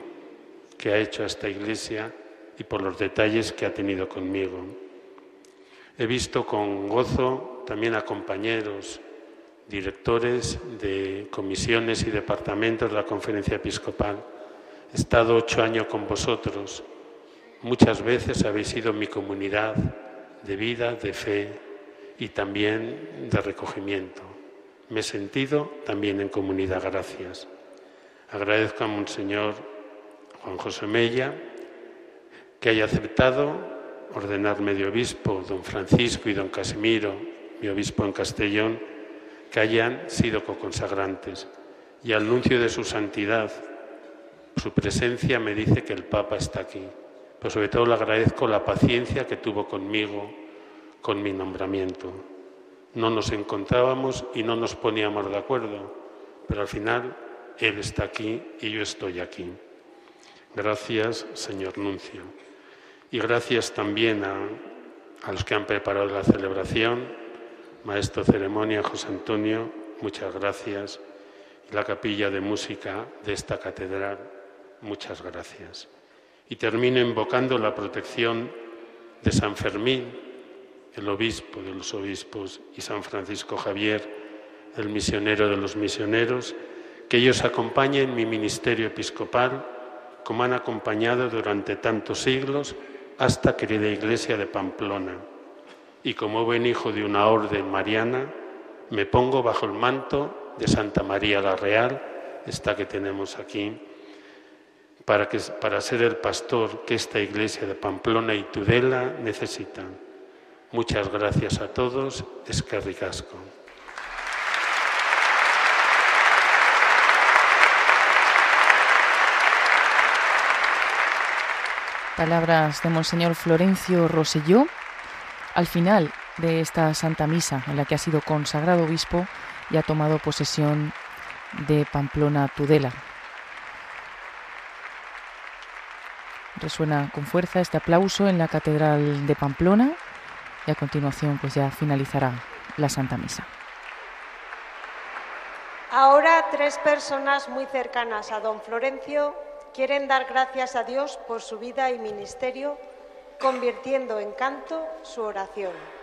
que ha hecho a esta iglesia y por los detalles que ha tenido conmigo. He visto con gozo también a compañeros, directores de comisiones y departamentos de la conferencia episcopal He estado ocho años con vosotros. Muchas veces habéis sido mi comunidad de vida, de fe y también de recogimiento. Me he sentido también en comunidad. Gracias. Agradezco a Monseñor Juan José Mella que haya aceptado ordenarme de obispo, don Francisco y don Casimiro, mi obispo en Castellón, que hayan sido co-consagrantes, y al nuncio de su santidad, su presencia me dice que el Papa está aquí, pero sobre todo le agradezco la paciencia que tuvo conmigo con mi nombramiento. No nos encontrábamos y no nos poníamos de acuerdo, pero al final Él está aquí y yo estoy aquí. Gracias, señor Nuncio. Y gracias también a, a los que han preparado la celebración, maestro ceremonia José Antonio, muchas gracias, y la capilla de música de esta catedral Muchas gracias. Y termino invocando la protección de San Fermín, el obispo de los obispos, y San Francisco Javier, el misionero de los misioneros, que ellos acompañen mi ministerio episcopal como han acompañado durante tantos siglos hasta querida iglesia de Pamplona. Y como buen hijo de una orden mariana, me pongo bajo el manto de Santa María la Real, esta que tenemos aquí, para, que, para ser el pastor que esta iglesia de Pamplona y Tudela necesitan. Muchas gracias a todos. Es que ricasco. Palabras de Monseñor Florencio Roselló al final de esta Santa Misa en la que ha sido consagrado obispo y ha tomado posesión de Pamplona Tudela. Resuena con fuerza este aplauso en la Catedral de Pamplona y a continuación pues ya finalizará la Santa Misa. Ahora tres personas muy cercanas a don Florencio quieren dar gracias a Dios por su vida y ministerio, convirtiendo en canto su oración.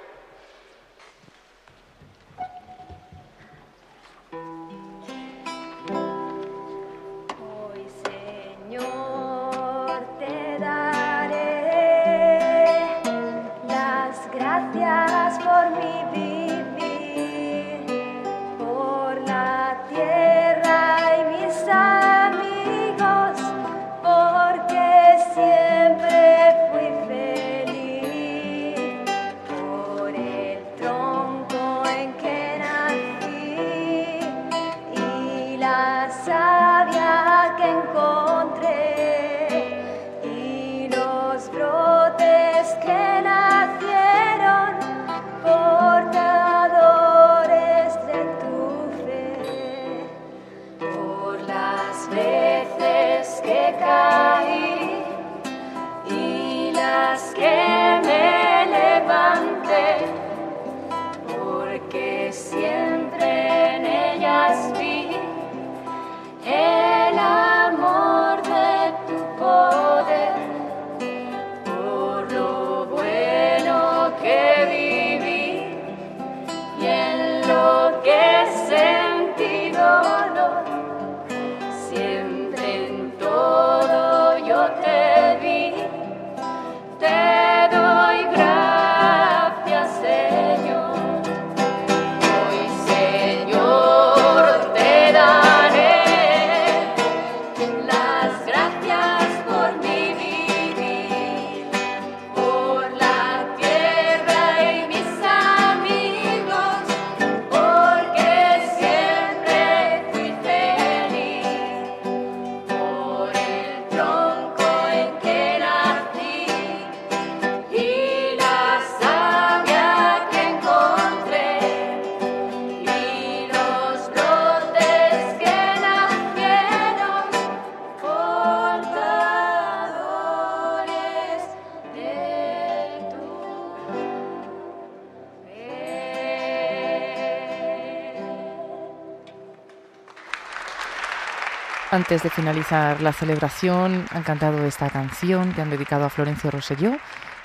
Antes de finalizar la celebración, han cantado esta canción que han dedicado a Florencio Rosselló.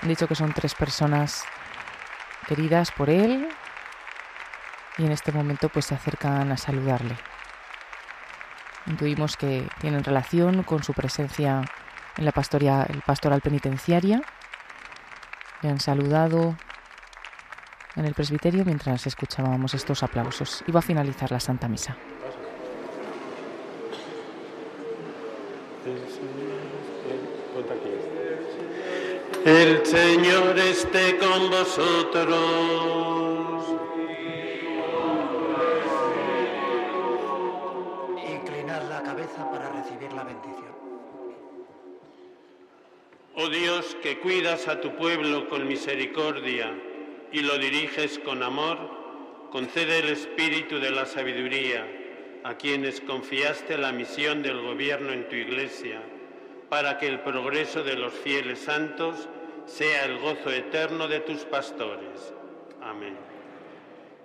Han dicho que son tres personas queridas por él y en este momento pues se acercan a saludarle. Intuimos que tienen relación con su presencia en la pastoria, el pastoral penitenciaria. Le han saludado en el presbiterio mientras escuchábamos estos aplausos. Iba a finalizar la Santa Misa. El Señor esté con vosotros. Inclinad la cabeza para recibir la bendición. Oh Dios, que cuidas a tu pueblo con misericordia y lo diriges con amor, concede el espíritu de la sabiduría a quienes confiaste la misión del gobierno en tu iglesia para que el progreso de los fieles santos sea el gozo eterno de tus pastores. Amén.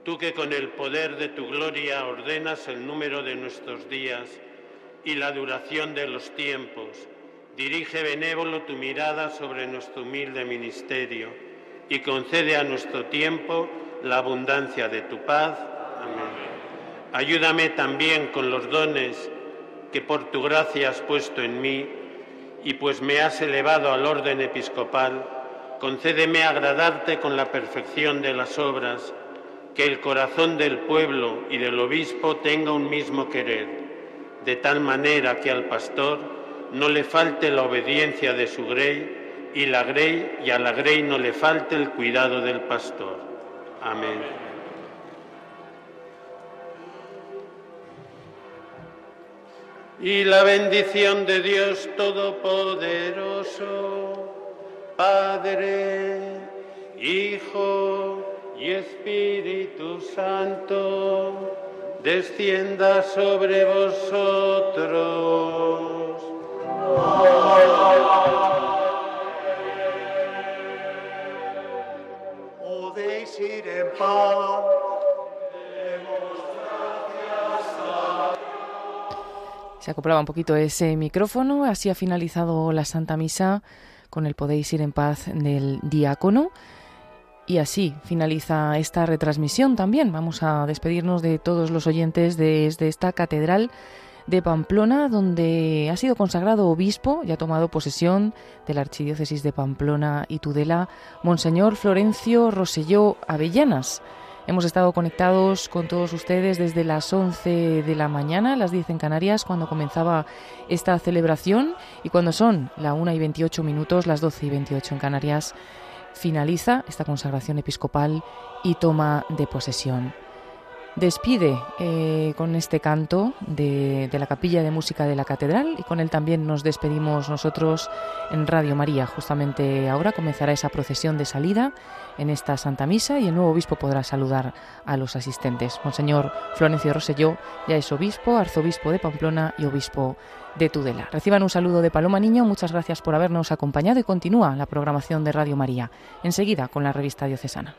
Tú que con el poder de tu gloria ordenas el número de nuestros días y la duración de los tiempos, dirige benévolo tu mirada sobre nuestro humilde ministerio y concede a nuestro tiempo la abundancia de tu paz. Amén. Ayúdame también con los dones que por tu gracia has puesto en mí y pues me has elevado al orden episcopal, concédeme agradarte con la perfección de las obras que el corazón del pueblo y del obispo tenga un mismo querer, de tal manera que al pastor no le falte la obediencia de su grey y, la grey, y a la grey no le falte el cuidado del pastor. Amén. Y la bendición de Dios Todopoderoso, Padre, Hijo y Espíritu Santo, descienda sobre vosotros. Podéis ir en paz. Se acoplaba un poquito ese micrófono, así ha finalizado la Santa Misa con el Podéis ir en paz del diácono. Y así finaliza esta retransmisión también. Vamos a despedirnos de todos los oyentes desde esta catedral de Pamplona, donde ha sido consagrado obispo y ha tomado posesión de la Archidiócesis de Pamplona y Tudela, Monseñor Florencio Roselló Avellanas. Hemos estado conectados con todos ustedes desde las 11 de la mañana, las 10 en Canarias, cuando comenzaba esta celebración, y cuando son la 1 y 28 minutos, las 12 y 28 en Canarias, finaliza esta consagración episcopal y toma de posesión. Despide eh, con este canto de, de, la capilla de música de la catedral y con él también nos despedimos nosotros en Radio María. Justamente ahora comenzará esa procesión de salida en esta Santa Misa y el nuevo obispo podrá saludar a los asistentes. Monseñor Florencio Roselló ya es obispo, arzobispo de Pamplona y obispo de Tudela. Reciban un saludo de Paloma Niño, muchas gracias por habernos acompañado y continúa la programación de Radio María. Enseguida con la revista diocesana.